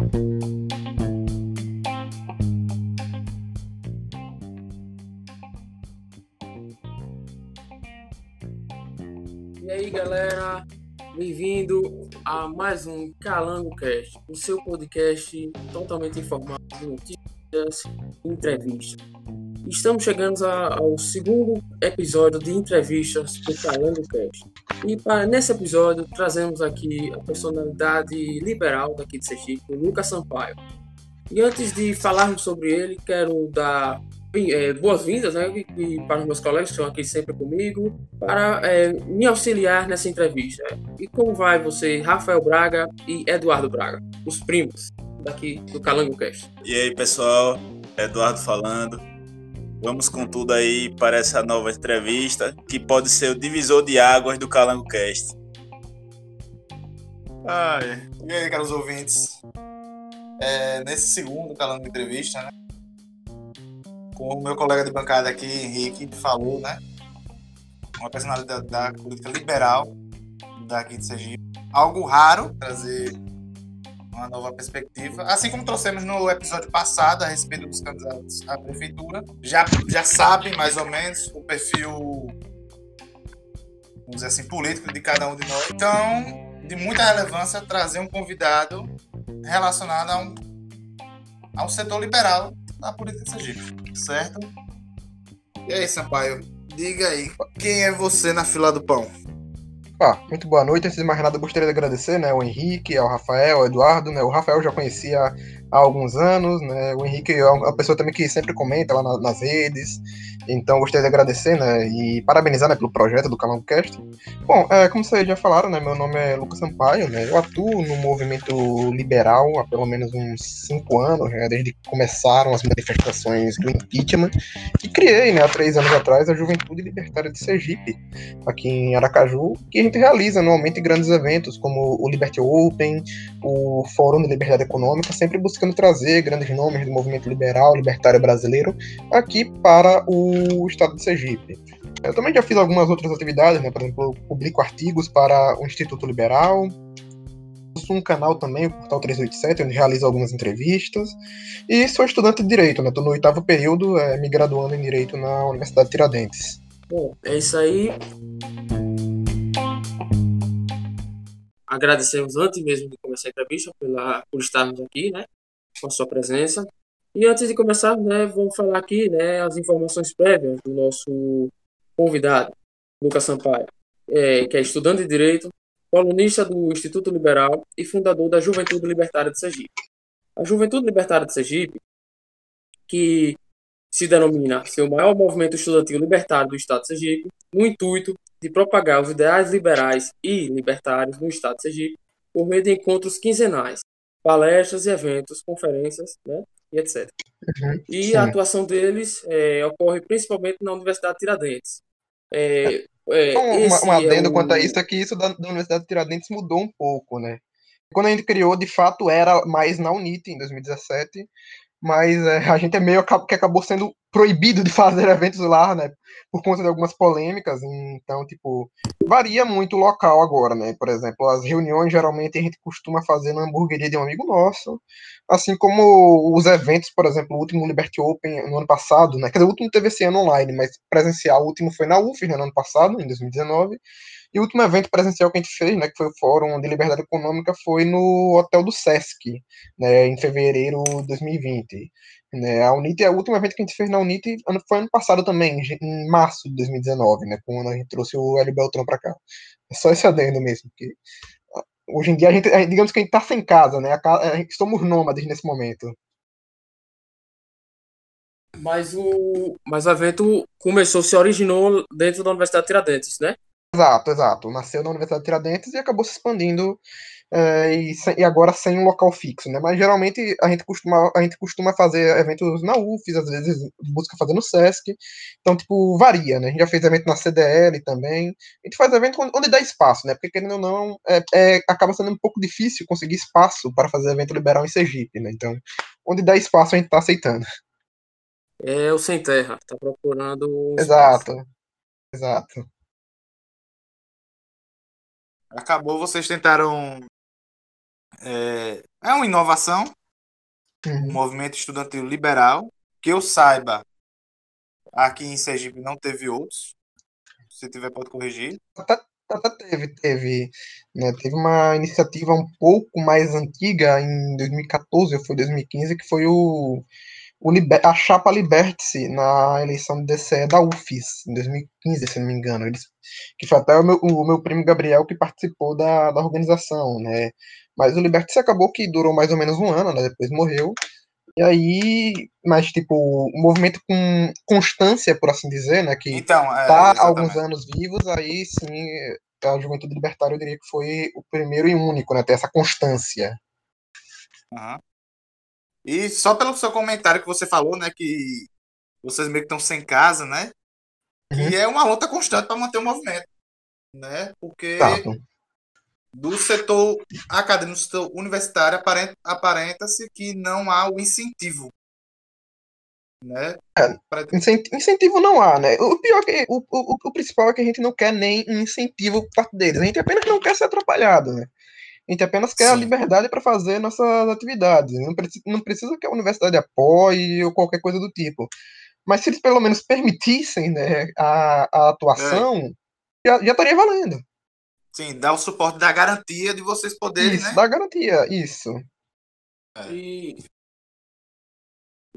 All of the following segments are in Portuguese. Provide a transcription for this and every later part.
E aí, galera, bem-vindo a mais um Calango Cast, o seu podcast totalmente informado de notícias e entrevistas. Estamos chegando ao segundo episódio de entrevistas do Calango Cast. E para, nesse episódio trazemos aqui a personalidade liberal daqui de Sergipe, Lucas Sampaio. E antes de falarmos sobre ele, quero dar eh, boas-vindas né, para os meus colegas que estão aqui sempre comigo, para eh, me auxiliar nessa entrevista. E como vai você, Rafael Braga e Eduardo Braga, os primos daqui do Calango Cast? E aí, pessoal, Eduardo falando. Vamos com tudo aí para essa nova entrevista, que pode ser o divisor de águas do Calango Cast. Ai, e aí, caros ouvintes? É, nesse segundo Calango Entrevista, né? Como o meu colega de bancada aqui, Henrique, falou, né? Uma personalidade da política liberal daqui de Sergipe. Algo raro trazer uma nova perspectiva. Assim como trouxemos no episódio passado a respeito dos candidatos à prefeitura. Já, já sabem mais ou menos o perfil, vamos dizer assim, político de cada um de nós. Então, de muita relevância trazer um convidado relacionado a um, a um setor liberal da política de Sergipe, certo? E aí, Sampaio, diga aí, quem é você na fila do pão? Ah, muito boa noite. Antes de mais nada, gostaria de agradecer, né, o Henrique, ao Rafael, ao Eduardo, né? O Rafael já conhecia há alguns anos, né? O Henrique é uma pessoa também que sempre comenta lá na- nas redes. Então, gostaria de agradecer, né, e parabenizar, né, pelo projeto do Calango Cast. Bom, é, como vocês já falaram, né, meu nome é Lucas Sampaio, né? Eu atuo no movimento liberal há pelo menos uns cinco anos, né, desde que começaram as manifestações do impeachment. E criei, né, há três anos atrás, a Juventude Libertária de Sergipe, aqui em Aracaju, que a gente realiza anualmente grandes eventos como o Liberty Open, o Fórum de Liberdade Econômica, sempre buscando trazer grandes nomes do movimento liberal, libertário brasileiro, aqui para o estado de Sergipe. Eu também já fiz algumas outras atividades, né? Por exemplo, publico artigos para o Instituto Liberal, Possuo um canal também, o Portal 387, onde realizo algumas entrevistas. E sou estudante de Direito, né? Estou no oitavo período, eh, me graduando em Direito na Universidade de Tiradentes. Bom, é isso aí. Agradecemos antes mesmo de começar a entrevista pela, por estarmos aqui, né, com a sua presença. E antes de começar, né, vamos falar aqui, né, as informações prévias do nosso convidado, Lucas Sampaio, é, que é estudante de Direito, colunista do Instituto Liberal e fundador da Juventude Libertária de Sergipe. A Juventude Libertária de Sergipe, que se denomina ser o maior movimento estudantil libertário do Estado de Sergipe, no intuito de propagar os ideais liberais e libertários no Estado de Sergipe por meio de encontros quinzenais, palestras e eventos, conferências, né, e etc. Uhum, E sim. a atuação deles é, ocorre principalmente na Universidade de Tiradentes. É, é, esse um adendo é o- quanto a isso é que isso da, da Universidade de Tiradentes mudou um pouco, né? Quando a gente criou, de fato, era mais na Unite, em 2017, mas é, a gente é meio que acabou sendo proibido de fazer eventos lá, né? Por conta de algumas polêmicas, então, tipo, varia muito o local agora, né? Por exemplo, as reuniões geralmente a gente costuma fazer na hamburgueria de um amigo nosso, assim como os eventos, por exemplo, o último Liberty Open no ano passado, né? Quer dizer, o último teve esse ano online, mas presencial, o último foi na UF, né, no ano passado, em 2019. E o último evento presencial que a gente fez, né, que foi o Fórum de Liberdade Econômica, foi no Hotel do Sesc, né, em fevereiro de 2020. Né, a Unite, o último evento que a gente fez na Unite ano- foi ano passado também, em, março de 2019, né, quando a gente trouxe o Hélio Beltrão para cá. É só esse adendo mesmo, porque ah, hoje em dia a gente, digamos que a gente tá sem casa, né, a somos nômades nesse momento. Mas o, mas o evento começou, se originou dentro da Universidade de Tiradentes, né? Exato, exato. Nasceu na Universidade de Tiradentes e acabou se expandindo eh, e, sem- e agora sem um local fixo, né? Mas geralmente a gente costuma, a gente costuma fazer eventos na UFES, às vezes busca fazer no SESC. Então, tipo, varia, né? A gente já fez evento na CDL também. A gente faz evento onde, onde dá espaço, né? Porque querendo ou não, é, é- acaba sendo um pouco difícil conseguir espaço para fazer evento liberal em Sergipe, né? Então, onde dá espaço a gente tá aceitando. É o Sem Terra, tá procurando um. Exato. Exato. Acabou, vocês tentaram é, É uma inovação, um Uhum. movimento estudantil liberal, que eu saiba, aqui em Sergipe não teve outros. Se tiver, pode corrigir. Até, até teve, teve, né, teve uma iniciativa um pouco mais antiga, em 2014 ou foi 2015, que foi o Liber- a chapa Liberte-se na eleição do DCE da UFES, em 2015, se não me engano. Eles, que foi até o meu, o meu primo Gabriel que participou da, da organização, né? Mas o Liberte-se acabou que durou mais ou menos um ano, né? Depois morreu. E aí, mas tipo, o movimento com constância, por assim dizer, né? Que Então, é, tá há alguns anos vivos, aí sim, a Juventude Libertária eu diria que foi o primeiro e único, né? Ter essa constância. Aham. E só pelo seu comentário que você falou, né, que vocês meio que estão sem casa, né? Uhum. Que é uma luta constante para manter o movimento, né? Porque do setor acadêmico, do setor universitário, aparenta- aparenta-se que não há o incentivo, né? É. Pra- Incen- Incentivo não há, né? O pior que o, o, o principal é que a gente não quer nem incentivo por parte deles. A gente apenas não quer ser atrapalhado, né? A gente apenas quer a Sim. liberdade para fazer nossas atividades. Não, preci- não precisa que a universidade apoie ou qualquer coisa do tipo. Mas se eles pelo menos permitissem né, a, a atuação, já, já estaria valendo. Sim, dá o suporte da garantia de vocês poderem, Isso, né? dá garantia, isso. E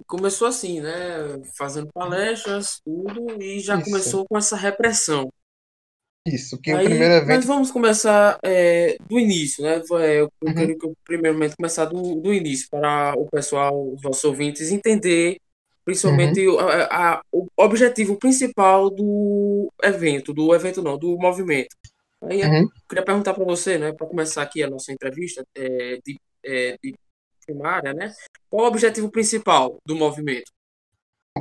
começou assim, né? Fazendo palestras, tudo, e já Isso. começou com essa repressão. Isso, que Aí, o primeiro Mas evento. vamos começar é, do início, né? É, Eu Uhum. quero que eu, primeiramente começar do, do início, para o pessoal, os nossos ouvintes, entender principalmente Uhum. o- a- a- o objetivo principal do evento, do evento não, do movimento. Aí eu Uhum. queria perguntar para você, né, para começar aqui a nossa entrevista é, de, é, de primária, né? Qual o objetivo principal do movimento?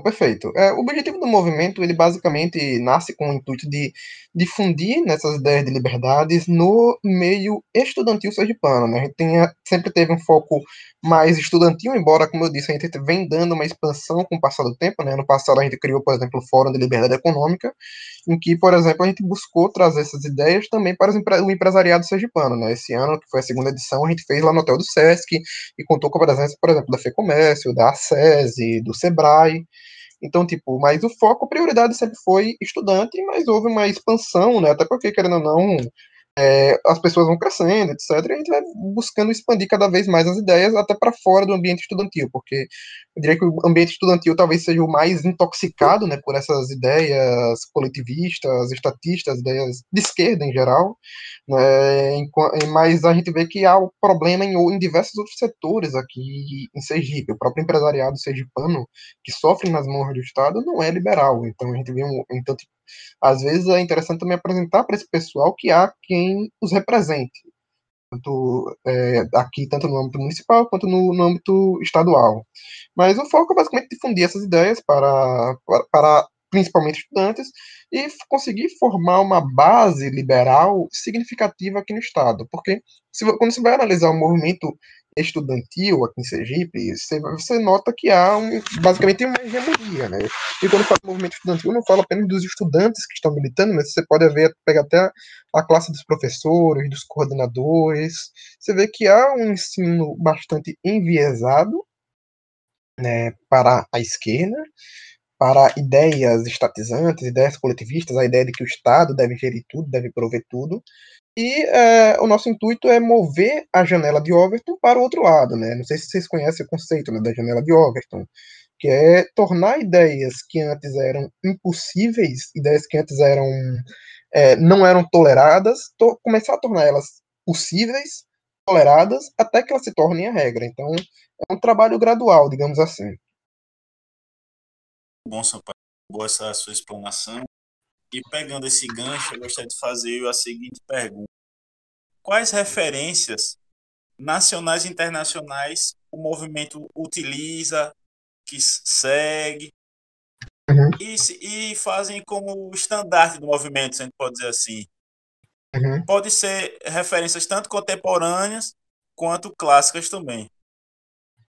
Perfeito. É, o objetivo do movimento, ele basicamente nasce com o intuito de difundir nessas ideias de liberdades no meio estudantil sergipano, né? A gente sempre teve um foco mais estudantil, embora, como eu disse, a gente vem dando uma expansão com o passar do tempo, né? No passado a gente criou, por exemplo, o Fórum de Liberdade Econômica, em que, por exemplo, a gente buscou trazer essas ideias também para o empresariado sergipano, né? Esse ano, que foi a segunda edição, a gente fez lá no Hotel do Sesc e contou com a presença, por exemplo, da FEComércio, da ACESE, do SEBRAE, então, tipo, mas o foco, prioridade sempre foi estudante, mas houve uma expansão, né? Até porque, querendo ou não, é, as pessoas vão crescendo, etc. E a gente vai buscando expandir cada vez mais as ideias até para fora do ambiente estudantil, porque eu diria que o ambiente estudantil talvez seja o mais intoxicado, né, por essas ideias coletivistas, estatistas, ideias de esquerda em geral, né, mas a gente vê que há um problema em, em diversos outros setores aqui em Sergipe. O próprio empresariado sergipano, que sofre nas mãos do Estado, não é liberal. Então a gente vê um, então, tipo, às vezes é interessante também apresentar para esse pessoal que há quem os represente, tanto, é, aqui, tanto no âmbito municipal quanto no, no âmbito estadual. Mas o foco é basicamente difundir essas ideias para, para, para principalmente estudantes, e conseguir formar uma base liberal significativa aqui no Estado. Porque se, quando você vai analisar o movimento estudantil aqui em Sergipe, você, você nota que há um, basicamente uma hegemonia, né? E quando eu falo movimento estudantil, eu não falo apenas dos estudantes que estão militando, mas você pode ver, pegar até a classe dos professores, dos coordenadores. Você vê que há um ensino bastante enviesado né, para a esquerda, para ideias estatizantes, ideias coletivistas, a ideia de que o Estado deve gerir tudo, deve prover tudo. E é, o nosso intuito é mover a janela de Overton para o outro lado, né? Não sei se vocês conhecem o conceito né, da janela de Overton, que é tornar ideias que antes eram impossíveis, ideias que antes eram é, não eram toleradas, to começar a tornar elas possíveis, toleradas, até que elas se tornem a regra. Então, é um trabalho gradual, digamos assim. Bom, Sampaio, boa essa sua explanação. E pegando esse gancho, eu gostaria de fazer a seguinte pergunta: Quais referências nacionais e internacionais o movimento utiliza, que segue Uhum. e, e fazem como estandarte do movimento, se a gente pode dizer assim? Uhum. Pode ser referências tanto contemporâneas quanto clássicas também.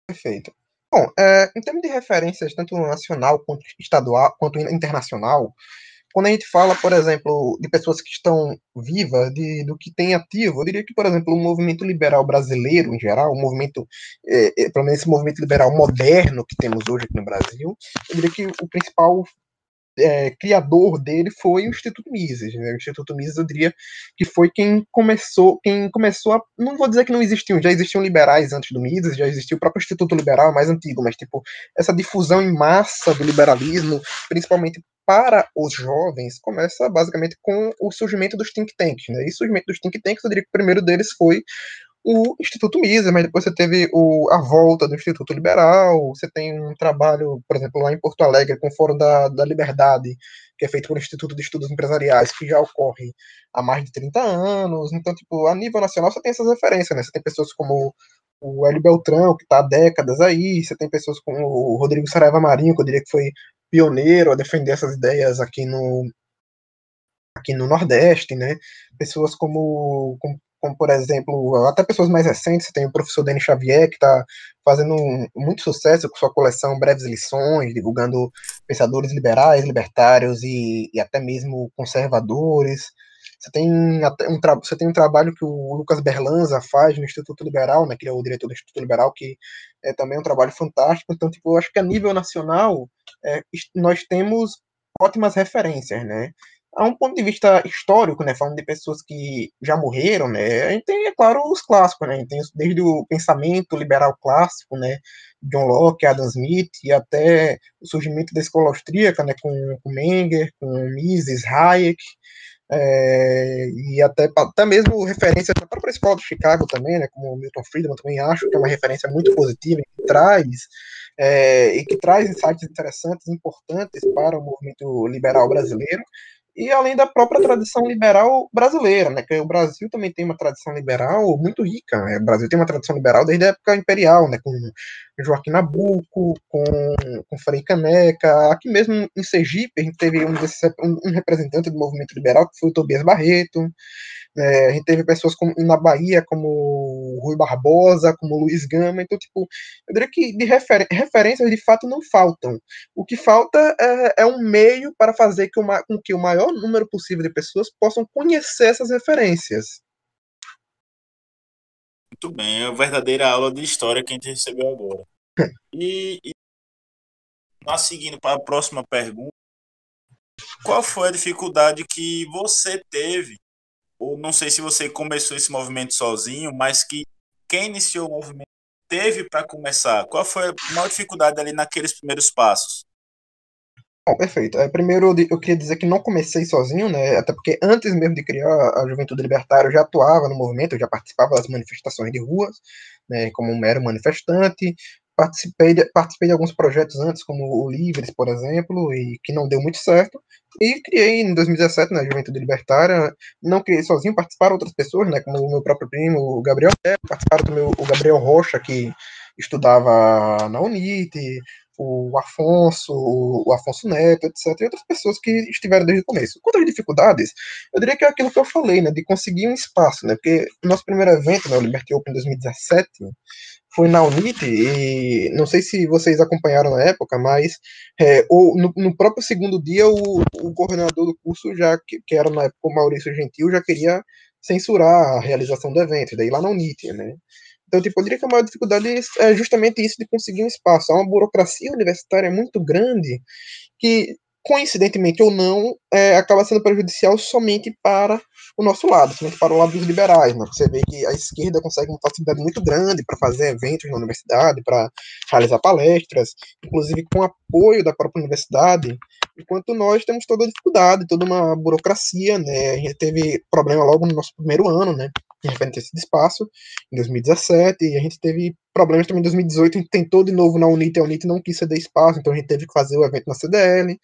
Perfeito. Bom, é, em termos de referências, tanto nacional quanto estadual, quanto internacional, quando a gente fala, por exemplo, de pessoas que estão vivas, de, do que tem ativo, eu diria que, por exemplo, o movimento liberal brasileiro, em geral, o movimento, é, é, pelo menos esse movimento liberal moderno que temos hoje aqui no Brasil, eu diria que o principal é, criador dele foi o Instituto Mises. Né? O Instituto Mises, eu diria que foi quem começou, quem começou a, não vou dizer que não existiam, já existiam liberais antes do Mises, já existia o próprio Instituto Liberal mais antigo, mas tipo essa difusão em massa do liberalismo, principalmente para os jovens, começa basicamente com o surgimento dos think tanks. Né? E o surgimento dos think tanks, eu diria que o primeiro deles foi o Instituto Mises, mas depois você teve o, a volta do Instituto Liberal, você tem um trabalho, por exemplo, lá em Porto Alegre, com o Fórum da, da Liberdade, que é feito pelo Instituto de Estudos Empresariais, que já ocorre há mais de 30 anos. Então, tipo, a nível nacional você tem essas referências, né? Você tem pessoas como o Hélio Beltrão, que está há décadas aí, você tem pessoas como o Rodrigo Saraiva Marinho, que eu diria que foi pioneiro a defender essas ideias aqui no, aqui no Nordeste, né? Pessoas como, como como por exemplo, até pessoas mais recentes, tem o professor Denis Xavier, que está fazendo muito sucesso com sua coleção Breves Lições, divulgando pensadores liberais, libertários e, e até mesmo conservadores. Você tem, um, você tem um trabalho que o Lucas Berlanza faz no Instituto Liberal, né, que é o diretor do Instituto Liberal, que é também um trabalho fantástico. Então, tipo, eu acho que a nível nacional, é, nós temos ótimas referências, né? A um ponto de vista histórico, né, falando de pessoas que já morreram, né, a gente tem, é claro, os clássicos, né, a gente tem desde o pensamento liberal clássico, né, John Locke, Adam Smith, e até o surgimento da escola austríaca, né, com, com Menger, com Mises, Hayek, é, e até, até mesmo referência para própria escola de Chicago também, né, como Milton Friedman também acho que é uma referência muito positiva, que traz é, e que traz insights interessantes, importantes para o movimento liberal brasileiro, e além da própria tradição liberal brasileira, né? Que o Brasil também tem uma tradição liberal muito rica. Né? O Brasil tem uma tradição liberal desde a época imperial, né? Com Joaquim Nabuco, com, com Frei Caneca. Aqui mesmo em Sergipe, a gente teve um, um, um representante do movimento liberal, que foi o Tobias Barreto. É, a gente teve pessoas como, na Bahia, como Rui Barbosa, como Luiz Gama. Então, tipo, eu diria que de refer referências de fato não faltam. O que falta é, é um meio para fazer que uma, com que o maior número possível de pessoas possam conhecer essas referências. Muito bem, é a verdadeira aula de história que a gente recebeu agora. e, e nós seguindo para a próxima pergunta, qual foi a dificuldade que você teve ou não sei se você começou esse movimento sozinho, mas que quem iniciou o movimento teve para começar? Qual foi a maior dificuldade ali naqueles primeiros passos? Bom, perfeito. É, primeiro, eu queria dizer que não comecei sozinho, né? Até porque antes mesmo de criar a Juventude Libertária, eu já atuava no movimento, eu já participava das manifestações de ruas, né, como um mero manifestante. Participei de, participei de alguns projetos antes, como o Livres, por exemplo, e que não deu muito certo. E criei em 2017, na né, Juventude Libertária, não criei sozinho, participaram outras pessoas, né, como o meu próprio primo, o Gabriel participaram também o Gabriel Rocha, que estudava na UNIT, o Afonso, o Afonso Neto, etc., e outras pessoas que estiveram desde o começo. Quanto às dificuldades, eu diria que é aquilo que eu falei, né, de conseguir um espaço, né, porque o nosso primeiro evento, né, o Liberty Open 2017, foi na Unite, e não sei se vocês acompanharam na época, mas é, ou no, no, próprio segundo dia o, o coordenador do curso, já que, que, era na época o Maurício Gentil, já queria censurar a realização do evento, daí lá na Unite, né? Então, tipo, eu diria que a maior dificuldade é justamente isso de conseguir um espaço. Há uma burocracia universitária muito grande que coincidentemente ou não, é, acaba sendo prejudicial somente para o nosso lado, somente para o lado dos liberais. Né? Você vê que a esquerda consegue uma facilidade muito grande para fazer eventos na universidade, para realizar palestras, inclusive com apoio da própria universidade, enquanto nós temos toda a dificuldade, toda uma burocracia. Né? A gente teve problema logo no nosso primeiro ano, né? Referente a esse espaço, em 2017, e a gente teve problemas também em 2018, a gente tentou de novo na Unite, a Unite não quis ceder espaço, então a gente teve que fazer o evento na CDL,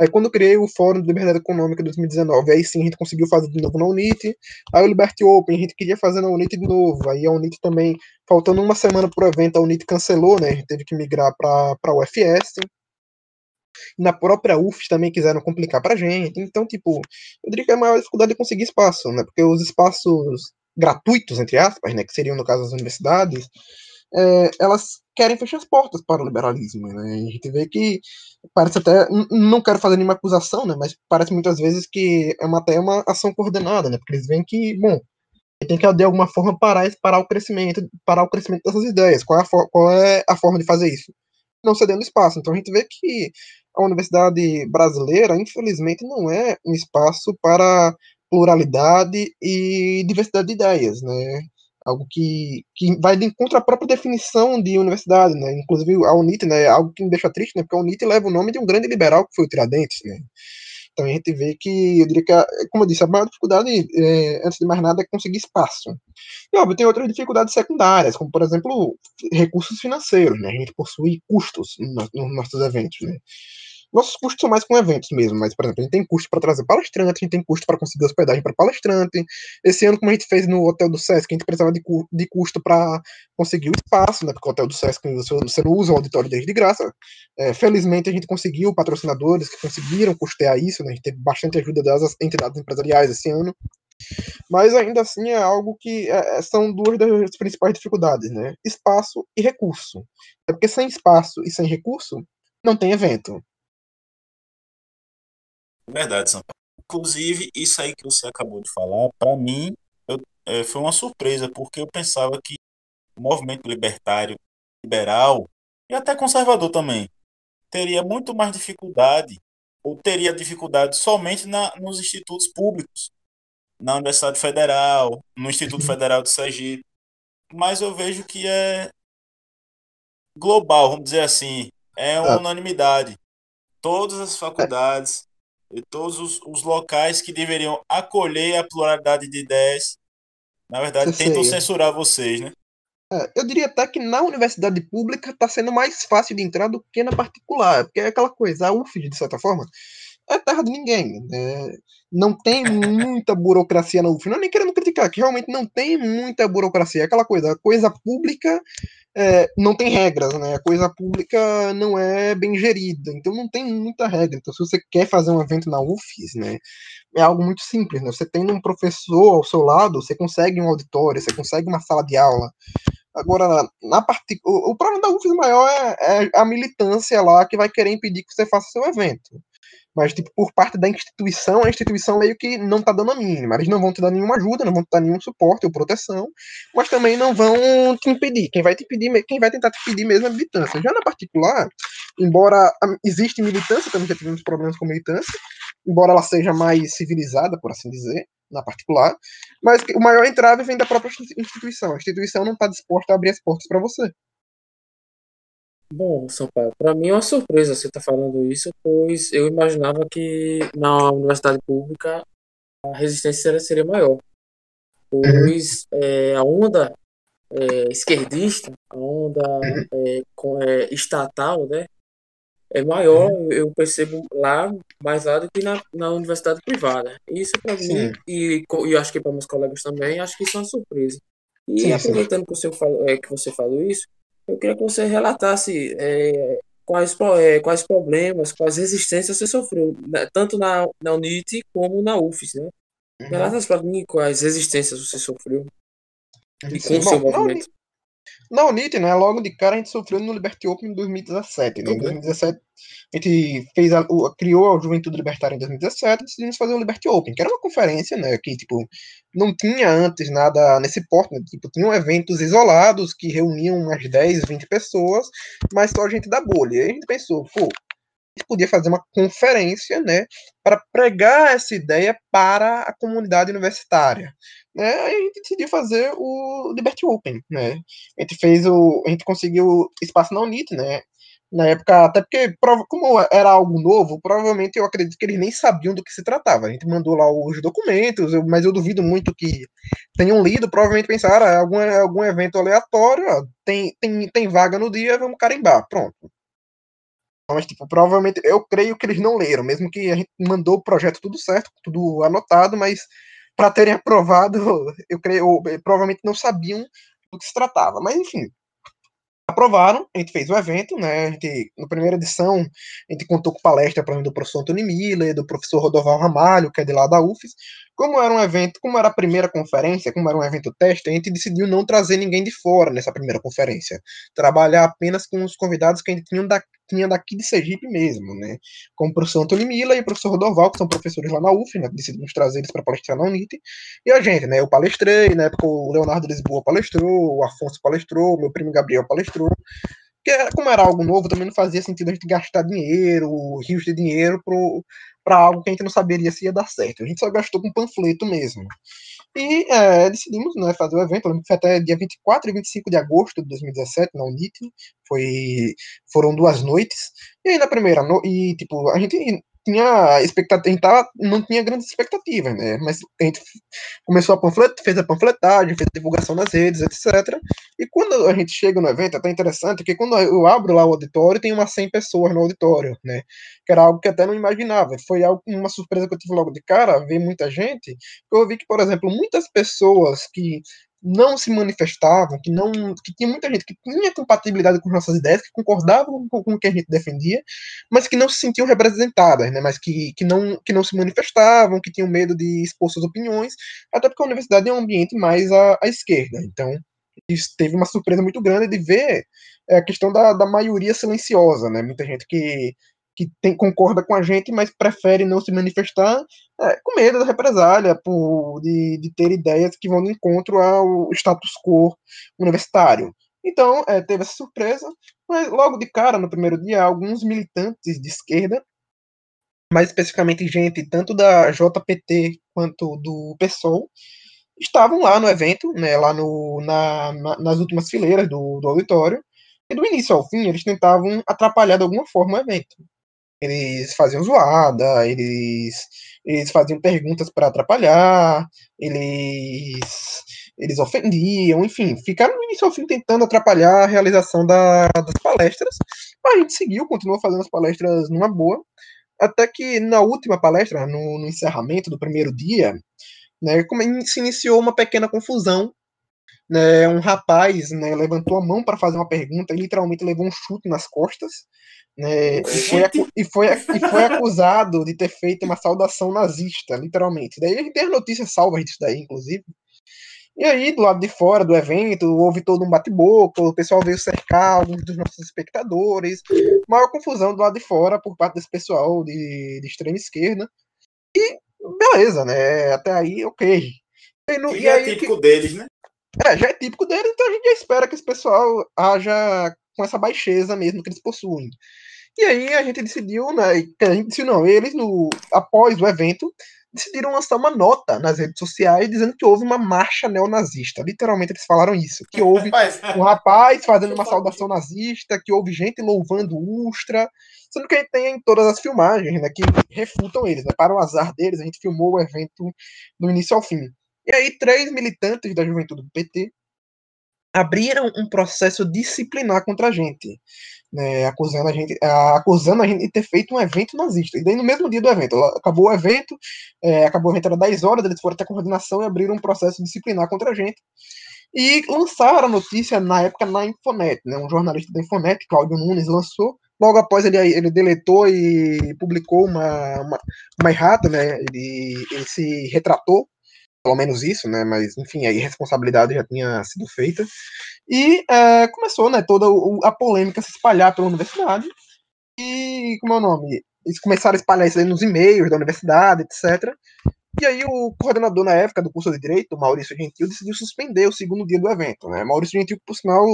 Aí quando criei o Fórum de Liberdade Econômica 2019, aí sim a gente conseguiu fazer de novo na Unite. Aí o Liberty Open, a gente queria fazer na Unite de novo. Aí a Unite também, faltando uma semana pro evento, a Unite cancelou, né? A gente teve que migrar para a UFS. Na própria UFS também quiseram complicar pra gente. Então, tipo, eu diria que a maior dificuldade é conseguir espaço, né? Porque os espaços gratuitos, entre aspas, né? Que seriam, no caso, as universidades, é, elas querem fechar as portas para o liberalismo. Né? A gente vê que parece até, não quero fazer nenhuma acusação, né, mas parece muitas vezes que é uma, até uma ação coordenada, né, porque eles veem que, bom, tem que de alguma forma parar, parar o crescimento, parar o crescimento dessas ideias. Qual é, a qual é a forma de fazer isso? Não cedendo espaço. Então a gente vê que a universidade brasileira, infelizmente, não é um espaço para pluralidade e diversidade de ideias, né? Algo que, que vai de encontro à própria definição de universidade, né? Inclusive a UNIT, né? Algo que me deixa triste, né? Porque a UNIT leva o nome de um grande liberal que foi o Tiradentes, né? Então a gente vê que, eu diria que, como eu disse, a maior dificuldade, é, antes de mais nada, é conseguir espaço. E, óbvio, tem outras dificuldades secundárias, como, por exemplo, recursos financeiros, né? A gente possui custos nos nossos eventos, né? Nossos custos são mais com eventos mesmo, mas, por exemplo, a gente tem custo para trazer palestrante, a gente tem custo para conseguir hospedagem para palestrante. Esse ano, como a gente fez no Hotel do Sesc, a gente precisava de, cu de custo para conseguir o espaço, né? Porque o Hotel do Sesc você, você não usa o auditório desde de graça. É, felizmente, a gente conseguiu patrocinadores que conseguiram custear isso, né? A gente teve bastante ajuda das entidades empresariais esse ano. Mas ainda assim é algo que é, é são duas das principais dificuldades, né? Espaço e recurso. É porque sem espaço e sem recurso, não tem evento. Verdade, Sampaio. Inclusive, isso aí que você acabou de falar, para mim, eu, é, foi uma surpresa, porque eu pensava que o movimento libertário, liberal e até conservador também teria muito mais dificuldade, ou teria dificuldade somente na, nos institutos públicos, na Universidade Federal, no Instituto uhum. Federal de Sergipe. Mas eu vejo que é global, vamos dizer assim, é uma unanimidade. Todas as faculdades e todos os, os, locais que deveriam acolher a pluralidade de ideias, na verdade, tentam censurar vocês, né? É, eu diria até que na universidade pública está sendo mais fácil de entrar do que na particular, porque é aquela coisa, a UFES, de certa forma, é terra de ninguém. Né? Não tem muita burocracia na UFES. Não é nem querendo criticar, que realmente não tem muita burocracia. É aquela coisa, a coisa pública é, não tem regras, né? A coisa pública não é bem gerida, então não tem muita regra. Então, se você quer fazer um evento na UFES, né, é algo muito simples, né? Você tem um professor ao seu lado, você consegue um auditório, você consegue uma sala de aula. Agora, na parte, o, o problema da UFES maior é, é, a militância lá que vai querer impedir que você faça seu evento. Mas, tipo, por parte da instituição, a instituição meio que não tá dando a mínima. Eles não vão te dar nenhuma ajuda, não vão te dar nenhum suporte ou proteção, mas também não vão te impedir. Quem vai te impedir, quem vai tentar te impedir mesmo é a militância. Já na particular, embora existe militância, também já tivemos problemas com militância, embora ela seja mais civilizada, por assim dizer, na particular, mas o maior entrave vem da própria instituição. A instituição não está disposta a abrir as portas para você. Bom, Sampaio, para mim é uma surpresa você estar tá falando isso, pois eu imaginava que na universidade pública a resistência seria maior. Pois é, a onda é, esquerdista, a onda é, com, estatal, né, é maior, eu percebo lá, mais lá do que na, na universidade privada. Isso para mim, e, e acho que para meus colegas também, acho que isso é uma surpresa. E sim, aproveitando sim. Que, você falou, é, que você falou isso, eu queria que você relatasse é, quais, é, quais problemas, quais resistências você sofreu, né, tanto na, na UNIT como na UFES, né? Uhum. Relata para mim quais resistências você sofreu e com o seu movimento. Na Unite, né, logo de cara a gente sofreu no Liberty Open em 2017. Né? Em 2017 a gente fez a, o, criou a Juventude Libertária em 2017 e decidimos fazer o Liberty Open, que era uma conferência, né, que tipo não tinha antes nada nesse porte, né? tipo, tinham eventos isolados que reuniam umas 10, 20 pessoas, mas só a gente da bolha. E a gente pensou, pô, podia fazer uma conferência, né, para pregar essa ideia para a comunidade universitária. Né? A gente decidiu fazer o Liberty Open, né? A gente fez o, a gente conseguiu espaço na Unite, né? Na época, até porque, como era algo novo, provavelmente eu acredito que eles nem sabiam do que se tratava. A gente mandou lá os documentos, mas eu duvido muito que tenham lido, provavelmente pensaram, ah, algum, algum evento aleatório, tem, tem, tem vaga no dia, vamos carimbar, pronto. Mas, tipo, provavelmente, eu creio que eles não leram, mesmo que a gente mandou o projeto tudo certo, tudo anotado, mas para terem aprovado, eu creio, provavelmente não sabiam do que se tratava. Mas, enfim, aprovaram, a gente fez o evento, né? A gente, na primeira edição, a gente contou com palestra para do professor Antônio Miller, do professor Rodoval Ramalho, que é de lá da UFES. Como era um evento, como era a primeira conferência, como era um evento teste, a gente decidiu não trazer ninguém de fora nessa primeira conferência. Trabalhar apenas com os convidados que a gente tinha, da, tinha daqui de Sergipe mesmo, né? Como o professor Antônio Mila e o professor Rodoval, que são professores lá na UF, né? Decidimos trazer eles para palestrar na Unite. E a gente, né? Eu palestrei, na época o Leonardo Lisboa palestrou, o Afonso palestrou, meu primo Gabriel palestrou. Porque, como era algo novo, também não fazia sentido a gente gastar dinheiro, rios de dinheiro, para algo que a gente não saberia se ia dar certo. A gente só gastou com panfleto mesmo. E é, decidimos né, fazer o evento, foi até dia 24 e 25 de agosto de 2017, na Unit. Foi, foram duas noites. E aí na primeira noite, tipo, a gente tinha expectativa, a gente tava, não tinha grandes expectativas, né? Mas a gente começou a panflet, fez a panfletagem, fez a divulgação nas redes, etc. E quando a gente chega no evento, é até interessante, que quando eu abro lá o auditório, tem umas 100 pessoas no auditório, né? Que era algo que até não imaginava. Foi algo, uma surpresa que eu tive logo de cara, ver muita gente. Eu vi que, por exemplo, muitas pessoas que não se manifestavam, que não que tinha muita gente que tinha compatibilidade com nossas ideias, que concordavam com, com o que a gente defendia, mas que não se sentiam representadas, né, mas que, que, não, que não se manifestavam, que tinham medo de expor suas opiniões, até porque a universidade é um ambiente mais à, à esquerda. Então, isso teve uma surpresa muito grande de ver é, a questão da, da maioria silenciosa, né, muita gente que que tem, concorda com a gente, mas prefere não se manifestar é, com medo da represália, por, de, de ter ideias que vão de encontro ao status quo universitário. Então, é, teve essa surpresa, mas logo de cara, no primeiro dia, alguns militantes de esquerda, mais especificamente gente tanto da JPT quanto do PSOL, estavam lá no evento, né, lá no, na, na, nas últimas fileiras do, do auditório, e do início ao fim eles tentavam atrapalhar de alguma forma o evento eles faziam zoada, eles, eles faziam perguntas para atrapalhar, eles, eles ofendiam, enfim, ficaram no início ao fim tentando atrapalhar a realização da, das palestras, mas a gente seguiu, continuou fazendo as palestras numa boa, até que na última palestra, no, no encerramento do primeiro dia, né, se iniciou uma pequena confusão né, um rapaz né, levantou a mão para fazer uma pergunta e literalmente levou um chute nas costas né, e, foi, e, foi, e foi acusado de ter feito uma saudação nazista, literalmente. Daí a gente tem as notícias salvas disso daí, inclusive. E aí, do lado de fora do evento, houve todo um bate-boca, o pessoal veio cercar alguns dos nossos espectadores, maior confusão do lado de fora por parte desse pessoal de, de extrema esquerda. E beleza, né? Até aí, ok. E, no, e, e é aí, típico que... deles, né? É, já é típico deles, então a gente já espera que esse pessoal haja com essa baixeza mesmo que eles possuem. E aí a gente decidiu, né? A gente decidiu, não, eles, no, após o evento, decidiram lançar uma nota nas redes sociais dizendo que houve uma marcha neonazista. Literalmente eles falaram isso. Que houve um rapaz fazendo uma saudação nazista, que houve gente louvando Ustra. Sendo que a gente tem todas as filmagens né, que refutam eles. Né? Para o azar deles, a gente filmou o evento do início ao fim. E aí, três militantes da juventude do PT abriram um processo disciplinar contra a gente, né, acusando, a gente acusando a gente de ter feito um evento nazista. E daí, no mesmo dia do evento, acabou o evento, é, acabou o evento, era 10 horas, eles foram até a coordenação e abriram um processo disciplinar contra a gente. E lançaram a notícia na época na Infonet, né, um jornalista da Infonet, Cláudio Nunes, lançou. Logo após ele, ele deletou e publicou uma, uma, uma errata, né, ele, ele se retratou pelo menos isso, né? Mas enfim, a irresponsabilidade já tinha sido feita e é, começou, né? Toda a polêmica se espalhar pela universidade e como é o nome? Eles começaram a espalhar isso aí nos e-mails da universidade, etc. E aí o coordenador na época do curso de direito, Maurício Gentil, decidiu suspender o segundo dia do evento, né? Maurício Gentil, por sinal,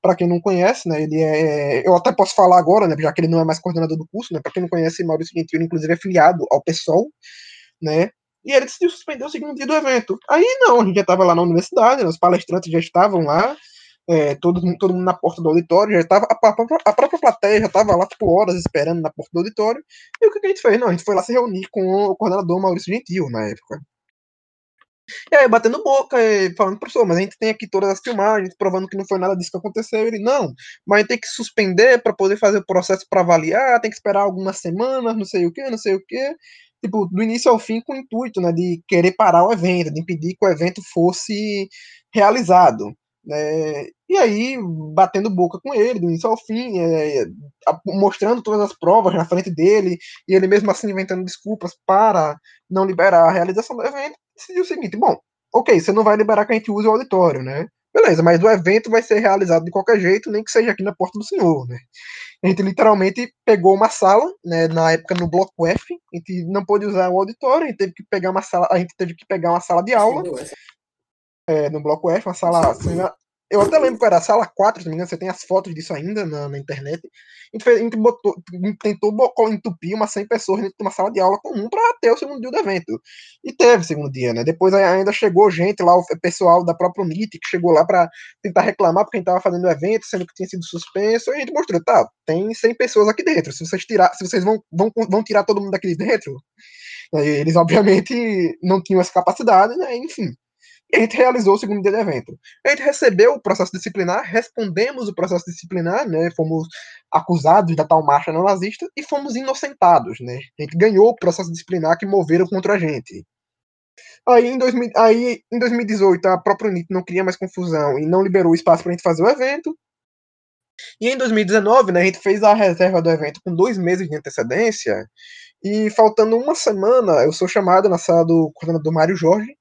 para quem não conhece, né, ele é, eu até posso falar agora, né, já que ele não é mais coordenador do curso, né? Para quem não conhece, Maurício Gentil, inclusive é filiado ao PSOL, né? E ele decidiu suspender o segundo dia do evento. Aí não, a gente já estava lá na universidade, né, os palestrantes já estavam lá, é, todo, todo mundo na porta do auditório, já estava, a, a, a, própria plateia já estava lá, tipo, horas esperando na porta do auditório. E o que, que a gente fez? Não, a gente foi lá se reunir com o coordenador Maurício Gentil na época. E aí, batendo boca, falando, professor, mas a gente tem aqui todas as filmagens, provando que não foi nada disso que aconteceu. Ele, não, mas tem que suspender para poder fazer o processo para avaliar, tem que esperar algumas semanas, não sei o que, não sei o que tipo, do início ao fim com o intuito, né, de querer parar o evento, de impedir que o evento fosse realizado. né? E aí, batendo boca com ele, do início ao fim, é, mostrando todas as provas na frente dele, e ele mesmo assim inventando desculpas para não liberar a realização do evento, decidiu o seguinte: bom, ok, você não vai liberar que a gente use o auditório, né? Beleza, mas o evento vai ser realizado de qualquer jeito, nem que seja aqui na porta do senhor, né? A gente literalmente pegou uma sala, né, na época no bloco F, a gente não pôde usar o auditório, a gente teve que pegar uma sala, a gente teve que pegar uma sala de aula, é, no bloco F, uma sala, eu até lembro que era a sala 4, se não me engano, você tem as fotos disso ainda na, na internet. A gente, fez, a gente botou, tentou entupir umas 100 pessoas dentro de uma sala de aula comum para ter o segundo dia do evento. E teve o segundo dia, né? Depois ainda chegou gente lá, o pessoal da própria UNIT, que chegou lá para tentar reclamar porque a gente estava fazendo o evento, sendo que tinha sido suspenso. E a gente mostrou, tá, tem 100 pessoas aqui dentro. Se vocês, tirar, se vocês vão, vão, vão tirar todo mundo daqui de dentro, eles obviamente não tinham essa capacidade, né? Enfim a gente realizou o segundo dia do evento. A gente recebeu o processo disciplinar, respondemos o processo disciplinar, né? Fomos acusados da tal marcha não nazista e fomos inocentados, né? A gente ganhou o processo disciplinar que moveram contra a gente. Aí em, 2000, aí, em 2018, a própria UNIT não queria mais confusão e não liberou espaço para a gente fazer o evento. E em 2019, né, a gente fez a reserva do evento com dois meses de antecedência. E faltando uma semana, eu sou chamado na sala do coordenador Mário Jorge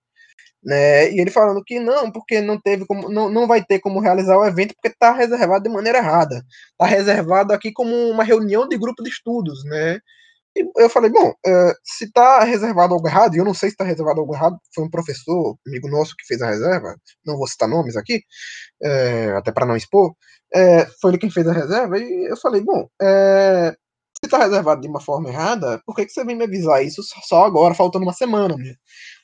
né? E ele falando que não, porque não teve como, não, não vai ter como realizar o evento porque está reservado de maneira errada. Está reservado aqui como uma reunião de grupo de estudos, né? E eu falei, bom, uh, se está reservado algo errado, e eu não sei se está reservado algo errado, foi um professor, amigo nosso, que fez a reserva, não vou citar nomes aqui, é, até para não expor, é, foi ele quem fez a reserva, e eu falei, bom, está reservado de uma forma errada, por que, que você vem me avisar isso só agora, faltando uma semana? Né?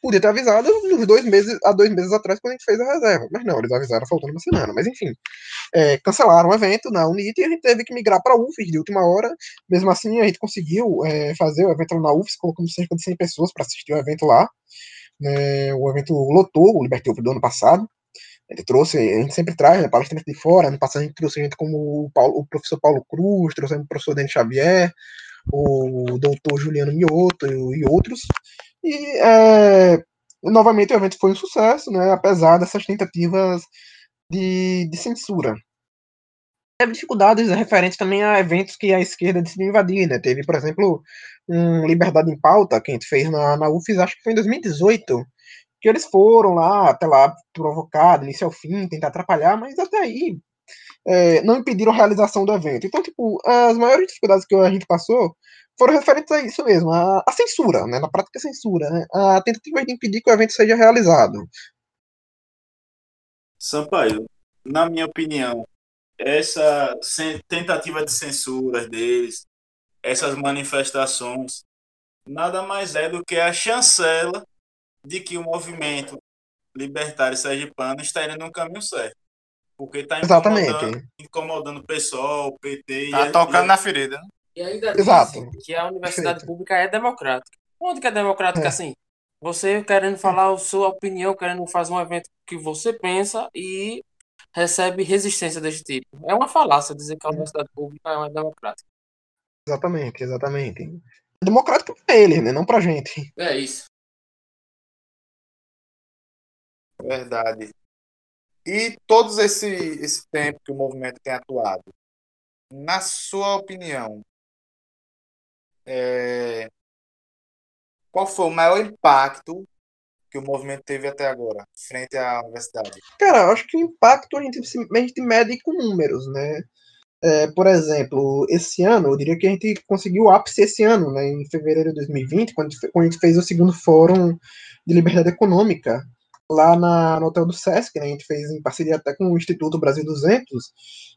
Podia ter avisado dois meses, há dois meses atrás, quando a gente fez a reserva. Mas não, eles avisaram faltando uma semana. Mas enfim, é, cancelaram o evento na Unite e a gente teve que migrar para a UFES de última hora. Mesmo assim, a gente conseguiu é, fazer o evento na UFES, colocamos cerca de 100 pessoas para assistir o evento lá. É, o evento lotou o Liberty Open do ano passado. Ele trouxe, a gente sempre traz né, palestrantes de fora. Ano passado a gente trouxe gente como o, Paulo, o professor Paulo Cruz, trouxe o professor Denis Xavier, o doutor Juliano Mioto e, e outros. E é, novamente o evento foi um sucesso, né, apesar dessas tentativas de, de censura. Teve dificuldades referentes também a eventos que a esquerda decidiu invadir, né? Teve, por exemplo, um Liberdade em Pauta, que a gente fez na, na UFES, acho que foi em 2018, que eles foram lá, até lá, provocar, início ao fim, tentar atrapalhar, mas até aí é, não impediram a realização do evento. Então, tipo, as maiores dificuldades que a gente passou foram referentes a isso mesmo, a, a censura, né, na prática censura, né, a tentativa de impedir que o evento seja realizado. Sampaio, na minha opinião, essa tentativa de censura deles, essas manifestações, nada mais é do que a chancela de que o movimento libertário sergipano está indo no caminho certo. Porque está incomodando, incomodando o pessoal, o PT. Tá tocando e, na ferida. E ainda Exato. que a universidade Perfeito. pública é democrática. Onde que é democrática é. assim? Você querendo falar a sua opinião, querendo fazer um evento que você pensa e recebe resistência desse tipo. É uma falácia dizer que a universidade pública é uma democrática. Exatamente, exatamente. É democrático para eles, né? Não pra gente. É isso. Verdade. E todos esse, esse tempo que o movimento tem atuado, na sua opinião, é... qual foi o maior impacto que o movimento teve até agora, frente à universidade? Cara, acho que o impacto a gente, a gente mede com números, né? É, por exemplo, esse ano, eu diria que a gente conseguiu o ápice esse ano, né, em fevereiro de 2020, quando a gente fez o segundo Fórum de Liberdade Econômica, lá na, no hotel do Sesc, né, a gente fez em parceria até com o Instituto Brasil 200,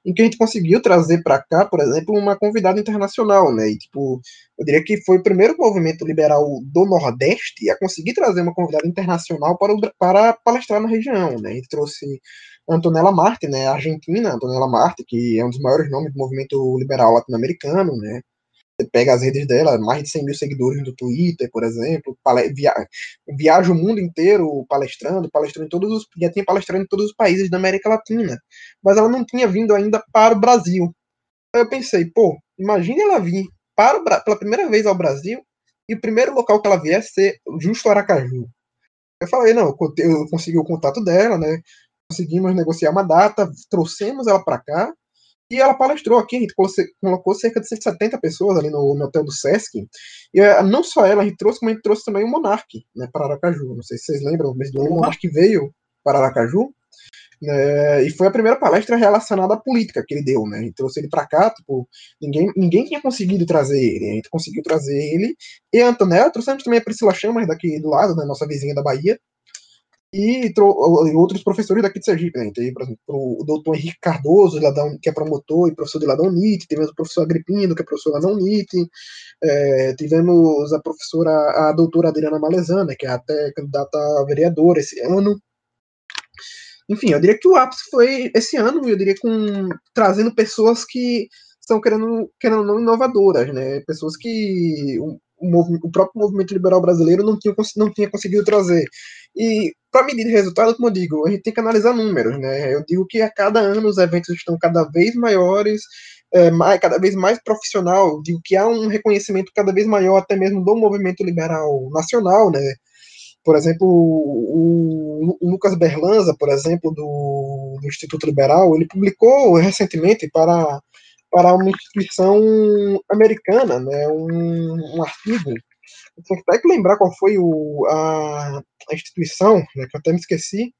em que a gente conseguiu trazer para cá, por exemplo, uma convidada internacional, né, e tipo, eu diria que foi o primeiro movimento liberal do Nordeste a conseguir trazer uma convidada internacional para, o, para palestrar na região, né, a gente trouxe Antonella Marte, né, argentina, Antonella Marte, que é um dos maiores nomes do movimento liberal latino-americano, né, pega as redes dela, mais de 100 mil seguidores no Twitter, por exemplo, via, viaja o mundo inteiro palestrando, palestrando em todos os, já tinha palestrando em todos os países da América Latina, mas ela não tinha vindo ainda para o Brasil. Aí eu pensei, pô, imagine ela vir para o, pela primeira vez ao Brasil e o primeiro local que ela vier ser justo Aracaju. Eu falei, não, eu consegui o contato dela, né, conseguimos negociar uma data, trouxemos ela para cá e ela palestrou aqui. A gente colocou cerca de 170 pessoas ali no, no hotel do Sesc. E uh, não só ela, a gente trouxe, como a gente trouxe também o Monark né, para Aracaju. Não sei se vocês lembram, mas do ano o Monark veio para Aracaju. Né, e foi a primeira palestra relacionada à política que ele deu, né? A gente trouxe ele para cá, tipo, ninguém, ninguém tinha conseguido trazer ele, a gente conseguiu trazer ele. E a Antonella, trouxemos também a Priscila Chamas daqui do lado, né, nossa vizinha da Bahia, e, outros professores daqui de Sergipe, né? Tem, por exemplo, o doutor Henrique Cardoso, que é promotor e professor de lá da UNIT, tivemos o professor Agripino, que é professor lá da UNIT, é, tivemos a professora, a doutora Adriana Malezana, que é até candidata a vereadora esse ano. Enfim, eu diria que o ápice foi esse ano, eu diria com trazendo pessoas que estão querendo, querendo não inovadoras, né? Pessoas que o, próprio movimento liberal brasileiro não tinha, não tinha conseguido trazer. E para medir resultado, como eu digo, a gente tem que analisar números, né? Eu digo que a cada ano os eventos estão cada vez maiores, é, mais, cada vez mais profissional. Eu digo que há um reconhecimento cada vez maior, até mesmo do movimento liberal nacional, né? Por exemplo, o, o Lucas Berlanza, por exemplo, do, do Instituto Liberal, ele publicou recentemente para para uma instituição americana, né, um, um artigo tem até que lembrar qual foi o, a, a instituição, né, que eu até me esqueci,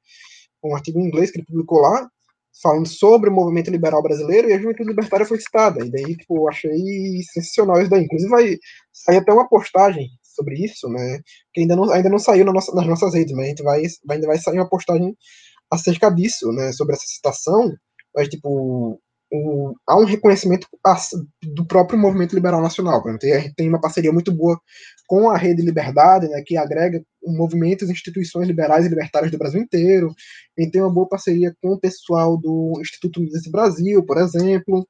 um artigo em inglês que ele publicou lá, falando sobre o movimento liberal brasileiro, e a juventude libertária foi citada. E daí, tipo, eu achei sensacional isso daí. Inclusive, vai sair até uma postagem sobre isso, né? Que ainda não, ainda não saiu na nossa, nas nossas redes, mas a gente vai, ainda vai sair uma postagem acerca disso, né? Sobre essa citação. Mas, tipo, um, há um reconhecimento do próprio movimento liberal nacional. Tem, tem uma parceria muito boa com a Rede Liberdade, né, que agrega movimentos e instituições liberais e libertárias do Brasil inteiro. E tem uma boa parceria com o pessoal do Instituto Mises Brasil, por exemplo.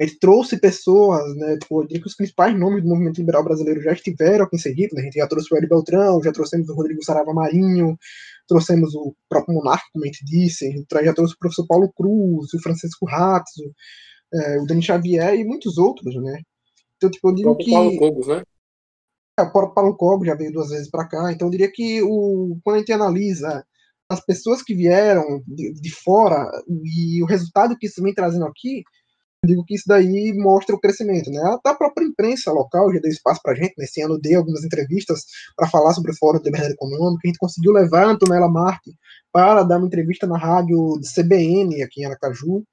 A gente trouxe pessoas, né, tipo, eu diria que os principais nomes do movimento liberal brasileiro já estiveram aqui em Sergipe, né, a gente já trouxe o Hélio Beltrão, já trouxemos o Rodrigo Sarava Marinho, trouxemos o próprio Monarca, como a gente disse, já trouxe o professor Paulo Cruz, o Francisco Ratzo, é, o Denis Xavier e muitos outros, né? Então, tipo, eu digo que... Paulo Cobos, né? É, o Paulo Cobos já veio duas vezes para cá, então eu diria que o, quando a gente analisa as pessoas que vieram de, de fora e o resultado que isso vem trazendo aqui, digo que isso daí mostra o crescimento, né? Até a própria imprensa local já deu espaço para a gente, nesse ano dei algumas entrevistas para falar sobre o Fórum de Liberdade Econômica, a gente conseguiu levar a Antonella Marte para dar uma entrevista na rádio CBN aqui em Aracaju,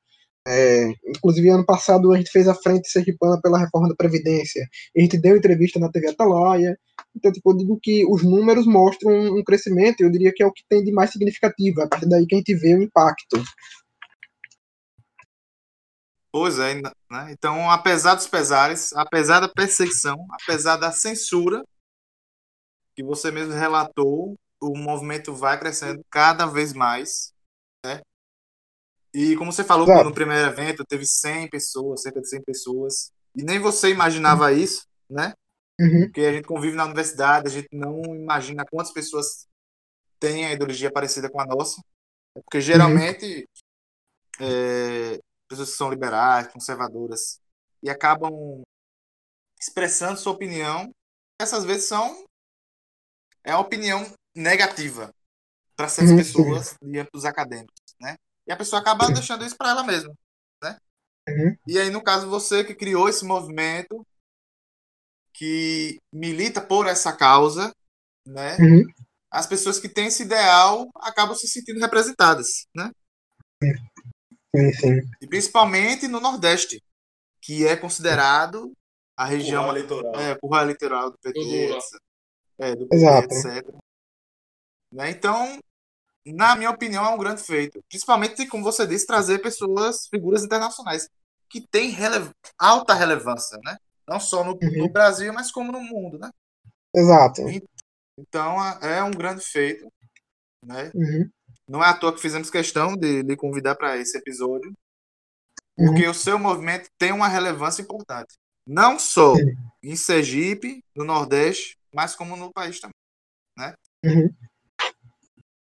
é, inclusive, ano passado a gente fez a frente sergipana pela reforma da Previdência. A gente deu entrevista na TV Atalaia. Então, tipo, eu digo que os números mostram um crescimento, eu diria que é o que tem de mais significativo. É a partir daí que a gente vê o impacto. Pois é, né? Então, apesar dos pesares, apesar da perseguição, apesar da censura que você mesmo relatou, o movimento vai crescendo cada vez mais, né? E como você falou, claro. no primeiro evento teve 100 pessoas, cerca de 100 pessoas, e nem você imaginava uhum. isso, né? Uhum. Porque a gente convive na universidade, a gente não imagina quantas pessoas têm a ideologia parecida com a nossa. Porque geralmente uhum. é, pessoas que são liberais, conservadoras, e acabam expressando sua opinião, essas vezes são é uma opinião negativa para certas uhum. pessoas diante dos acadêmicos, né? E a pessoa acaba deixando isso para ela mesma, né? Uhum. E aí no caso você que criou esse movimento que milita por essa causa, né? Uhum. As pessoas que têm esse ideal acabam se sentindo representadas, né? Sim, sim. E principalmente no Nordeste, que é considerado a região curral eleitoral, é, curral eleitoral do PT, etc. É, do PT, Exato. etc. Né? Então, na minha opinião, é um grande feito. Principalmente, como você disse, trazer pessoas, figuras internacionais, que têm rele alta relevância, né? Não só no, Uhum. no Brasil, mas como no mundo, né? Exato. Então, é um grande feito, né? Uhum. Não é à toa que fizemos questão de lhe convidar para esse episódio, Uhum. porque o seu movimento tem uma relevância importante. Não só Sim. em Sergipe, no Nordeste, mas como no país também. Uhum.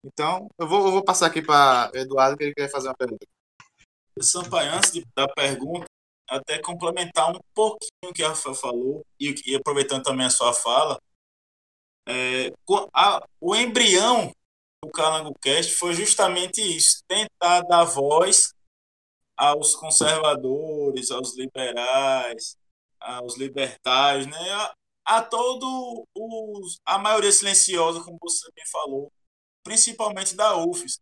Então, eu vou, eu vou passar aqui para Eduardo, que ele quer fazer uma pergunta. Sampaio, antes de, da pergunta, até complementar um pouquinho o que a Rafael falou, e, e aproveitando também a sua fala, é, a- o embrião do Calango Cast foi justamente isso, tentar dar voz aos conservadores, aos liberais, aos libertários, né? A, a todo os a maioria silenciosa, como você bem falou, principalmente da UFES,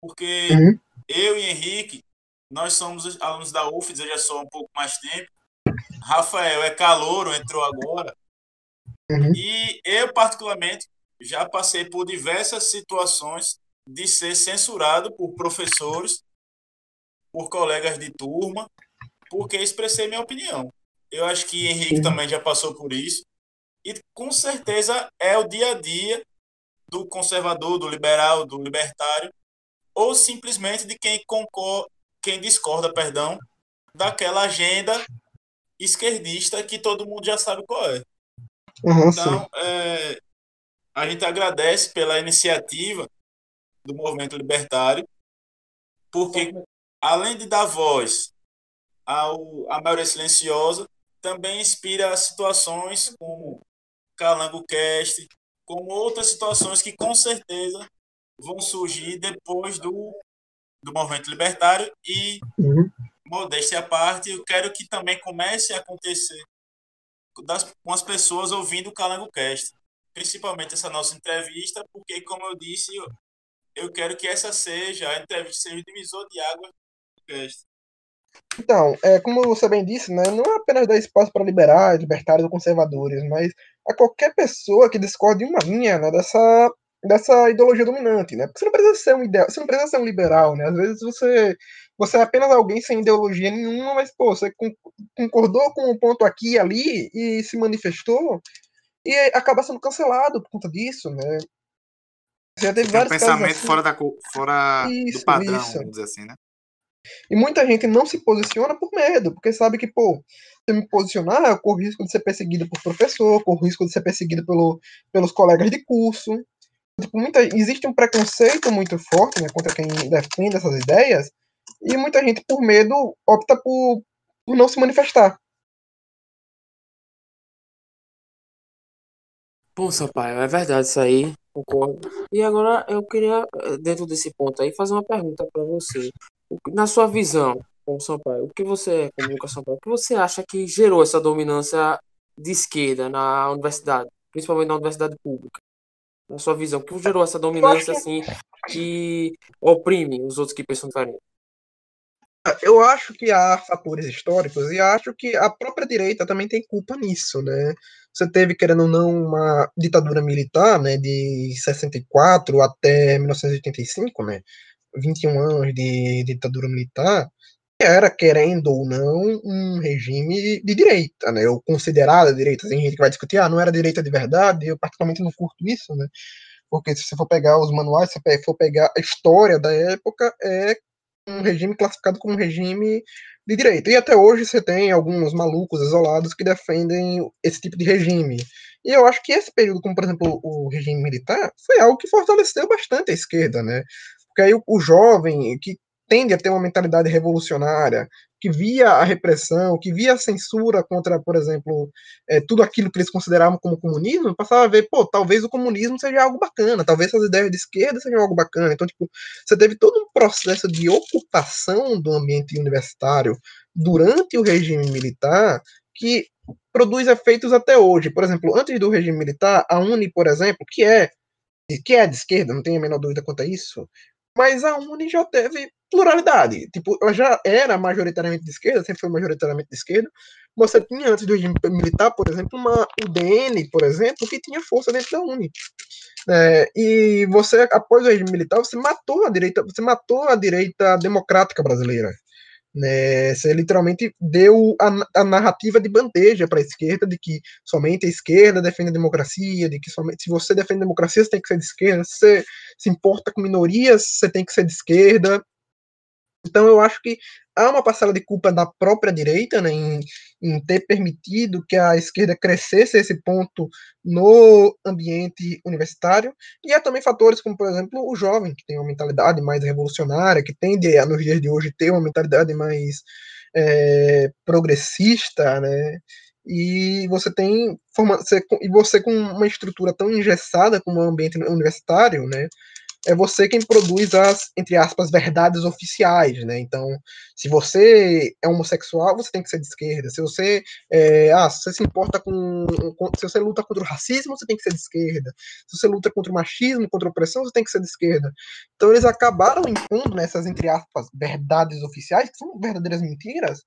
porque uhum. eu e Henrique, nós somos alunos da UFES, eu já sou há um pouco mais tempo. Rafael é calouro, entrou agora. Uhum. E eu, particularmente, já passei por diversas situações de ser censurado por professores, por colegas de turma, porque expressei minha opinião. Eu acho que Henrique também já passou por isso. E com certeza é o dia a dia do conservador, do liberal, do libertário, ou simplesmente de quem concorda, quem discorda, perdão, daquela agenda esquerdista que todo mundo já sabe qual é. Uhum, então, é, a gente agradece pela iniciativa do movimento libertário, porque além de dar voz ao, à maioria silenciosa, também inspira situações como Calango Cast, como outras situações que com certeza vão surgir depois do, do movimento libertário e uhum. modéstia à parte, eu quero que também comece a acontecer das, com as pessoas ouvindo o Calango Cast principalmente essa nossa entrevista, porque, como eu disse, eu, eu quero que essa seja a entrevista, seja o divisor de água do cast. Então, é, como você bem disse, né, não é apenas dar espaço para liberais, libertários ou conservadores, mas a qualquer pessoa que discorde uma linha né, dessa, dessa ideologia dominante, né? Porque você não precisa ser um ideal, você não precisa ser um liberal, né? Às vezes você você é apenas alguém sem ideologia nenhuma, mas pô, você concordou com um ponto aqui e ali e se manifestou, e acaba sendo cancelado por conta disso, né? Já teve vários um pensamento assim. fora, da, fora isso, do padrão, isso. vamos dizer assim, né? E muita gente não se posiciona por medo, porque sabe que, pô, se eu me posicionar, eu corro risco de ser perseguido por professor, corro risco de ser perseguido pelo, pelos colegas de curso. Tipo, muita, existe um preconceito muito forte né, contra quem defende essas ideias, e muita gente, por medo, opta por, por não se manifestar. Bom, Sampaio, é verdade isso aí, concordo. E agora eu queria, eh, dentro desse ponto aí, fazer uma pergunta para você. Na sua visão, como Sampaio, o que você, como Lucas Sampaio, o que você acha que gerou essa dominância de esquerda na universidade, principalmente na universidade pública? Na sua visão, o que gerou essa dominância assim que oprime os outros que pensam diferente? Eu acho que há fatores históricos e acho que a própria direita também tem culpa nisso, né? Você teve, querendo ou não, uma ditadura militar, né, de 64 até 1985, né? 21 anos de ditadura militar, que era, querendo ou não, um regime de direita, né? Ou considerada direita. Tem gente que vai discutir, ah, não era direita de verdade, eu particularmente não curto isso, né? Porque se você for pegar os manuais, se você for pegar a história da época, é um regime classificado como regime de direita. E até hoje você tem alguns malucos isolados que defendem esse tipo de regime. E eu acho que esse período, como por exemplo o regime militar, foi algo que fortaleceu bastante a esquerda, né? Porque aí o, o jovem que tende a ter uma mentalidade revolucionária, que via a repressão, que via a censura contra, por exemplo, é, tudo aquilo que eles consideravam como comunismo, passava a ver, pô, talvez o comunismo seja algo bacana, talvez essas ideias de esquerda sejam algo bacana. Então, tipo, você teve todo um processo de ocupação do ambiente universitário durante o regime militar que produz efeitos até hoje. Por exemplo, antes do regime militar, a Uni, por exemplo, que é que é de esquerda, não tenho a menor dúvida quanto a isso, mas a Uni já teve pluralidade. Tipo, ela já era majoritariamente de esquerda, sempre foi majoritariamente de esquerda. Você tinha, antes do regime militar, por exemplo, uma UDN, por exemplo, que tinha força dentro da Uni. É, e você, após o regime militar, você matou a direita, você matou a direita democrática brasileira. Né, você literalmente deu a, a narrativa de bandeja para a esquerda de que somente a esquerda defende a democracia, de que somente se você defende a democracia você tem que ser de esquerda, se você se importa com minorias você tem que ser de esquerda. Então eu acho que há uma parcela de culpa da própria direita né, em, em, ter permitido que a esquerda crescesse a esse ponto no ambiente universitário, e há também fatores como, por exemplo, o jovem, que tem uma mentalidade mais revolucionária, que tende, a, nos dias de hoje, ter uma mentalidade mais é, progressista, né? E você tem forma, você, e você com uma estrutura tão engessada como o ambiente universitário, né? É você quem produz as, entre aspas, verdades oficiais, né? Então, se você é homossexual, você tem que ser de esquerda. Se você, é, ah, se você se importa com, com, se você luta contra o racismo, você tem que ser de esquerda. Se você luta contra o machismo, contra a opressão, você tem que ser de esquerda. Então, eles acabaram impondo nessas, entre aspas, verdades oficiais, que são verdadeiras mentiras,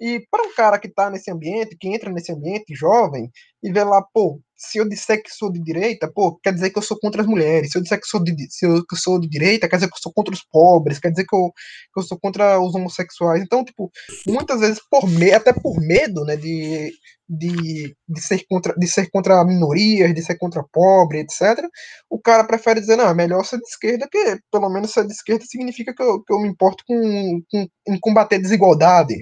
e para um cara que está nesse ambiente, que entra nesse ambiente jovem, e vê lá, pô, se eu disser que sou de direita, pô, quer dizer que eu sou contra as mulheres. Se eu disser que sou de, se eu, que sou de direita, quer dizer que eu sou contra os pobres, quer dizer que eu, que eu sou contra os homossexuais. Então, tipo, muitas vezes por medo, até por medo, né, de, de, de, ser contra, de ser contra minorias, de ser contra pobre, etc., o cara prefere dizer, não, é melhor ser de esquerda, porque pelo menos ser de esquerda significa que eu, que eu me importo com, com em combater desigualdade,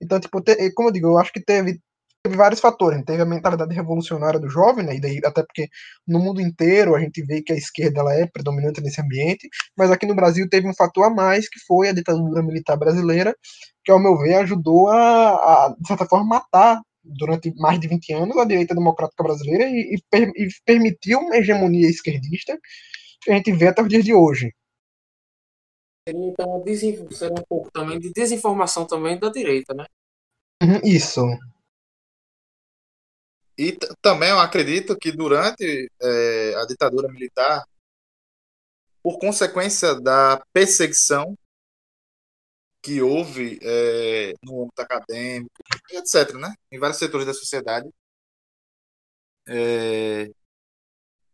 então, tipo, te, como eu digo, eu acho que teve, teve vários fatores. Teve a mentalidade revolucionária do jovem, né? E daí, até porque no mundo inteiro a gente vê que a esquerda ela é predominante nesse ambiente, mas aqui no Brasil teve um fator a mais, que foi a ditadura militar brasileira, que, ao meu ver, ajudou a, a de certa forma, matar durante mais de 20 anos a direita democrática brasileira e, e, per, e permitiu uma hegemonia esquerdista que a gente vê até os dias de hoje. Seria então seria um pouco também de desinformação também da direita, né? Uhum, isso. E também eu acredito que durante é, a ditadura militar, por consequência da perseguição que houve é, no âmbito acadêmico, etc., né? em vários setores da sociedade, é,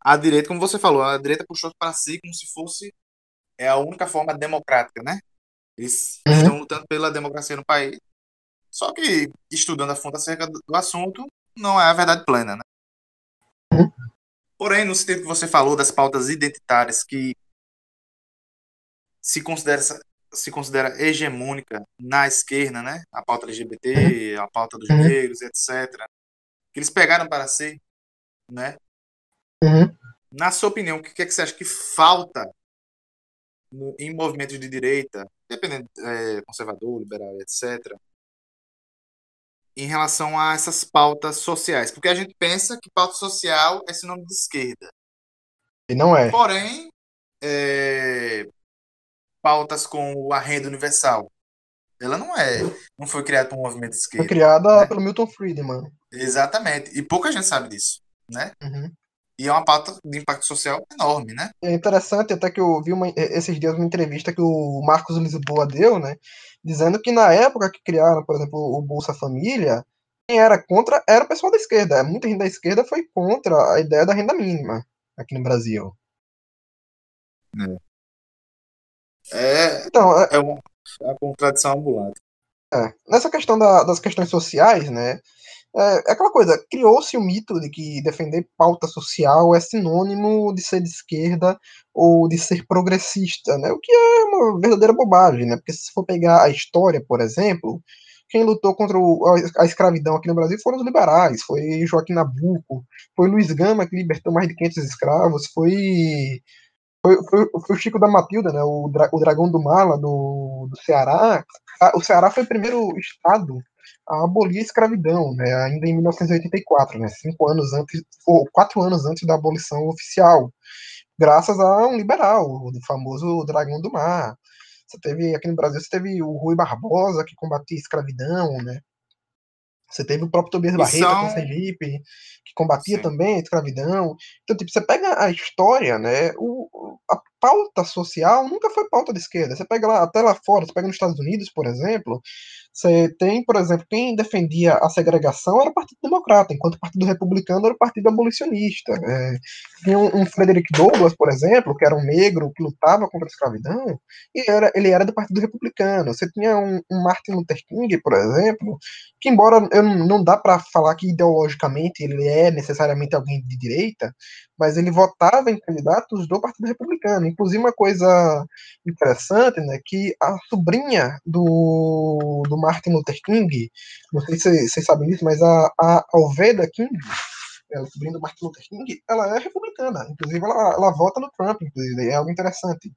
a direita, como você falou, a direita puxou para si como se fosse é a única forma democrática, né? Eles uhum. estão lutando pela democracia no país. Só que, estudando a fundo acerca do assunto, não é a verdade plena, né? Uhum. Porém, no sentido que você falou das pautas identitárias que se considera, se considera hegemônica na esquerda, né? A pauta LGBT, a pauta dos uhum. negros, etc. Que eles pegaram para si, né? Uhum. Na sua opinião, o que é que você acha que falta no, em movimentos de direita, dependendo é, conservador, liberal, etc., em relação a essas pautas sociais. Porque a gente pensa que pauta social é sinônimo de esquerda. E não é. Porém, é, pautas com a renda universal. Ela não é. Não foi criada por um movimento de esquerda. Foi criada né? pelo Milton Friedman. Exatamente. E pouca gente sabe disso. Né? Uhum. E é uma pauta de impacto social enorme, né? É interessante até que eu vi uma, esses dias uma entrevista que o Marcos Lisboa deu, né? Dizendo que na época que criaram, por exemplo, o Bolsa Família, quem era contra era o pessoal da esquerda. Muita gente da esquerda foi contra a ideia da renda mínima aqui no Brasil. É. é então, é, é uma, é uma contradição ambulante. É. Nessa questão da, das questões sociais, né? É, é aquela coisa, criou-se o mito de que defender pauta social é sinônimo de ser de esquerda ou de ser progressista, né? O que é uma verdadeira bobagem, né? Porque se for pegar a história, por exemplo, quem lutou contra a, escravidão aqui no Brasil foram os liberais, foi Joaquim Nabuco, foi Luiz Gama que libertou mais de 500 escravos, foi foi, foi, foi, o Chico da Matilda, né, o, dra, o dragão do Mala, do, do Ceará. O Ceará foi o primeiro estado a abolir a escravidão, né, ainda em 1984, né, cinco anos antes, ou quatro anos antes da abolição oficial, graças a um liberal, o famoso Dragão do Mar. Você teve aqui no Brasil, você teve o Rui Barbosa que combatia a escravidão, né? Você teve o próprio Tobias Barreto são... com Sergipe, que combatia Sim. também a escravidão. Então, tipo, você pega a história, né? O, a pauta social nunca foi pauta de esquerda. Você pega lá, até lá fora, você pega nos Estados Unidos, por exemplo, você tem, por exemplo, quem defendia a segregação era o Partido Democrata, enquanto o Partido Republicano era o Partido Abolicionista. É, tinha um, um, Frederick Douglass, por exemplo, que era um negro que lutava contra a escravidão, e era, ele era do Partido Republicano. Você tinha um, um Martin Luther King, por exemplo, que embora eu, não dá para falar que ideologicamente ele é necessariamente alguém de direita, mas ele votava em candidatos do Partido Republicano. Inclusive, uma coisa interessante, né, que a sobrinha do, do Martin Luther King, não sei se vocês sabem disso, mas a, a Alveda King, ela, sobrinha do Martin Luther King, ela é republicana. Inclusive, ela, ela vota no Trump, inclusive, é algo interessante.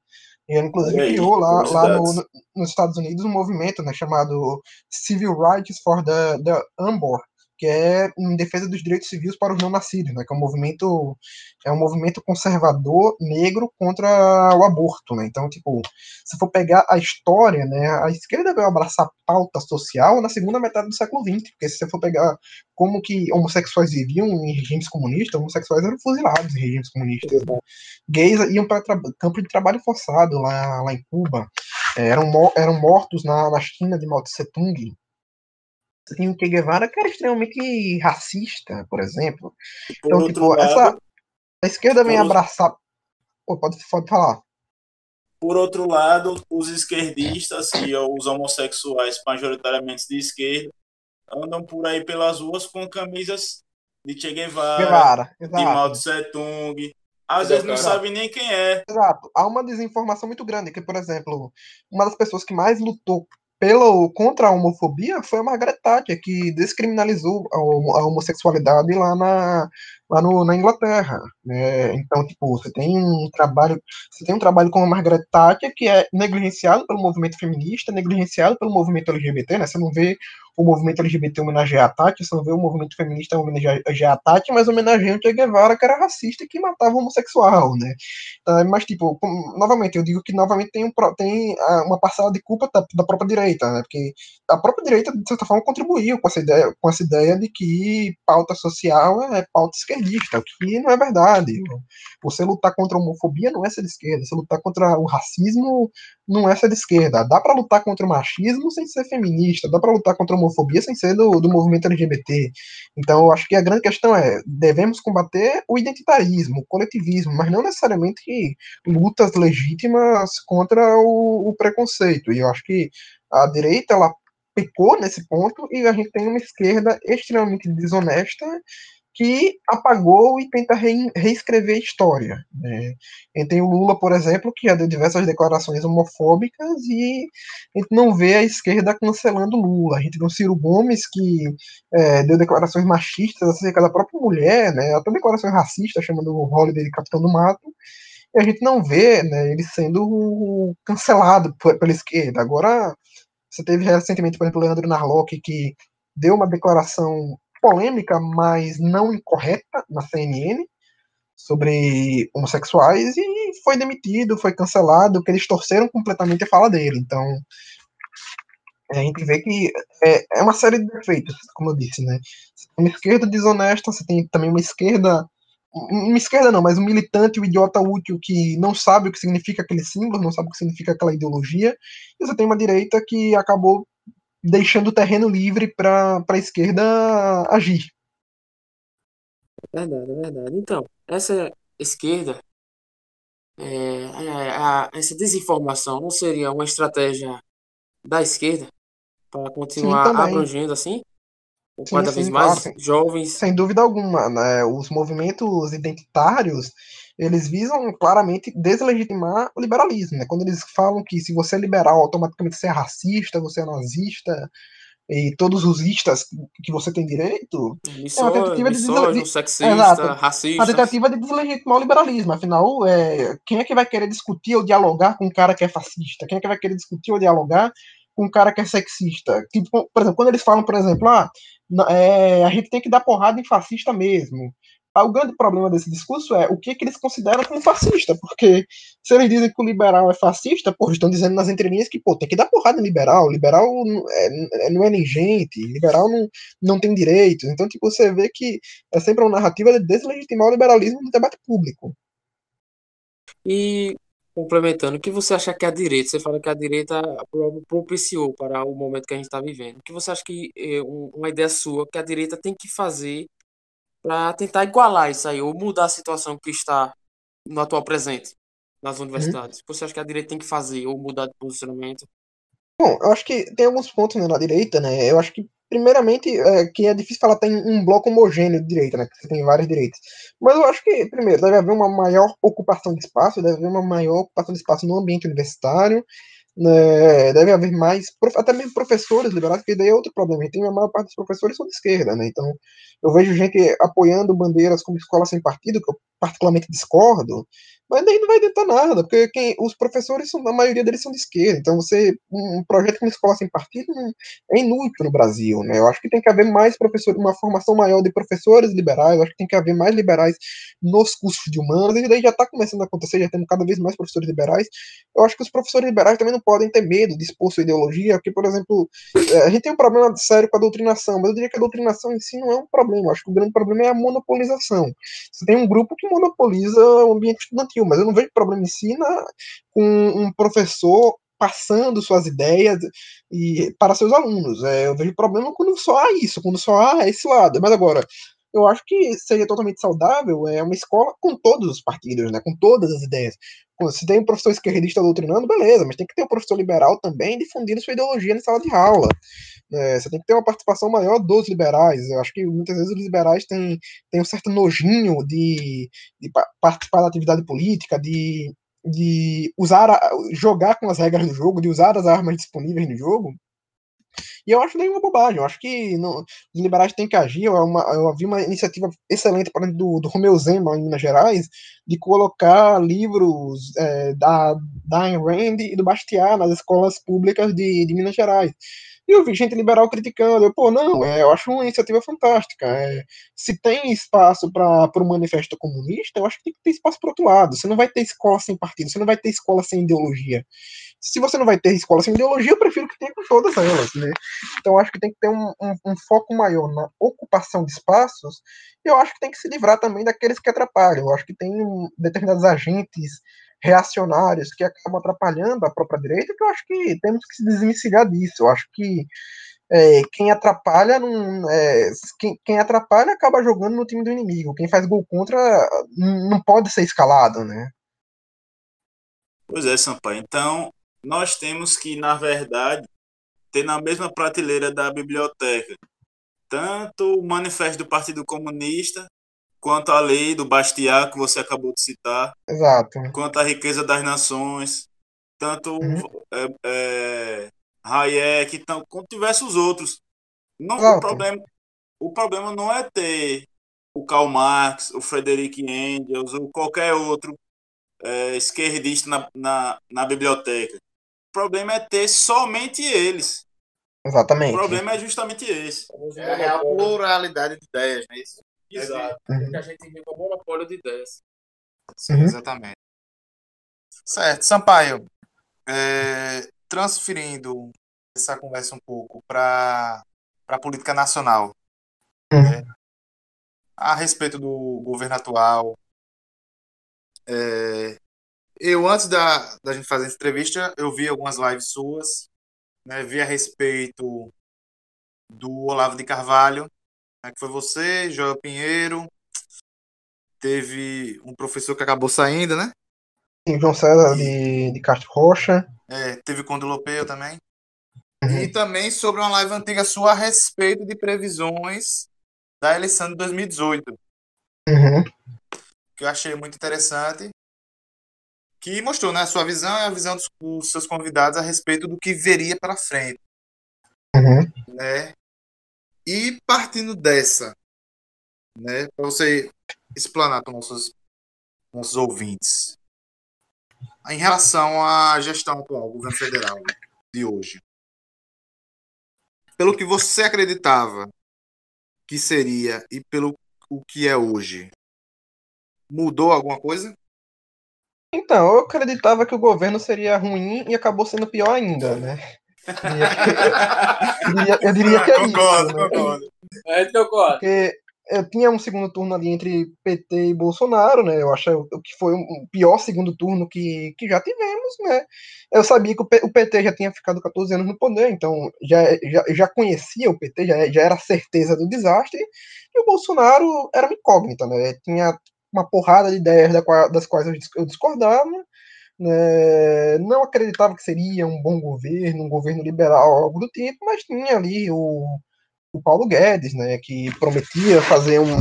E ela, inclusive, aí, criou lá, lá no, no, nos Estados Unidos um movimento né, chamado Civil Rights for the, the Unborn, que é em defesa dos direitos civis para os não nascidos, né, que é um movimento é um movimento conservador negro contra o aborto, né? Então, tipo, se for pegar a história, né, a esquerda veio abraçar pauta social na segunda metade do século XX, porque se você for pegar como que homossexuais viviam em regimes comunistas, homossexuais eram fuzilados em regimes comunistas. Né? Gays iam para campo de trabalho forçado lá, lá em Cuba, é, eram, eram mortos na, na China de Mao Tse Tung, você tem o Che Guevara, que era extremamente racista, por exemplo. Por então, tipo, lado, essa, a esquerda vem abraçar. Pô, pode, pode falar. Por outro lado, os esquerdistas e os homossexuais, majoritariamente de esquerda, andam por aí pelas ruas com camisas de Che Guevara, Guevara de Mao Tse Tung. Às vezes não sabe nem quem é. Exato. Há uma desinformação muito grande, que, por exemplo, uma das pessoas que mais lutou pelo, contra a homofobia foi a Margaret Thatcher, que descriminalizou a, a homossexualidade lá na, lá no, na Inglaterra. Né? Então, tipo, você tem um trabalho, você tem um trabalho com a Margaret Thatcher que é negligenciado pelo movimento feminista, negligenciado pelo movimento LGBT, né? Você não vê o movimento LGBT homenagear a Tati, você não vê o movimento feminista homenagear a Tati, mas homenageia o Che Guevara, que era racista e que matava homossexual, né? Então, mas, tipo, novamente, eu digo que novamente tem, um, tem ah, uma parcela de culpa da, da, própria direita, né? Porque a própria direita, de certa forma, contribuiu com essa ideia, com essa ideia de que pauta social é pauta esquerdista, o que não é verdade. Você lutar contra a homofobia não é ser de esquerda, você lutar contra o racismo não é ser de esquerda. Dá para lutar contra o machismo sem ser feminista, dá para lutar contra a homofobia sem ser do, do movimento LGBT. Então, eu acho que a grande questão é: devemos combater o identitarismo, o coletivismo, mas não necessariamente lutas legítimas contra o, o preconceito. E eu acho que a direita ela pecou nesse ponto e a gente tem uma esquerda extremamente desonesta que apagou e tenta re, reescrever a história. Né? E tem o Lula, por exemplo, que já deu diversas declarações homofóbicas e a gente não vê a esquerda cancelando Lula. A gente tem o Ciro Gomes, que é, deu declarações machistas acerca da própria mulher, né? até declarações racistas, chamando o Holiday de Capitão do Mato, e a gente não vê né, ele sendo cancelado pela esquerda. Agora, você teve recentemente, por exemplo, o Leandro Narlock, que deu uma declaração polêmica, mas não incorreta na CNN sobre homossexuais e foi demitido, foi cancelado, porque eles torceram completamente a fala dele. Então, a gente vê que é, é uma série de defeitos, como eu disse, né? Você tem uma esquerda desonesta, você tem também uma esquerda uma esquerda não, mas um militante, um idiota útil que não sabe o que significa aquele símbolo, não sabe o que significa aquela ideologia, e você tem uma direita que acabou deixando o terreno livre para a esquerda agir. É verdade, é verdade. Então, essa esquerda, é, a, essa desinformação não seria uma estratégia da esquerda para continuar sim, abrangendo assim? Sim, cada sim, vez mais claro, jovens. Sem dúvida alguma, né? Os movimentos identitários eles visam claramente deslegitimar o liberalismo, né? Quando eles falam que se você é liberal, automaticamente você é racista, você é nazista, e todos os istas que você tem direito, Missor, é uma tentativa de sexista, Exato, racista. Uma tentativa de deslegitimar o liberalismo. Afinal, é, quem é que vai querer discutir ou dialogar com um cara que é fascista? Quem é que vai querer discutir ou dialogar com um cara que é sexista? Tipo, por exemplo, quando eles falam, por exemplo, ah, é, a gente tem que dar porrada em fascista mesmo o grande problema desse discurso é o que, que eles consideram como fascista, porque se eles dizem que o liberal é fascista, pô, estão dizendo nas entrelinhas que, pô, tem que dar porrada em liberal, liberal é, é, não é nem gente, liberal não, não tem direitos, então, tipo, você vê que é sempre uma narrativa de deslegitimar o liberalismo no debate público. E, complementando, o que você acha que a direita, você fala que a direita propiciou para o momento que a gente está vivendo, o que você acha que, é, uma ideia sua, que a direita tem que fazer para tentar igualar isso aí, ou mudar a situação que está no atual presente nas universidades? Uhum. Você acha que a direita tem que fazer ou mudar de posicionamento? Bom, eu acho que tem alguns pontos né, na direita, né? Eu acho que, primeiramente, é, que é difícil falar tem um bloco homogêneo de direita, né? Que você tem várias direitas. Mas eu acho que, primeiro, deve haver uma maior ocupação de espaço, deve haver uma maior ocupação de espaço no ambiente universitário, né, deve haver mais, até mesmo professores liberais, porque daí é outro problema. Tem a maior parte dos professores são de esquerda, né? Então, eu vejo gente apoiando bandeiras como escola sem partido, que eu particularmente discordo, Mas daí não vai adiantar nada, porque quem, os professores, são, a maioria deles são de esquerda. Então, você um projeto com escola sem partido é inútil no Brasil. Né? Eu acho que tem que haver mais professores, uma formação maior de professores liberais. Eu acho que tem que haver mais liberais nos cursos de humanos. E daí já está começando a acontecer, já temos cada vez mais professores liberais. Eu acho que os professores liberais também não podem ter medo de expor sua ideologia, porque, por exemplo, é, a gente tem um problema sério com a doutrinação, mas eu diria que a doutrinação em si não é um problema. Eu acho que o grande problema é a monopolização. Você tem um grupo que monopoliza o ambiente estudantil, mas eu não vejo problema em si na, com um professor passando suas ideias e para seus alunos. É, eu vejo problema quando só há isso, quando só há esse lado. Mas agora, eu acho que seria totalmente saudável é uma escola com todos os partidos, né, com todas as ideias. Se tem um professor esquerdista doutrinando, beleza, mas tem que ter um professor liberal também difundindo sua ideologia na sala de aula. É, você tem que ter uma participação maior dos liberais. Eu acho que muitas vezes os liberais têm, têm um certo nojinho de, de participar da atividade política, de, de usar jogar com as regras do jogo, de usar as armas disponíveis no jogo. E eu acho nenhuma bobagem. Eu acho que não, os liberais têm que agir. Eu, uma, eu vi uma iniciativa excelente para do, do Romeu Zema em Minas Gerais de colocar livros é, da, da Ayn Rand e do Bastiat nas escolas públicas de, de Minas Gerais. E eu vi gente liberal criticando. Eu, pô, não, é, eu acho uma iniciativa fantástica. É, se tem espaço para um manifesto comunista, eu acho que tem que ter espaço para outro lado. Você não vai ter escola sem partido, você não vai ter escola sem ideologia. Se você não vai ter escola sem ideologia, eu prefiro que tenha com todas elas. Né? Então, acho que tem que ter um, um, um foco maior na ocupação de espaços. E eu acho que tem que se livrar também daqueles que atrapalham. Eu acho que tem determinados agentes reacionários que acabam atrapalhando a própria direita, que eu acho que temos que se desvencilhar disso. Eu acho que é, quem atrapalha não, é, quem, quem, atrapalha acaba jogando no time do inimigo. Quem faz gol contra não pode ser escalado, né? Pois é, Sampaio. Então, nós temos que, na verdade, ter na mesma prateleira da biblioteca tanto o manifesto do Partido Comunista quanto à lei do Bastiat, que você acabou de citar, Exato. quanto à riqueza das nações, tanto uhum. é, é, Hayek, tão, quanto diversos outros. Não, o, problema, o problema não é ter o Karl Marx, o Frederick Engels ou qualquer outro é, esquerdista na, na, na biblioteca. O problema é ter somente eles. Exatamente. O problema é justamente esse. É a pluralidade de ideias, não é isso? Exato. Uhum. Porque a gente vive um monopólio de ideias. Sim, uhum. exatamente. Certo. Sampaio, é, transferindo essa conversa um pouco para a política nacional, uhum. né, a respeito do governo atual, é, eu, antes da, da gente fazer essa entrevista, eu vi algumas lives suas, né, vi a respeito do Olavo de Carvalho, né, que foi você, Joel Pinheiro, teve um professor que acabou saindo, né? Sim, João César de, de Castro Rocha. É, teve Conde Lopeu também. Uhum. E também sobre uma live antiga sua a respeito de previsões da eleição de 2018. Uhum. Que eu achei muito interessante. Que mostrou né, a sua visão e a visão dos, dos seus convidados a respeito do que veria pela frente. Uhum. Né? E partindo dessa, né, para você explanar para nossos, nossos ouvintes, em relação à gestão atual, governo federal de hoje, pelo que você acreditava que seria e pelo o que é hoje, mudou alguma coisa? Então, eu acreditava que o governo seria ruim e acabou sendo pior ainda, né? Eu, diria, eu diria que é concordo, isso. Né? Concordo, É, concordo. Porque eu tinha um segundo turno ali entre PT e Bolsonaro, né? Eu acho que foi o pior segundo turno que, que já tivemos, né? Eu sabia que o PT já tinha ficado 14 anos no poder, então já, já, já conhecia o PT, já, já era certeza do desastre, e o Bolsonaro era uma incógnita, né? Tinha uma porrada de ideias das quais eu discordava, né, não acreditava que seria um bom governo, um governo liberal, algo do tipo, mas tinha ali o, o Paulo Guedes, né, que prometia fazer um,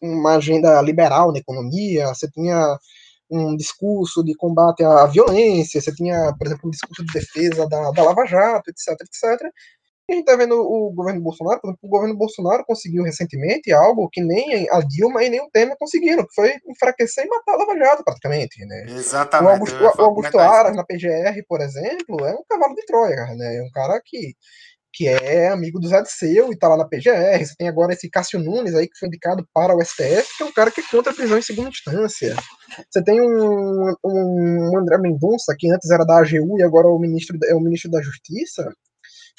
uma agenda liberal na economia, você tinha um discurso de combate à violência, você tinha, por exemplo, um discurso de defesa da, da Lava Jato, etc, etc. A gente está vendo o governo Bolsonaro, por exemplo, o governo Bolsonaro conseguiu recentemente algo que nem a Dilma e nem o Temer conseguiram, que foi enfraquecer e matar a Lava Jato, praticamente. Né? Exatamente. O Augusto, o Augusto Aras, na PGR, por exemplo, é um cavalo de Troia, né? É um cara que que é amigo do Zé Seu e tá lá na PGR. Você tem agora esse Cássio Nunes aí, que foi indicado para o STF, que é um cara que é contra a prisão em segunda instância. Você tem um, um André Mendonça, que antes era da AGU e agora é o ministro, é o ministro da Justiça,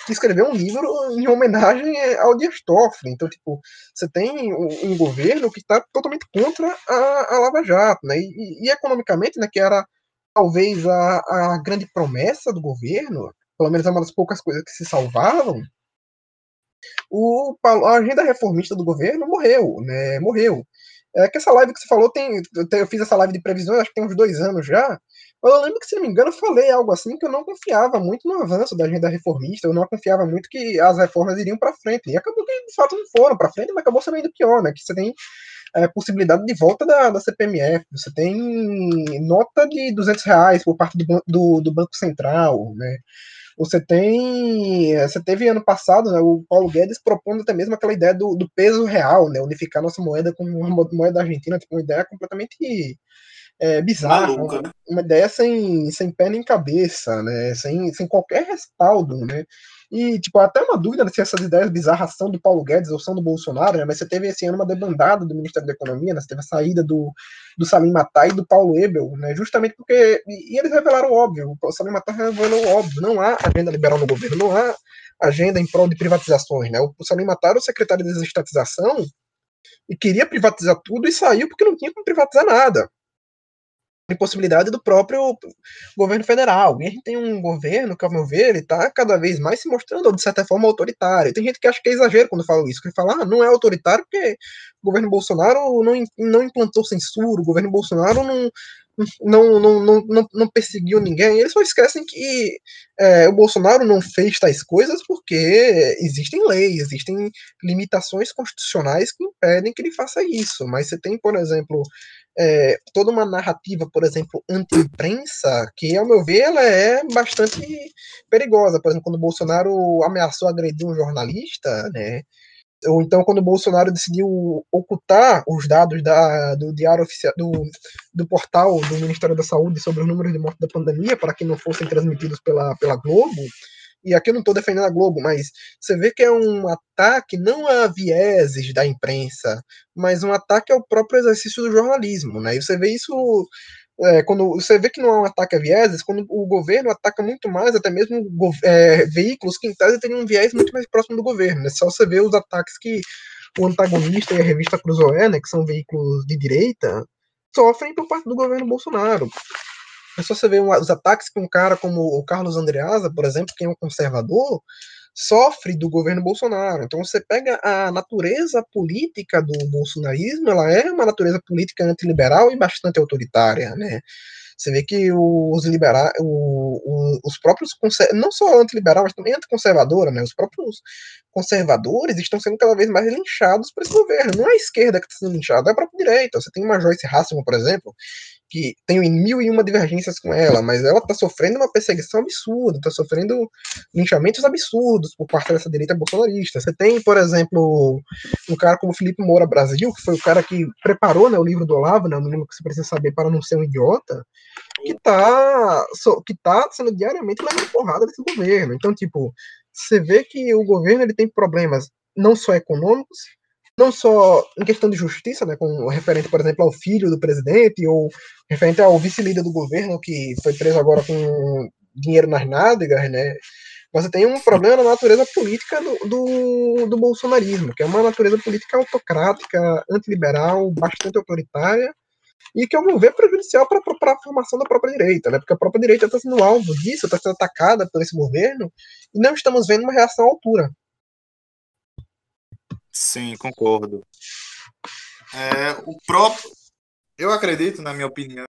que escreveu um livro em homenagem ao Dias Toffoli. Então, tipo, você tem um, um governo que está totalmente contra a, a, Lava Jato, né? E, e, e, economicamente, né, que era talvez a, a grande promessa do governo, pelo menos é uma das poucas coisas que se salvavam, o, a agenda reformista do governo morreu, né? Morreu. É que essa live que você falou tem. Eu fiz essa live de previsões, acho que tem uns dois anos já. Eu lembro que, se não me engano, eu falei algo assim que eu não confiava muito no avanço da agenda reformista, eu não confiava muito que as reformas iriam para frente. E acabou que, de fato, não foram para frente, mas acabou sendo ainda pior, né? Que você tem é, possibilidade de volta da, da CPMF, você tem nota de 200 reais por parte do, do, do Banco Central, né? Você tem. Você teve ano passado né, o Paulo Guedes propondo até mesmo aquela ideia do, do peso real, né? Unificar nossa moeda com uma moeda argentina, tipo, uma ideia completamente é, bizarra. Maluca, né? Uma ideia sem, sem pé nem cabeça, né? Sem, sem qualquer respaldo, né? E, tipo, até uma dúvida se essas ideias bizarras são do Paulo Guedes ou são do Bolsonaro, né? Mas você teve esse ano uma debandada do Ministério da Economia, né? Você teve a saída do, do Salim Matar e do Paulo Ebel, né? Justamente porque. E, e eles revelaram o óbvio. O Salim Matar revelou o óbvio. Não há agenda liberal no governo, não há agenda em prol de privatizações, né? O, o Salim Matar era o secretário de desestatização e queria privatizar tudo e saiu porque não tinha como privatizar nada impossibilidade do próprio governo federal. E a gente tem um governo que, ao meu ver, ele está cada vez mais se mostrando, de certa forma, autoritário. Tem gente que acha que é exagero quando fala isso, que fala, ah, não é autoritário porque o governo Bolsonaro não, não implantou censura, o governo Bolsonaro não, não, não, não, não, não perseguiu ninguém. Eles só esquecem que é, o Bolsonaro não fez tais coisas porque existem leis, existem limitações constitucionais que impedem que ele faça isso. Mas você tem, por exemplo, é, toda uma narrativa, por exemplo, anti-imprensa, que, ao meu ver, ela é bastante perigosa. Por exemplo, quando o Bolsonaro ameaçou agredir um jornalista, né? Ou então quando o Bolsonaro decidiu ocultar os dados da, do diário oficial, do, do portal do Ministério da Saúde sobre os números de morte da pandemia, para que não fossem transmitidos pela, pela Globo, e aqui eu não estou defendendo a Globo, mas você vê que é um ataque não a vieses da imprensa, mas um ataque ao próprio exercício do jornalismo, né? E você vê isso é, quando você vê que não é um ataque a vieses, quando o governo ataca muito mais, até mesmo é, veículos que em tese teriam um viés muito mais próximo do governo. É só você ver os ataques que o antagonista e a revista Cruzoé, né, que são veículos de direita, sofrem por parte do governo Bolsonaro. É só você ver os ataques que um cara como o Carlos Andreasa, por exemplo, que é um conservador, sofre do governo Bolsonaro. Então você pega a natureza política do bolsonarismo, ela é uma natureza política antiliberal e bastante autoritária, né? Você vê que os liberais, os próprios não só antiliberal, mas também anticonservadora, né? Os próprios conservadores estão sendo cada vez mais linchados por esse governo. Não é a esquerda que está sendo linchada, é a própria direita. Você tem uma Joyce Hasselman, por exemplo, que tem mil e uma divergências com ela, mas ela está sofrendo uma perseguição absurda, está sofrendo linchamentos absurdos por parte dessa direita bolsonarista. Você tem, por exemplo, um cara como Felipe Moura Brasil, que foi o cara que preparou né, o livro do Olavo, né, o livro que você precisa saber para não ser um idiota, que está que tá sendo diariamente levando porrada desse governo. Então, tipo, você vê que o governo ele tem problemas não só econômicos, não só em questão de justiça, né, com referente, por exemplo, ao filho do presidente, ou referente ao vice-líder do governo, que foi preso agora com dinheiro nas nádegas, né, você tem um problema na natureza política do, do, do bolsonarismo, que é uma natureza política autocrática, antiliberal, bastante autoritária, e que, ao meu ver, é prejudicial para a formação da própria direita, né? porque a própria direita está sendo alvo disso, está sendo atacada por esse governo, e não estamos vendo uma reação à altura. Sim, concordo. É, o próprio. Eu acredito, na minha opinião,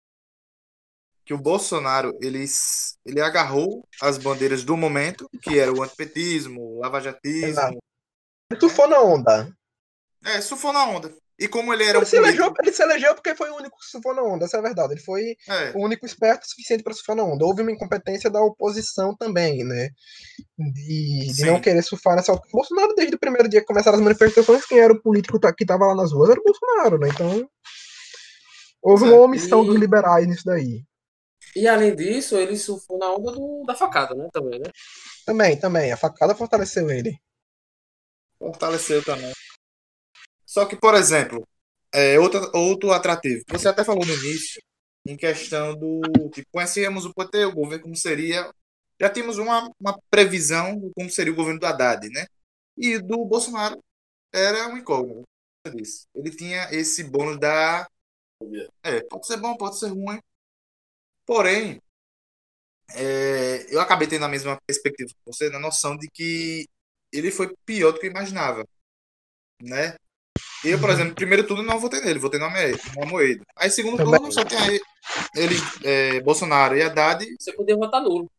que o Bolsonaro ele, ele agarrou as bandeiras do momento, que era o antipetismo, o lavajatismo. Tu for na onda. É, for na onda. E como ele era um Ele se, elegeu, ele se elegeu porque foi o único que surfou na onda, essa é a verdade. Ele foi É, o único esperto o suficiente para surfar na onda. Houve uma incompetência da oposição também, né? De, de não querer surfar nessa. O Bolsonaro, desde o primeiro dia que começaram as manifestações, quem era o político que estava lá nas ruas era o Bolsonaro, né? Então. Houve uma Certo. omissão E- dos liberais nisso daí. E além disso, ele surfou na onda do, da facada, né? Também, né? Também, também. A facada fortaleceu ele. fortaleceu também. Só que, por exemplo, é, outro, outro atrativo. Você até falou no início, em questão do. Tipo, conhecíamos o PT, o governo, como seria. Já tínhamos uma, uma previsão de como seria o governo do Haddad, né? E do Bolsonaro era um incógnito. Ele tinha esse bônus da. É, pode ser bom, pode ser ruim. Porém, é, eu acabei tendo a mesma perspectiva que você, na noção de que ele foi pior do que eu imaginava, né? Eu, por exemplo, primeiro turno não votei nele, votei no Ame- no Amoedo. Aí, segundo Também. turno, só tem aí ele, é, Bolsonaro e Haddad. Você podia votar nulo.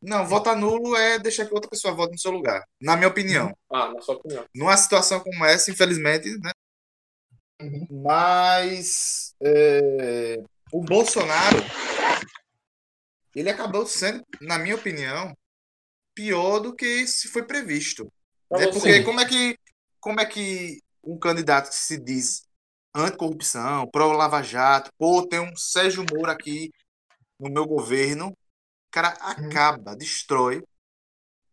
Não, votar nulo é deixar que outra pessoa vote no seu lugar, na minha opinião. Ah, na sua opinião. Numa situação como essa, infelizmente, né? Uhum. Mas é, o Bolsonaro, ele acabou sendo, na minha opinião, pior do que se foi previsto. Pra você. Porque como é que como é que um candidato que se diz anticorrupção, pró-Lava Jato, pô, tem um Sérgio Moro aqui no meu governo, o cara acaba, destrói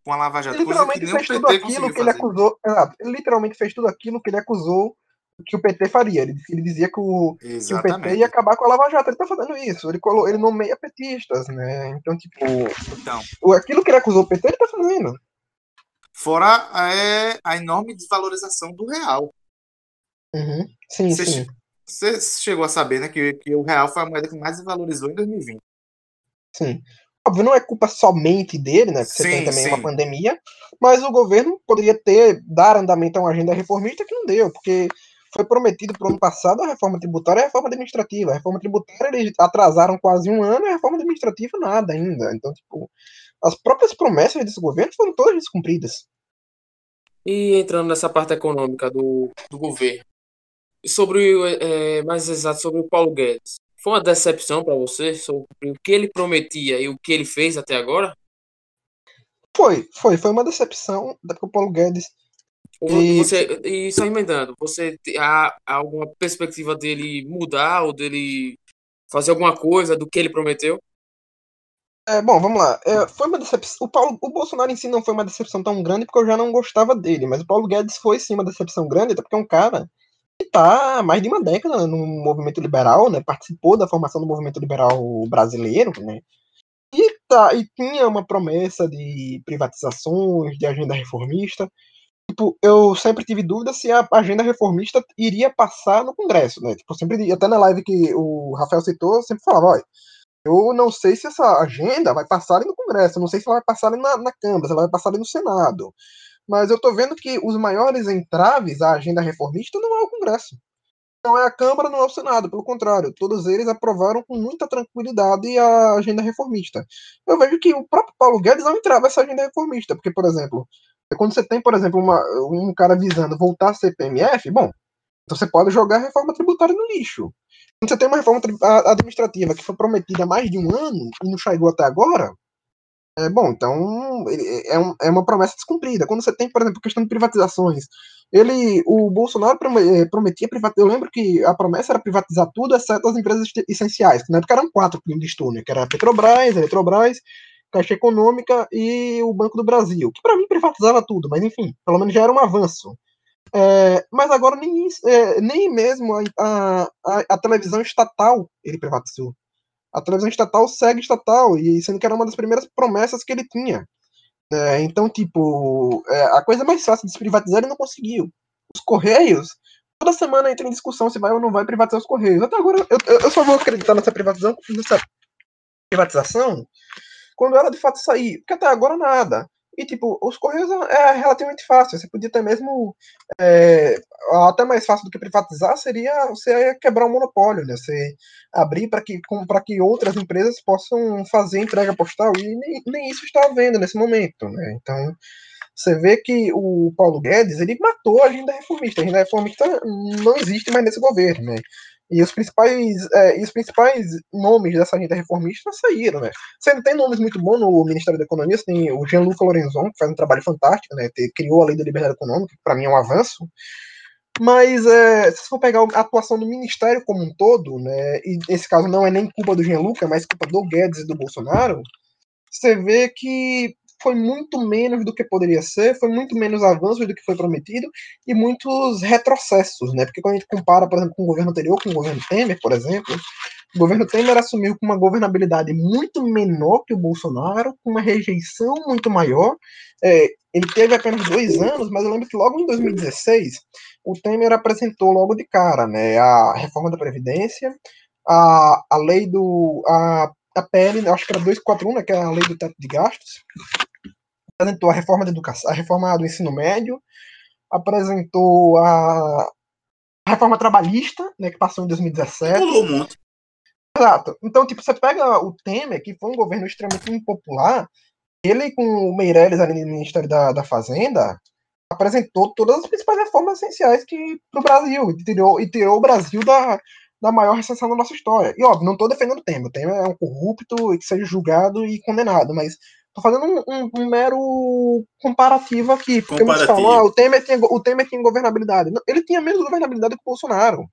com a Lava Jato, Ele literalmente fez tudo aquilo que ele fazer. acusou. Exato. Ele literalmente fez tudo aquilo que ele acusou que o PT faria. Ele, ele dizia que o, que o PT ia acabar com a Lava Jato. Ele tá fazendo isso. Ele, colo, ele nomeia petistas, né? Então, tipo, Então, aquilo que ele acusou o PT, ele tá fazendo. Fora é, a enorme desvalorização do real. Uhum. Sim, Você sim. Você chegou a saber, né, que, que o real foi a moeda que mais desvalorizou em 2020. Sim. Óbvio, não é culpa somente dele, né? Porque você Sim, tem também sim. uma pandemia, mas o governo poderia ter, dar andamento a uma agenda reformista que não deu, porque foi prometido para o ano passado a reforma tributária e a reforma administrativa. A reforma tributária eles atrasaram quase um ano e a reforma administrativa nada ainda. Então, tipo, as próprias promessas desse governo foram todas descumpridas. E entrando nessa parte econômica do, do governo, sobre é, mais exato sobre o Paulo Guedes, foi uma decepção para você sobre o que ele prometia e o que ele fez até agora? Foi, foi, foi uma decepção, porque o Paulo Guedes E- você, e só emendando, você há alguma perspectiva dele mudar ou dele fazer alguma coisa do que ele prometeu? É, bom, vamos lá. É, foi uma decepção. O, Paulo, o Bolsonaro em si não foi uma decepção tão grande porque eu já não gostava dele, mas o Paulo Guedes foi sim uma decepção grande, até porque é um cara que está há mais de uma década no movimento liberal, né? Participou da formação do movimento liberal brasileiro, né? E, tá, e tinha uma promessa de privatizações, de agenda reformista. Tipo, eu sempre tive dúvida se a agenda reformista iria passar no Congresso, né? Tipo, sempre, até na live que o Rafael citou, eu sempre falava, olha, eu não sei se essa agenda vai passar ali no Congresso, eu não sei se ela vai passar ali na, na Câmara, se ela vai passar ali no Senado. Mas eu tô vendo que os maiores entraves à agenda reformista não é o Congresso. Não é a Câmara, não é o Senado, pelo contrário, todos eles aprovaram com muita tranquilidade a agenda reformista. Eu vejo que o próprio Paulo Guedes não entrava essa agenda reformista, porque, por exemplo, quando você tem, por exemplo, uma, um cara visando voltar a ser PMF, bom, então você pode jogar a reforma tributária no lixo. Quando você tem uma reforma administrativa que foi prometida há mais de um ano e não chegou até agora, é bom, então é, um- é uma promessa descumprida. Quando você tem, por exemplo, questão de privatizações, ele, o Bolsonaro eh, prometia privatizar. Eu lembro que a promessa era privatizar tudo, exceto as empresas essenciais, que na época eram quatro que né? Que era a Petrobras, a Eletrobras, Caixa Econômica e o Banco do Brasil, que para mim privatizava tudo, mas enfim, pelo menos já era um avanço. É, mas agora nem, é, nem mesmo a, a, a- televisão estatal ele privatizou. A televisão estatal segue estatal, e sendo que era uma das primeiras promessas que ele tinha. É, então, tipo, é, a coisa mais fácil de se privatizar ele não conseguiu. Os Correios, toda semana entra em discussão se vai ou não vai privatizar os Correios. Até agora, eu- eu só vou acreditar nessa privatização, nessa privatização quando ela de fato sair, porque até agora nada. E, tipo, os Correios é relativamente fácil. Você podia até mesmo. é, até mais fácil do que privatizar seria você quebrar o monopólio, né? Você abrir para que, que outras empresas possam fazer entrega postal. E nem, nem isso está havendo nesse momento, né? Então, Você vê que o Paulo Guedes ele matou a agenda reformista. A agenda reformista não existe mais nesse governo, né? E os principais, é, e os principais nomes dessa agenda reformista saíram, né? Você não tem nomes muito bons no Ministério da Economia, você tem o Jean-Luc Lorenzon, que faz um trabalho fantástico, né? Criou a Lei da Liberdade Econômica, que para mim é um avanço. Mas é, se for pegar a atuação do Ministério como um todo, né? E nesse caso não é nem culpa do Jean-Luc, é mais culpa do Guedes e do Bolsonaro, você vê que foi muito menos do que poderia ser, foi muito menos avanços do que foi prometido e muitos retrocessos, né? Porque quando a gente compara, por exemplo, com o governo anterior, com o governo Temer, por exemplo, o governo Temer assumiu com uma governabilidade muito menor que o Bolsonaro, com uma rejeição muito maior. É, ele teve apenas dois anos, mas eu lembro que logo em 2016 o Temer apresentou logo de cara, né, a reforma da previdência, a, a lei do a, a PL, acho que era 241, né, que é a lei do teto de gastos, apresentou a reforma da educação, a reforma do ensino médio, apresentou a, a reforma trabalhista, né, que passou em 2017. Pulou. Exato. Então, tipo, você pega o Temer, que foi um governo extremamente impopular, ele com o Meirelles ali no Ministério da, da Fazenda, apresentou todas as principais reformas essenciais que para o Brasil e tirou, e tirou o Brasil da, da maior recessão da nossa história. E óbvio, não estou defendendo o Temer, o Temer é um corrupto e que seja julgado e condenado, mas Tô fazendo um, um, um, mero comparativo aqui. Porque muitos falam, ah, o Temer, tinha, o Temer tinha governabilidade. Ele tinha menos governabilidade que o Bolsonaro.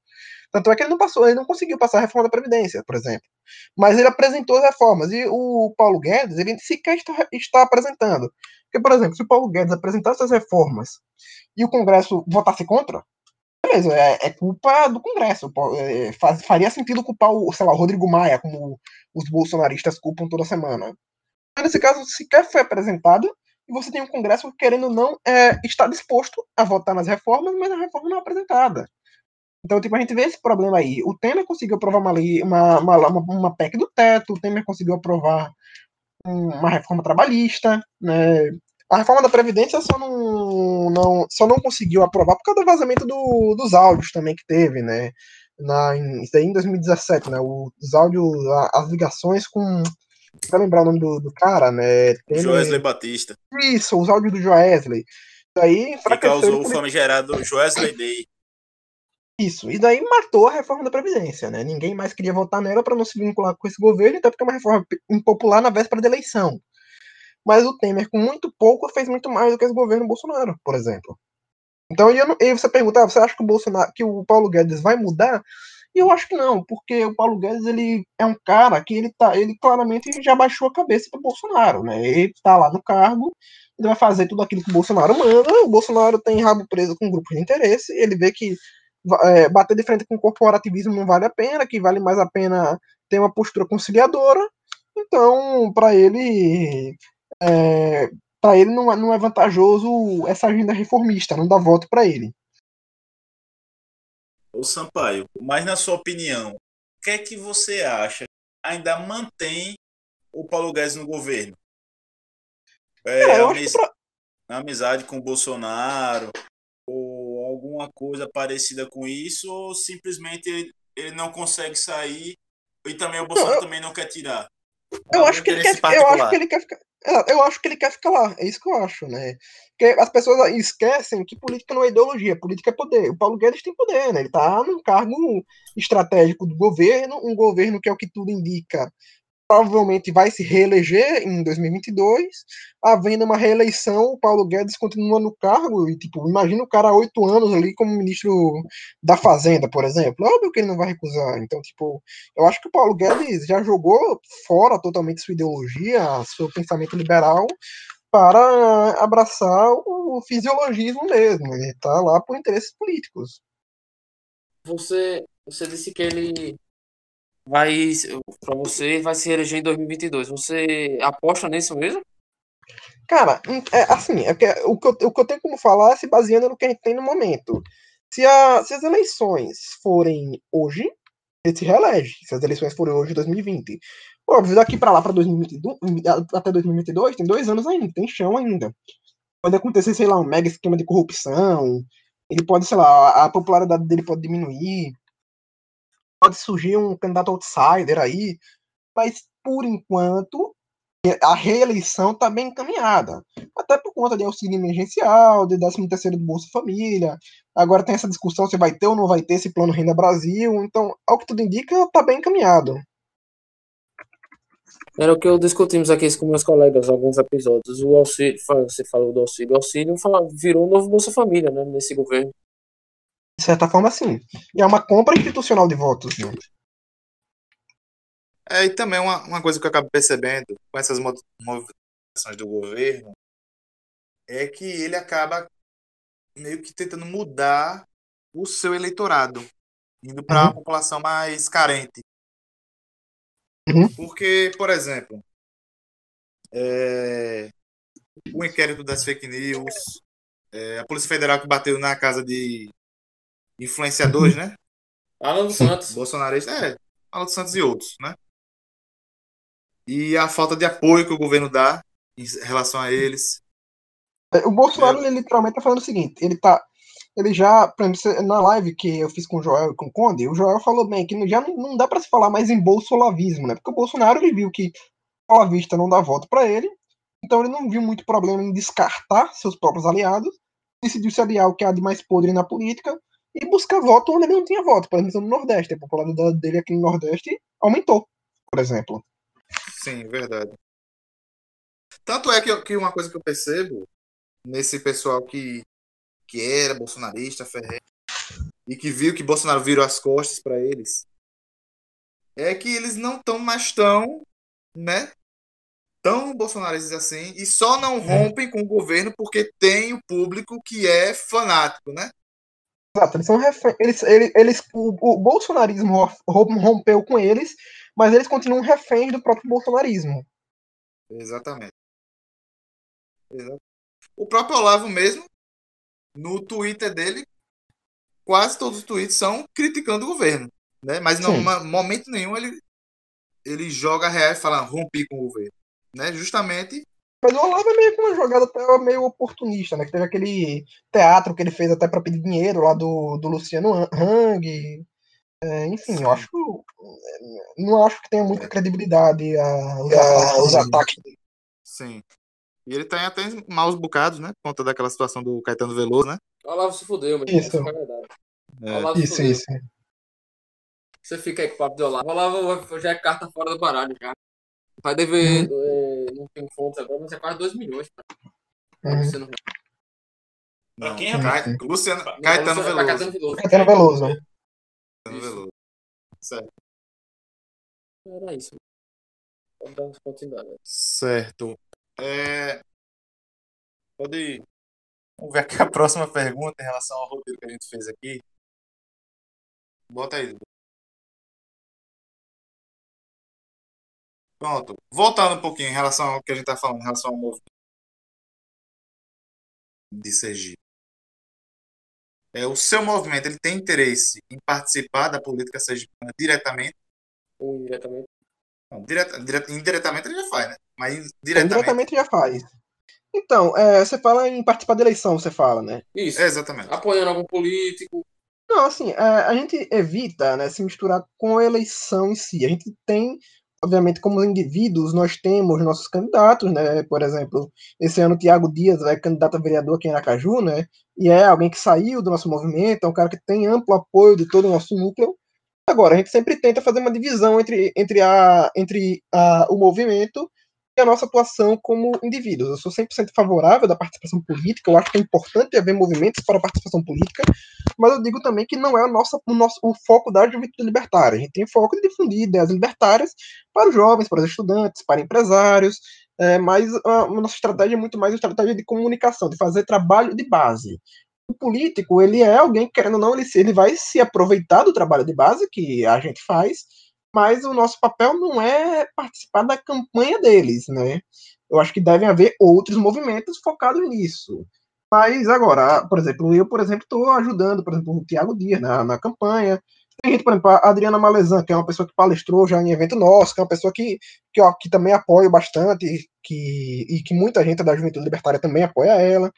Tanto é que ele não passou, ele não conseguiu passar a reforma da Previdência, por exemplo. Mas ele apresentou as reformas. E o Paulo Guedes, ele sequer está, está apresentando. Porque, por exemplo, se o Paulo Guedes apresentasse as reformas e o Congresso votasse contra, beleza, é, é culpa do Congresso. É, faz, faria sentido culpar o, sei lá, o Rodrigo Maia, como os bolsonaristas culpam toda semana nesse caso sequer foi apresentada, e você tem um Congresso que, querendo ou não, é, está disposto a votar nas reformas, mas a reforma não é apresentada. Então, tipo, a gente vê esse problema aí. O Temer conseguiu aprovar uma, lei, uma, uma, uma, uma PEC do teto, o Temer conseguiu aprovar uma reforma trabalhista, né? A reforma da Previdência só não, não, só não conseguiu aprovar por causa do vazamento do, dos áudios também que teve, né? Na, em, isso aí em 2017, né? Os áudios, as ligações com Pra lembrar o nome do, do cara, né? Tem Joesley Batista. Isso, os áudios do Joesley. Daí que causou o famigerado Joesley Day. Isso, e daí matou a reforma da Previdência, né? Ninguém mais queria votar nela para não se vincular com esse governo, até porque é uma reforma impopular na véspera da eleição. Mas o Temer, com muito pouco, fez muito mais do que esse governo Bolsonaro, por exemplo. Então, e você pergunta, ah, você acha que o Bolsonaro, que o Paulo Guedes vai mudar? E eu acho que não, porque o Paulo Guedes ele é um cara que ele tá, ele claramente já baixou a cabeça para Bolsonaro, né? Ele tá lá no cargo, ele vai fazer tudo aquilo que o Bolsonaro manda. O Bolsonaro tem rabo preso com grupos de interesse, ele vê que é, bater de frente com o corporativismo não vale a pena, que vale mais a pena ter uma postura conciliadora. Então, para ele, é, para ele não, é, não é vantajoso essa agenda reformista, não dá voto para ele o Sampaio, mas na sua opinião, o que é que você acha ainda mantém o Paulo Guedes no governo? É, é amiz... pra... amizade com o Bolsonaro ou alguma coisa parecida com isso ou simplesmente ele, ele não consegue sair e também o Bolsonaro não, eu... também não quer tirar? Eu acho, que ele quer, eu acho que ele quer ficar. É, eu acho que ele quer ficar lá, é isso que eu acho, né? Porque as pessoas esquecem que política não é ideologia, política é poder. O Paulo Guedes tem poder, né? Ele tá num cargo estratégico do governo, um governo que é o que tudo indica provavelmente vai se reeleger em 2022. Havendo uma reeleição, o Paulo Guedes continua no cargo. E, tipo, imagina o cara há oito anos ali como ministro da Fazenda, por exemplo. Óbvio que ele não vai recusar. Então, tipo, eu acho que o Paulo Guedes já jogou fora totalmente sua ideologia, seu pensamento liberal, para abraçar o fisiologismo mesmo. Ele tá lá por interesses políticos. Você, você disse que ele vai para você vai se eleger em 2022. Você aposta nisso mesmo? Cara, é, assim, é que, o, que eu, o que eu tenho como falar é se baseando no que a gente tem no momento. Se, a, se as eleições forem hoje, ele se reelege. Se as eleições forem hoje, 2020. Óbvio, daqui para lá, para 2022, até 2022, tem dois anos ainda, tem chão ainda. Pode acontecer, sei lá, um mega esquema de corrupção. Ele pode, sei lá, a popularidade dele pode diminuir pode surgir um candidato outsider aí, mas por enquanto a reeleição está bem encaminhada. Até por conta de auxílio emergencial, de 13 terceiro do Bolsa Família. Agora tem essa discussão se vai ter ou não vai ter esse plano Renda Brasil. Então, ao que tudo indica, está bem encaminhado. Era o que eu discutimos aqui com meus colegas alguns episódios. O auxílio, você falou do auxílio, o auxílio virou um novo Bolsa Família, né, nesse governo. De certa forma, sim. E é uma compra institucional de votos, né? É, e também uma, uma coisa que eu acabo percebendo com essas movimentações do governo é que ele acaba meio que tentando mudar o seu eleitorado, indo para uhum. a população mais carente. Uhum. Porque, por exemplo, é, o inquérito das fake news, é, a Polícia Federal que bateu na casa de influenciadores, né? Alan dos Santos. Bolsonarista, é, Alan dos Santos e outros, né? E a falta de apoio que o governo dá em relação a eles. É, o Bolsonaro, é. ele literalmente tá falando o seguinte, ele tá ele já, por exemplo, na live que eu fiz com o Joel e com o Conde, o Joel falou bem que já não, não dá para se falar mais em bolsolavismo, né? Porque o Bolsonaro ele viu que a vista não dá voto para ele, então ele não viu muito problema em descartar seus próprios aliados, decidiu se aliar o que há de mais podre na política e buscar voto onde ele não tinha voto, por exemplo, no Nordeste. A popularidade dele aqui no Nordeste aumentou, por exemplo. Sim, verdade. Tanto é que, que uma coisa que eu percebo nesse pessoal que que era bolsonarista, ferreiro, e que viu que Bolsonaro virou as costas para eles, é que eles não estão mais tão, né, tão bolsonaristas assim, e só não rompem com o governo porque tem o público que é fanático, né? Exato, eles são reféns, eles, eles, eles o, o, bolsonarismo rompeu com eles, mas eles continuam reféns do próprio bolsonarismo. Exatamente. Exatamente. O próprio Olavo mesmo no Twitter dele, quase todos os tweets são criticando o governo. Né? Mas em momento nenhum ele, ele joga real e fala rompi com o governo. Né? Justamente. Mas o Olavo é meio que uma jogada até meio oportunista, né? Que teve aquele teatro que ele fez até para pedir dinheiro lá do, do Luciano Hang. É, enfim, Sim. eu acho. Não acho que tenha muita credibilidade a, a, os ataques dele. Sim. E ele tem até maus bocados, né? Por conta daquela situação do Caetano Veloso, né? O Olavo se fudeu, mas isso. é verdade. É. Isso, isso. Você fica aí com o papo de Olavo. Olavo já é carta fora do baralho já. Vai dever. É, não tem fontes agora, mas é quase 2 milhões. Tá? Uhum. Você não... Pra quem é Cai... Luciano... Caetano Veloso. Caetano Veloso. Caetano Veloso, né? Caetano Veloso. Certo. Era isso. Vamos dar continuidade. Certo. É... Pode ir. Vamos ver aqui a próxima pergunta em relação ao roteiro que a gente fez aqui. Bota aí. Pronto. Voltando um pouquinho em relação ao que a gente está falando, em relação ao movimento de Sergipe. É, o seu movimento ele tem interesse em participar da política sergipana diretamente? Ou indiretamente? Não, direta, direta, indiretamente ele já faz, né? Mas diretamente. Indiretamente já faz. Então, é, você fala em participar da eleição, você fala, né? Isso. É, exatamente. Apoiando algum político. Não, assim, é, a gente evita né, se misturar com a eleição em si. A gente tem, obviamente, como indivíduos, nós temos nossos candidatos, né? Por exemplo, esse ano o Tiago Dias é candidato a vereador aqui em Aracaju, né? E é alguém que saiu do nosso movimento, é um cara que tem amplo apoio de todo o nosso núcleo. Agora, a gente sempre tenta fazer uma divisão entre, entre, a, entre a, o movimento e a nossa atuação como indivíduos. Eu sou 100% favorável da participação política, eu acho que é importante haver movimentos para a participação política, mas eu digo também que não é a nossa, o, nosso, o foco da juventude libertária. A gente tem foco de difundir ideias libertárias para os jovens, para os estudantes, para empresários, é, mas a, a nossa estratégia é muito mais uma estratégia de comunicação, de fazer trabalho de base o político, ele é alguém que, querendo ou não, ele, ele vai se aproveitar do trabalho de base que a gente faz, mas o nosso papel não é participar da campanha deles, né? Eu acho que devem haver outros movimentos focados nisso. Mas agora, por exemplo, eu, por exemplo, estou ajudando, por exemplo, o Tiago Dias na, na campanha. Tem gente, por exemplo, a Adriana Malezan, que é uma pessoa que palestrou já em evento nosso, que é uma pessoa que, que, ó, que também apoio bastante, que, e que muita gente da Juventude Libertária também apoia ela.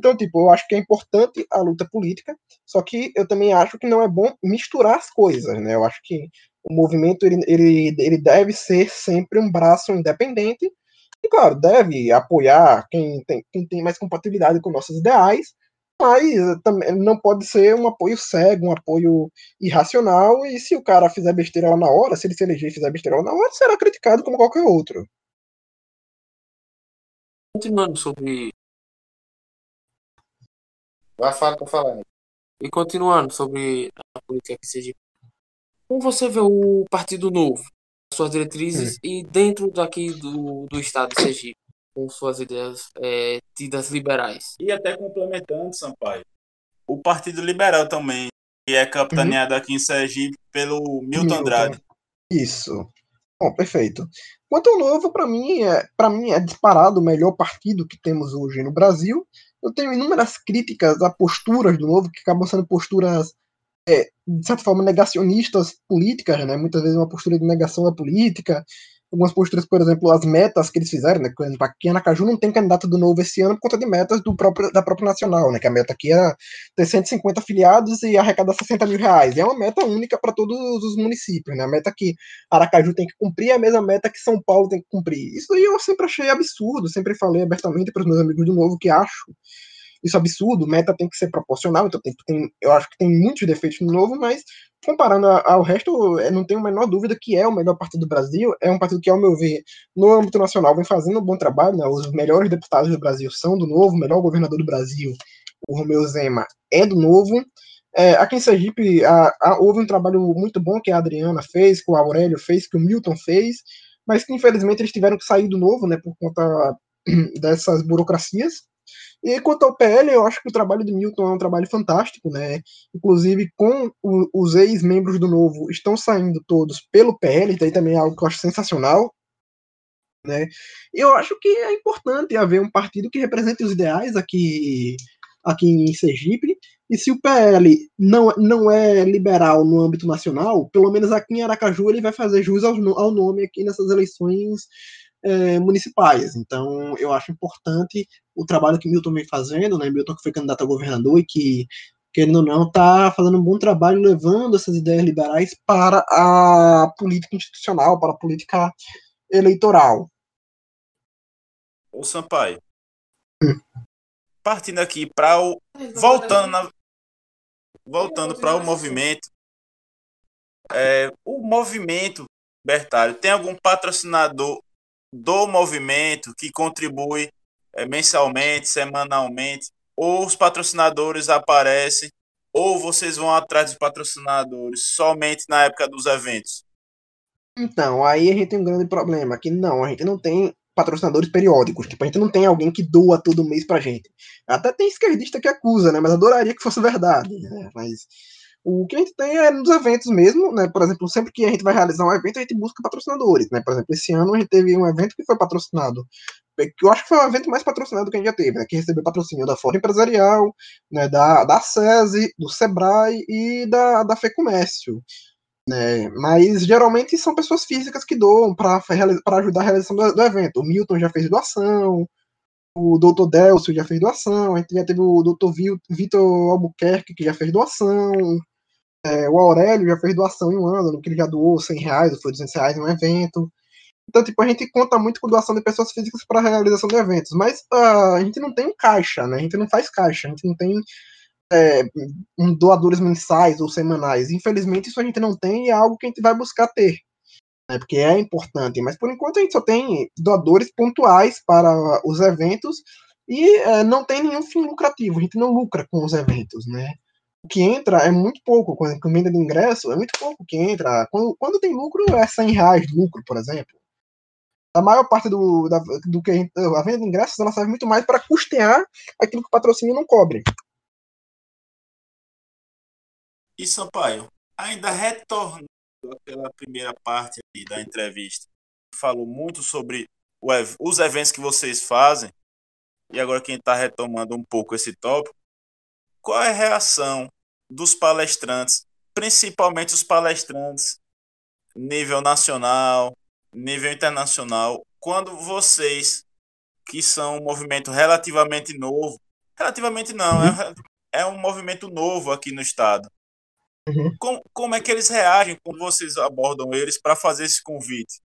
Então, tipo, eu acho que é importante a luta política, só que eu também acho que não é bom misturar as coisas, né? Eu acho que o movimento ele, ele, ele deve ser sempre um braço independente E, claro, deve apoiar quem tem, quem tem mais compatibilidade com nossos ideais, mas também não pode ser um apoio cego, um apoio irracional, e se o cara fizer besteira lá na hora, se ele se eleger e fizer besteira lá na hora, será criticado como qualquer outro. Continuando sobre. Vai falar pra falar. E continuando sobre a política que seja. Como você vê o Partido Novo, suas diretrizes e dentro daqui do, do estado de Sergipe, com suas ideias é, tidas liberais? E até complementando, Sampaio, o Partido Liberal também, que é capitaneado aqui em Sergipe pelo Milton. Andrade. Isso. Bom, perfeito. Quanto ao novo, para mim, é, para mim é disparado o melhor partido que temos hoje no Brasil. Eu tenho inúmeras críticas a posturas do novo, que acabam sendo posturas, de certa forma, negacionistas políticas, né? Muitas vezes uma postura de negação da política. Algumas posturas, por exemplo, as metas que eles fizeram, né? Por exemplo, aqui em Aracaju não tem candidato do novo esse ano por conta de metas do próprio, da própria Nacional, né? Que a meta aqui era ter 150 afiliados e arrecadar 60 mil reais. E é uma meta única para todos os municípios, né? A meta que Aracaju tem que cumprir é a mesma meta que São Paulo tem que cumprir. Isso aí eu sempre achei absurdo, sempre falei abertamente para os meus amigos do Novo que acho isso absurdo, meta tem que ser proporcional, então tem, tem, eu acho que tem muitos defeitos no Novo, mas comparando ao resto, eu não tenho a menor dúvida que é o melhor partido do Brasil, é um partido que, ao meu ver, no âmbito nacional vem fazendo um bom trabalho, né? os melhores deputados do Brasil são do Novo, o melhor governador do Brasil, o Romeu Zema, é do Novo, é, aqui em Sergipe a- a- houve um trabalho muito bom que a Adriana fez, que o Aurélio fez, que o Milton fez, mas que infelizmente eles tiveram que sair do Novo, né, por conta dessas burocracias. E quanto ao PL, eu acho que o trabalho do Milton é um trabalho fantástico, né? Inclusive, com o- os ex-membros do Novo estão saindo todos pelo PL, daí também é algo que eu acho sensacional. Né? Eu acho que é importante haver um partido que represente os ideais aqui, aqui em Sergipe. E se o PL não, não é liberal no âmbito nacional, pelo menos aqui em Aracaju ele vai fazer jus ao, ao nome aqui nessas eleições eh, municipais. Então, eu acho importante o trabalho que Milton vem fazendo, né? Milton que foi candidato a governador e que, querendo ou não, está fazendo um bom trabalho levando essas ideias liberais para a política institucional, para a política eleitoral. Ô Sampaio. Partindo aqui para o. Voltando na. Voltando para o movimento. É, o movimento, Bertalho, tem algum patrocinador do movimento que contribui é, mensalmente, semanalmente? Ou os patrocinadores aparecem? Ou vocês vão atrás dos patrocinadores somente na época dos eventos? Então, aí a gente tem um grande problema, que não, a gente não tem patrocinadores periódicos, tipo, a gente não tem alguém que doa todo mês pra gente. Até tem esquerdista que acusa, né, mas adoraria que fosse verdade, né, mas o que a gente tem é nos eventos mesmo, né, por exemplo, sempre que a gente vai realizar um evento, a gente busca patrocinadores, né, por exemplo, esse ano a gente teve um evento que foi patrocinado, que eu acho que foi o evento mais patrocinado que a gente já teve, né, que recebeu patrocínio da Fora Empresarial, né, da, da SESI, do Sebrae e da, da FEComércio, né? Mas geralmente são pessoas físicas que doam para ajudar a realização do, do evento. O Milton já fez doação, o Dr. Delcio já fez doação, a gente já teve o Dr. Vitor Albuquerque que já fez doação, é, o Aurélio já fez doação em um ano, que ele já doou 100 reais ou foi 200 reais em um evento. Então, tipo, a gente conta muito com doação de pessoas físicas para a realização de eventos, mas ah, a gente não tem um caixa, né? A gente não faz caixa, a gente não tem é, doadores mensais ou semanais. Infelizmente, isso a gente não tem e é algo que a gente vai buscar ter. Né, porque é importante, mas por enquanto a gente só tem doadores pontuais para os eventos e é, não tem nenhum fim lucrativo, a gente não lucra com os eventos, né? O que entra é muito pouco, com a venda de ingresso é muito pouco que entra. Quando, quando tem lucro, é 100 reais lucro, por exemplo. A maior parte do, da, do que a, a venda de ingressos ela serve muito mais para custear aquilo que o patrocínio não cobre. E Sampaio, ainda retornando àquela primeira parte da entrevista, falou muito sobre o os eventos que vocês fazem, e agora quem está retomando um pouco esse tópico, qual é a reação dos palestrantes, principalmente os palestrantes nível nacional, nível internacional, quando vocês, que são um movimento relativamente novo, relativamente não, é, é um movimento novo aqui no estado, Uhum. como, como é que eles reagem quando vocês abordam eles para fazer esse convite?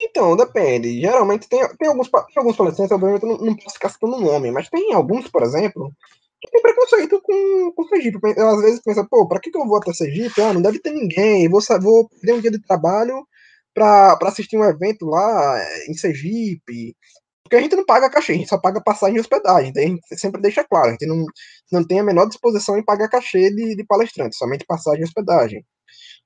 Então, depende. Geralmente tem, tem, alguns, tem alguns palestrantes, obviamente eu não, não posso ficar citando o nome, mas tem alguns, por exemplo, que tem preconceito com, com Sergipe. Eu, às vezes pensa, pô, pra que, que eu vou até Sergipe? Ah, não deve ter ninguém, vou, vou perder um dia de trabalho pra, assistir um evento lá em Sergipe. Porque a gente não paga cachê, a gente só paga passagem e hospedagem. Então a gente sempre deixa claro, a gente não, não tem a menor disposição em pagar cachê de, de palestrante, somente passagem e hospedagem.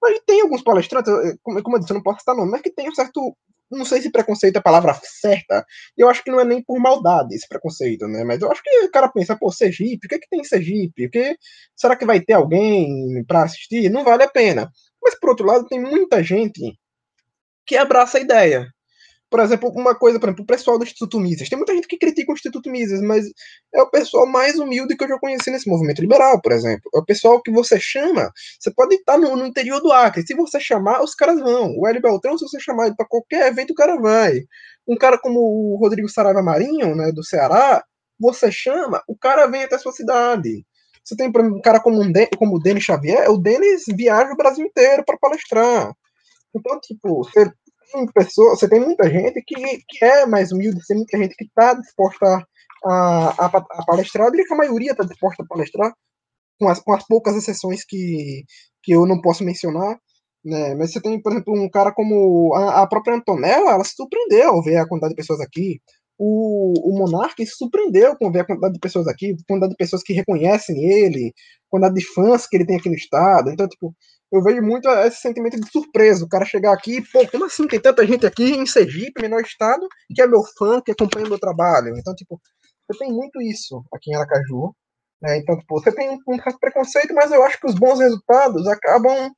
Mas tem alguns palestrantes, como, como eu disse, eu não posso citar nome, mas que tem um certo. Não sei se preconceito é a palavra certa. Eu acho que não é nem por maldade esse preconceito, né? Mas eu acho que o cara pensa, pô, Sergipe, o que, é que tem em Sergipe? Que, será que vai ter alguém para assistir? Não vale a pena. Mas, por outro lado, tem muita gente que abraça a ideia. Por exemplo, uma coisa, por exemplo, o pessoal do Instituto Mises. Tem muita gente que critica o Instituto Mises, mas é o pessoal mais humilde que eu já conheci nesse movimento liberal, por exemplo. É o pessoal que você chama. Você pode estar no, no interior do Acre. Se você chamar, os caras vão. O Hélio Beltrão, se você chamar ele para qualquer evento, o cara vai. Um cara como o Rodrigo Saraiva Marinho, né, do Ceará, você chama, o cara vem até a sua cidade. Você tem um cara como, um, como o Denis Xavier, o Denis viaja o Brasil inteiro para palestrar. Então, tipo, você você tem muita gente que, que é mais humilde, tem muita gente que está disposta a, a, a, palestrar, eu diria que a maioria está disposta a palestrar, com as, com as poucas exceções que, que eu não posso mencionar, né? Mas você tem, por exemplo, um cara como a, a própria Antonella, ela se surpreendeu ao ver a quantidade de pessoas aqui. O, o Monark se surpreendeu com ver a quantidade de pessoas aqui, a quantidade de pessoas que reconhecem ele, a quantidade de fãs que ele tem aqui no estado. Então, tipo, eu vejo muito esse sentimento de surpresa. O cara chegar aqui, pô, como assim? Tem tanta gente aqui em Sergipe, menor estado, que é meu fã, que acompanha meu trabalho. Então, tipo, você tem muito isso aqui em Aracaju. Né? Então, tipo, você tem um preconceito, mas eu acho que os bons resultados acabam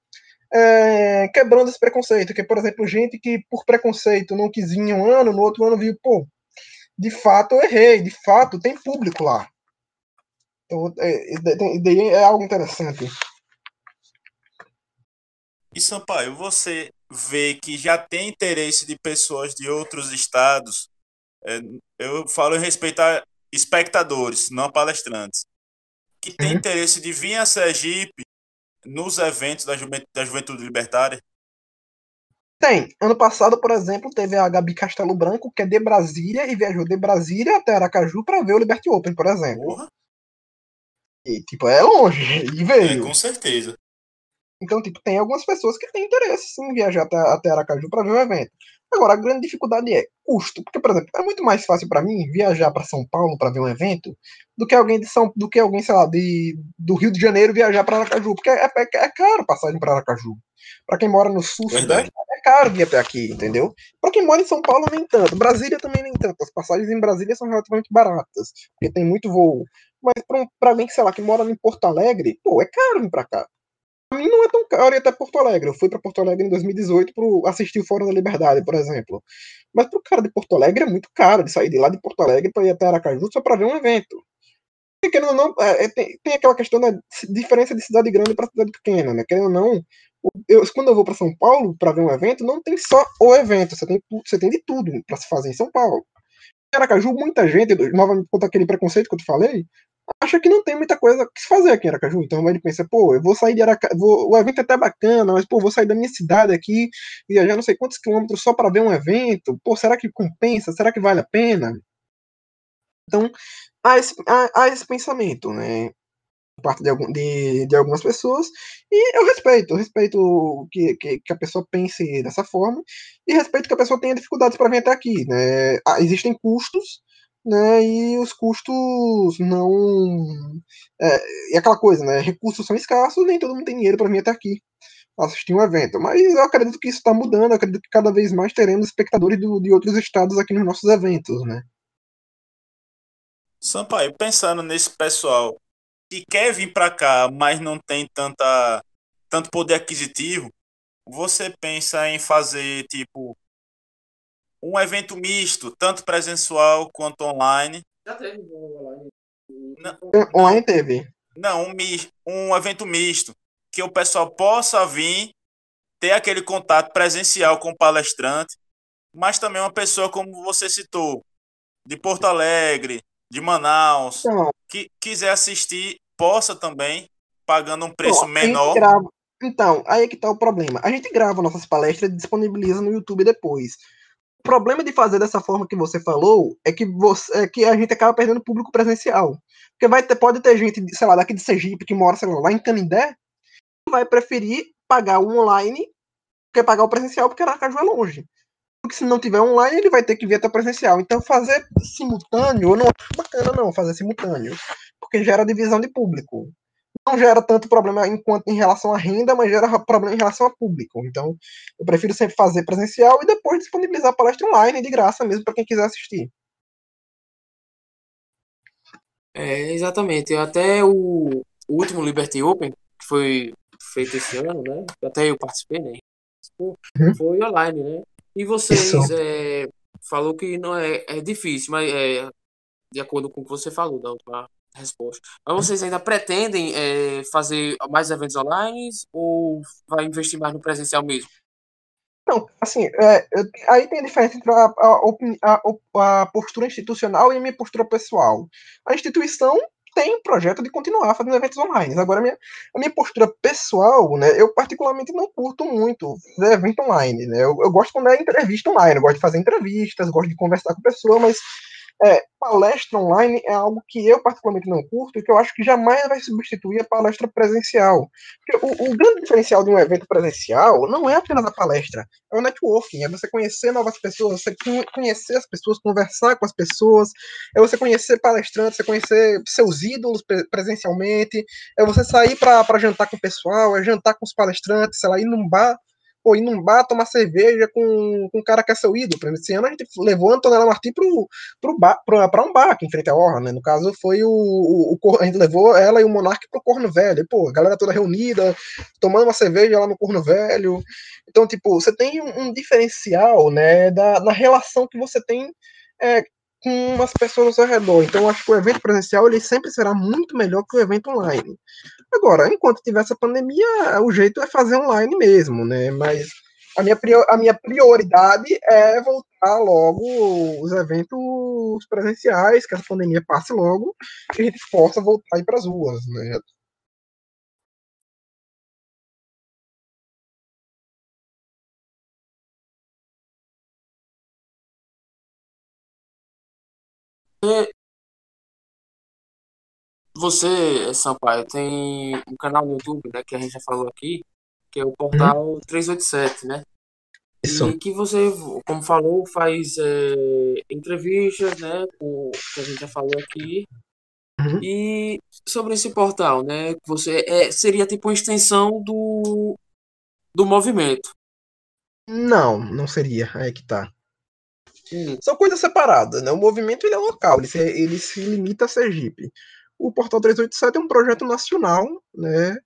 é, quebrando esse preconceito. Que, por exemplo, gente que por preconceito não quis vir um ano, no outro ano viu, pô, de fato eu errei, de fato tem público lá. Então, é, é, é algo interessante. E Sampaio, você vê que já tem interesse de pessoas de outros estados, é, eu falo em respeito a espectadores, não palestrantes, que tem uhum. interesse de vir a Sergipe nos eventos da, juventude, da juventude libertária? Tem. Ano passado, por exemplo, teve a Gabi Castelo Branco, que é de Brasília, e viajou de Brasília até Aracaju para ver o Liberty Open, por exemplo. Porra. E, tipo, é longe. E veio. É, com certeza. Então, tipo, tem algumas pessoas que têm interesse em viajar até, até Aracaju para ver o evento. Agora, a grande dificuldade é custo. Porque, por exemplo, é muito mais fácil para mim viajar para São Paulo para ver um evento do que alguém de São do que alguém, sei lá, de, do Rio de Janeiro viajar para Aracaju. Porque é, é, é caro passagem para Aracaju. Para quem mora no sul, Sudeste, é caro vir até aqui, entendeu? Para quem mora em São Paulo, nem tanto. Brasília também nem tanto. As passagens em Brasília são relativamente baratas, porque tem muito voo. Mas para alguém sei lá, que mora em Porto Alegre, pô, é caro vir para cá mim não é tão caro ir até Porto Alegre. Eu fui para Porto Alegre em 2018 para assistir o Fórum da Liberdade, por exemplo. Mas para o cara de Porto Alegre é muito caro de sair de lá de Porto Alegre para ir até Aracaju só para ver um evento. Querendo ou não, é, é, tem, tem, aquela questão da diferença de cidade grande para cidade pequena, né? Querendo ou não, eu, quando eu vou para São Paulo para ver um evento, não tem só o evento, você tem, você tem de tudo para se fazer em São Paulo. Em Aracaju, muita gente, novamente contra aquele preconceito que eu te falei, acha que não tem muita coisa que se fazer aqui em Aracaju. Então ele pensa, pô, eu vou sair de Aracaju, o evento é até bacana, mas pô, vou sair da minha cidade aqui, viajar não sei quantos quilômetros só para ver um evento. Pô, será que compensa? Será que vale a pena? Então, há esse, há, há esse pensamento, né? Por parte de, algum, de, de, algumas pessoas, e eu respeito, eu respeito que, que, que, a pessoa pense dessa forma, e respeito que a pessoa tenha dificuldades para vir até aqui. Né? Ah, existem custos, né? E os custos não. É, é aquela coisa, né? Recursos são escassos, nem todo mundo tem dinheiro para vir até aqui assistir um evento. Mas eu acredito que isso está mudando, eu acredito que cada vez mais teremos espectadores do, de outros estados aqui nos nossos eventos, né? Sampaio, pensando nesse pessoal que quer vir para cá, mas não tem tanta, tanto poder aquisitivo, você pensa em fazer tipo um evento misto, tanto presencial quanto online. Já teve um online. Não, online teve. Não, um, um evento misto. Que o pessoal possa vir, ter aquele contato presencial com o palestrante, mas também uma pessoa, como você citou, de Porto Alegre, de Manaus, então, que quiser assistir, possa também, pagando um preço menor. Então, aí é que tá o problema. A gente grava nossas palestras e disponibiliza no YouTube depois. Problema de fazer dessa forma que você falou é que, você, é que a gente acaba perdendo público presencial. Porque vai ter, pode ter gente, sei lá, daqui de Sergipe, que mora, sei lá, lá em Canindé, que vai preferir pagar o online que pagar o presencial, porque Aracaju é longe. Porque se não tiver online, ele vai ter que vir até presencial. Então fazer simultâneo, eu não acho bacana não, fazer simultâneo. Porque gera divisão de público não gera tanto problema enquanto em relação à renda, mas gera problema em relação a público. Então, eu prefiro sempre fazer presencial e depois disponibilizar a palestra online de graça mesmo para quem quiser assistir. É, exatamente. Até o, o, último Liberty Open, que foi feito esse ano, né? Até eu participei, né? Uhum. Foi online, né? E vocês é, falou que não é, é difícil, mas é, de acordo com o que você falou da última resposta. Mas vocês ainda pretendem é, fazer mais eventos online ou vai investir mais no presencial mesmo? Não, assim, é, aí tem a diferença entre a, a, a, a, postura institucional e a minha postura pessoal. A instituição tem um projeto de continuar fazendo eventos online. Agora, a minha, a minha postura pessoal, né, eu particularmente não curto muito fazer evento online. Né? Eu, eu gosto quando é entrevista online, eu gosto de fazer entrevistas, gosto de conversar com pessoa, mas é, palestra online é algo que eu particularmente não curto e que eu acho que jamais vai substituir a palestra presencial. O, o, grande diferencial de um evento presencial não é apenas a palestra, é o networking, é você conhecer novas pessoas, você conhecer as pessoas, conversar com as pessoas, é você conhecer palestrantes, você conhecer seus ídolos presencialmente, é você sair para jantar com o pessoal, é jantar com os palestrantes, sei lá, ir num bar pô, ir num bar tomar cerveja com, com um cara que é seu ídolo. Esse ano a gente levou Antonella Martins pro, pro bar, pra um bar aqui em frente à Orla, né? No caso, foi o, o, o, A gente levou ela e o Monark pro Corno Velho. E, pô, a galera toda reunida, tomando uma cerveja lá no Corno Velho. Então, tipo, você tem um, um diferencial, né, da, na relação que você tem é, com as pessoas ao redor. Então, acho que o evento presencial ele sempre será muito melhor que o evento online. Agora, enquanto tiver essa pandemia, o jeito é fazer online mesmo, né? Mas a minha, a minha prioridade é voltar logo os eventos presenciais, que essa pandemia passe logo, e a gente possa voltar a ir para as ruas, né? Você, Sampaio, tem um canal no YouTube, né, que a gente já falou aqui, que é o Portal uhum. 387, né? Isso. E que você, como falou, faz é, entrevistas, né, com, que a gente já falou aqui. Uhum. E sobre esse portal, né, você é, seria tipo uma extensão do, do movimento. Não, não seria. Aí que tá. Hum. São coisas separadas, né? O movimento ele é local, ele se, ele se limita a Sergipe o Portal 387 é um projeto nacional, né?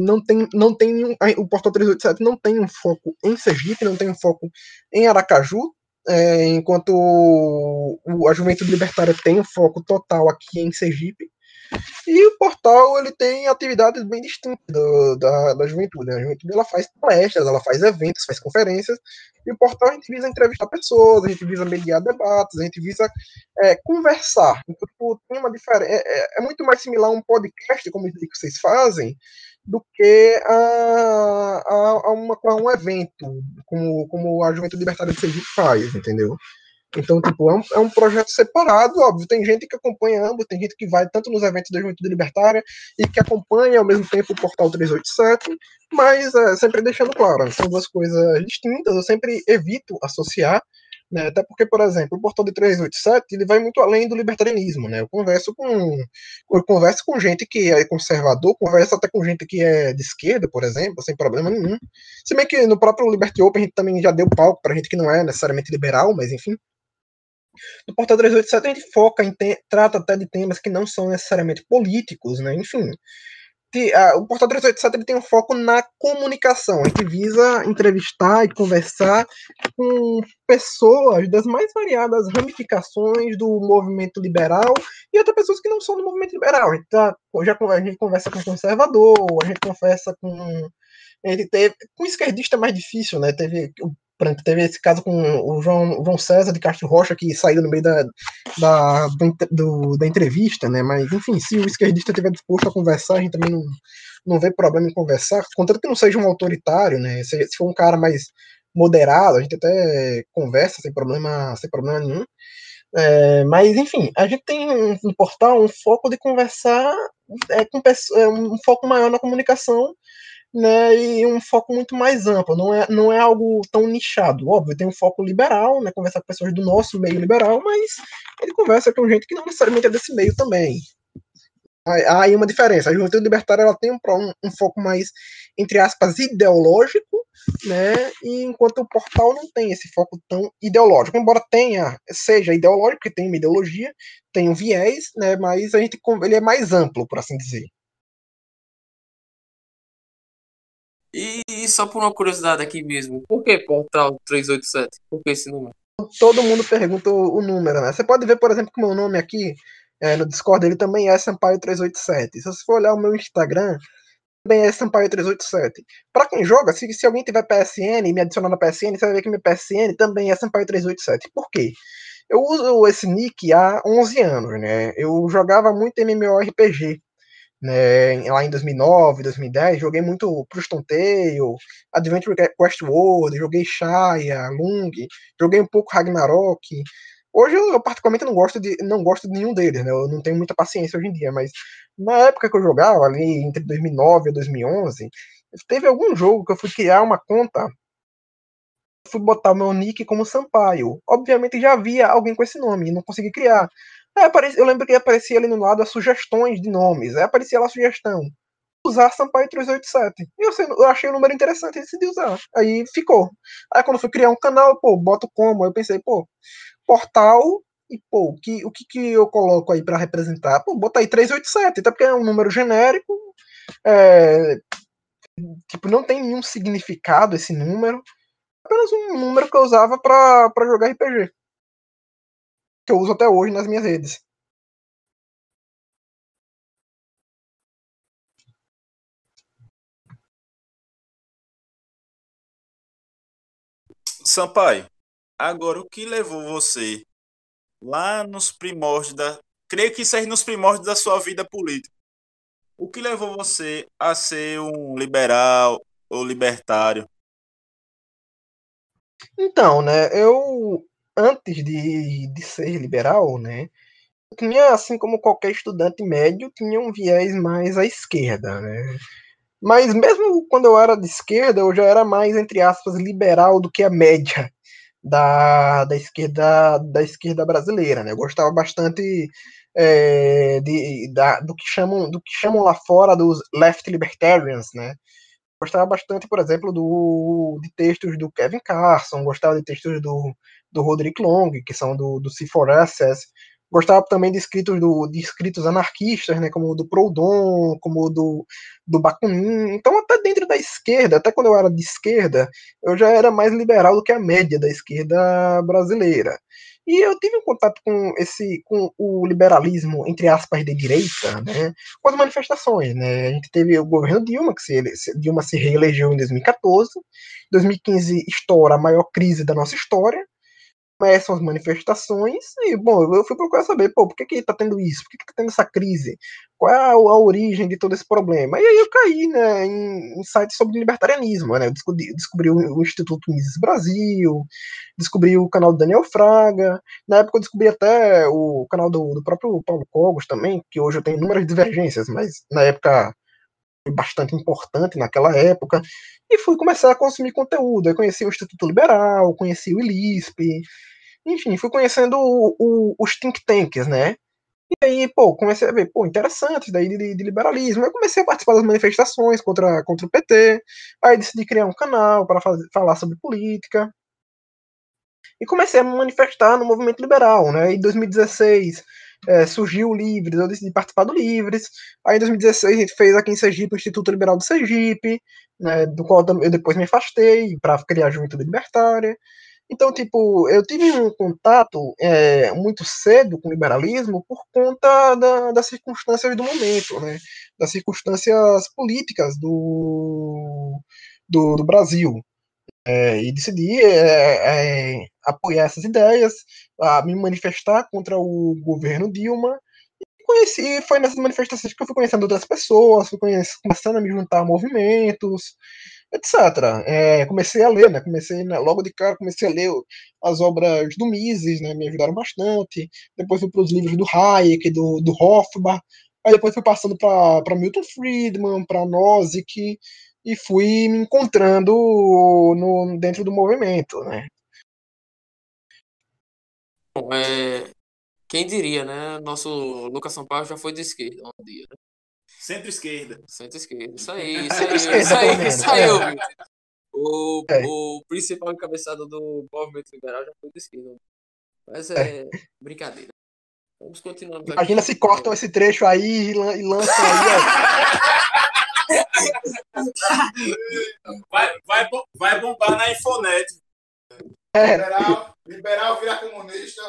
Não tem, não tem um, o Portal 387 não tem um foco em Sergipe, não tem um foco em Aracaju, é, enquanto o, a Juventude Libertária tem um foco total aqui em Sergipe. E o portal ele tem atividades bem distintas do, da, da juventude. Né? A juventude ela faz palestras, ela faz eventos, faz conferências, e o portal a gente visa entrevistar pessoas, a gente visa mediar debates, a gente visa é, conversar. Então, tipo, tem uma diferença. É, é, é, muito mais similar a um podcast, como que vocês fazem, do que a, a, a, uma, a um evento, como, como a Juventude Libertária de Sergipe faz, entendeu? Então, tipo, é um, é um projeto separado, óbvio. Tem gente que acompanha ambos, tem gente que vai tanto nos eventos da Juventude Libertária e que acompanha ao mesmo tempo o Portal 387, mas é, sempre deixando claro, são duas coisas distintas, eu sempre evito associar, né, até porque, por exemplo, o Portal de 387 ele vai muito além do libertarianismo, né, eu converso com eu converso com gente que é conservador, converso até com gente que é de esquerda, por exemplo, sem problema nenhum, se bem que no próprio Liberty Open a gente também já deu palco para gente que não é necessariamente liberal, mas enfim, no Portal 387 a gente foca em trata até de temas que não são necessariamente políticos, né? Enfim, o Portal 387 ele tem um foco na comunicação. A gente visa entrevistar e conversar com pessoas das mais variadas ramificações do movimento liberal e até pessoas que não são do movimento liberal. A gente, tá, já, a gente conversa com conservador, a gente conversa com. A teve, com esquerdista é mais difícil, né? Teve o teve esse caso com o João, João César de Castro Rocha, que saiu no meio da, da, do, da entrevista, né? Mas, enfim, se o esquerdista estiver disposto a conversar, a gente também não, não vê problema em conversar, contanto que não seja um autoritário, né? Se, se for um cara mais, moderado, a gente até conversa sem problema, sem problema nenhum. É, mas, enfim, a gente tem um, um portal, um foco de conversar é, com é, um foco maior na comunicação né, e um foco muito mais amplo, não é, não é algo tão nichado. Óbvio, tem um foco liberal, né, conversar com pessoas do nosso meio liberal, mas ele conversa com gente que não necessariamente é desse meio também. Aí uma diferença. A juventude libertária ela tem um, um, um, foco mais, entre aspas, ideológico, né? E enquanto o portal não tem esse foco tão ideológico. Embora tenha, seja ideológico, porque tem uma ideologia, tem um viés, né? Mas a gente, ele é mais amplo, por assim dizer. E só por uma curiosidade aqui mesmo, por que Portal 387? Por que esse número? Todo mundo pergunta o número, né? Você pode ver, por exemplo, que o meu nome aqui é, no Discord ele também é Sampaio 387. Se você for olhar o meu Instagram, também é Sampaio 387. Para quem joga, se, se alguém tiver PSN e me adicionar na PSN, você vai ver que meu PSN também é Sampaio 387. Por quê? Eu uso esse nick há 11 anos, né? Eu jogava muito MMORPG né, lá em 2009, 2010, joguei muito Priston Tale, Adventure Quest World, joguei Shaya, Lung, joguei um pouco Ragnarok. Hoje eu, particularmente não gosto de não gosto de nenhum deles, né? Eu não tenho muita paciência hoje em dia, mas na época que eu jogava ali entre 2009 e 2011, teve algum jogo que eu fui criar uma conta fui botar meu nick como Sampaio. Obviamente já havia alguém com esse nome e não consegui criar. Apareci, eu lembro que aparecia ali no lado as sugestões de nomes. Aí aparecia lá a sugestão. Usar Sampaio 387. E eu, eu achei o número interessante e decidi usar. Aí ficou. Aí quando fui criar um canal, pô, boto como? Aí eu pensei, pô, portal e, pô, o que, o que, que eu coloco aí para representar? Pô, bota aí 387, até porque é um número genérico. É, tipo, não tem nenhum significado esse número. Apenas um número que eu usava para jogar RPG que eu uso até hoje nas minhas redes. Sampaio, agora o que levou você lá nos primórdios da. Creio que seja nos primórdios da sua vida política. O que levou você a ser um liberal ou libertário? Então, né, eu antes de, de ser liberal, né, tinha, assim como qualquer estudante médio, tinha um viés mais à esquerda, né? Mas mesmo quando eu era de esquerda, eu já era mais, entre aspas, liberal do que a média da, da, esquerda, da esquerda brasileira, né? Eu gostava bastante é, de, da, do, que chamam, do que chamam lá fora dos left libertarians, né? Gostava bastante, por exemplo, do, de textos do Kevin Carson, gostava de textos do do Roderick Long, que são do, do C4SS. Gostava também de escritos, do, de escritos anarquistas, né, como do Proudhon, como do, do Bakunin. Então, até dentro da esquerda, até quando eu era de esquerda, eu já era mais liberal do que a média da esquerda brasileira. E eu tive um contato com esse, com o liberalismo, entre aspas, de direita, né, com as manifestações, né. A gente teve o governo Dilma, que se, Dilma se reelegeu em 2014. 2015 estoura a maior crise da nossa história começam as manifestações e, bom, eu fui procurar saber, pô, por que que tá tendo isso? Por que que tá tendo essa crise? Qual é a, a origem de todo esse problema? E aí eu caí, né, em, em sites sobre libertarianismo, né, eu descobri, descobri o, o, Instituto Mises Brasil, descobri o canal do Daniel Fraga, na época eu descobri até o canal do, do próprio Paulo Cogos também, que hoje eu tenho inúmeras divergências, mas na época bastante importante naquela época, e fui começar a consumir conteúdo. Eu conheci o Instituto Liberal, conheci o ILISP, enfim, fui conhecendo o, o, os think tanks, né? E aí, pô, comecei a ver, pô, interessante daí de, de, liberalismo. Eu comecei a participar das manifestações contra, contra o PT, aí decidi criar um canal para falar sobre política. E comecei a me manifestar no movimento liberal, né? Em 2016 é, surgiu o Livres, eu decidi participar do Livres. Aí em 2016 a gente fez aqui em Sergipe o Instituto Liberal do Sergipe, né, do qual eu depois me afastei para criar a Juventude Libertária. Então, tipo, eu tive um contato é, muito cedo com o liberalismo por conta da, das circunstâncias do momento, né? Das circunstâncias políticas do, do, do Brasil. É, e decidi é, é, apoiar essas ideias, a me manifestar contra o governo Dilma. E conheci, foi nessas manifestações que eu fui conhecendo outras pessoas, fui conhecendo, começando a me juntar a movimentos, etc. É, comecei a ler, né? Comecei né, logo de cara, comecei a ler as obras do Mises, né? Me ajudaram bastante. Depois fui para os livros do Hayek, do, do Hofbauer. Aí depois fui passando para Milton Friedman, para Nozick e fui me encontrando no, dentro do movimento, né? Bom, é, quem diria, né? Nosso Lucas Sampaio já foi de esquerda um dia, né? Centro-esquerda. Centro-esquerda. Isso aí, isso aí, isso aí, isso aí, é. O, É. o principal encabeçado do movimento liberal já foi de esquerda. Mas é, brincadeira. Vamos continuando. Imagina se cortam esse trecho aí e lan- lançam aí, Vai, vai, vai bombar na Infonet. É, Liberal, liberal vira comunista.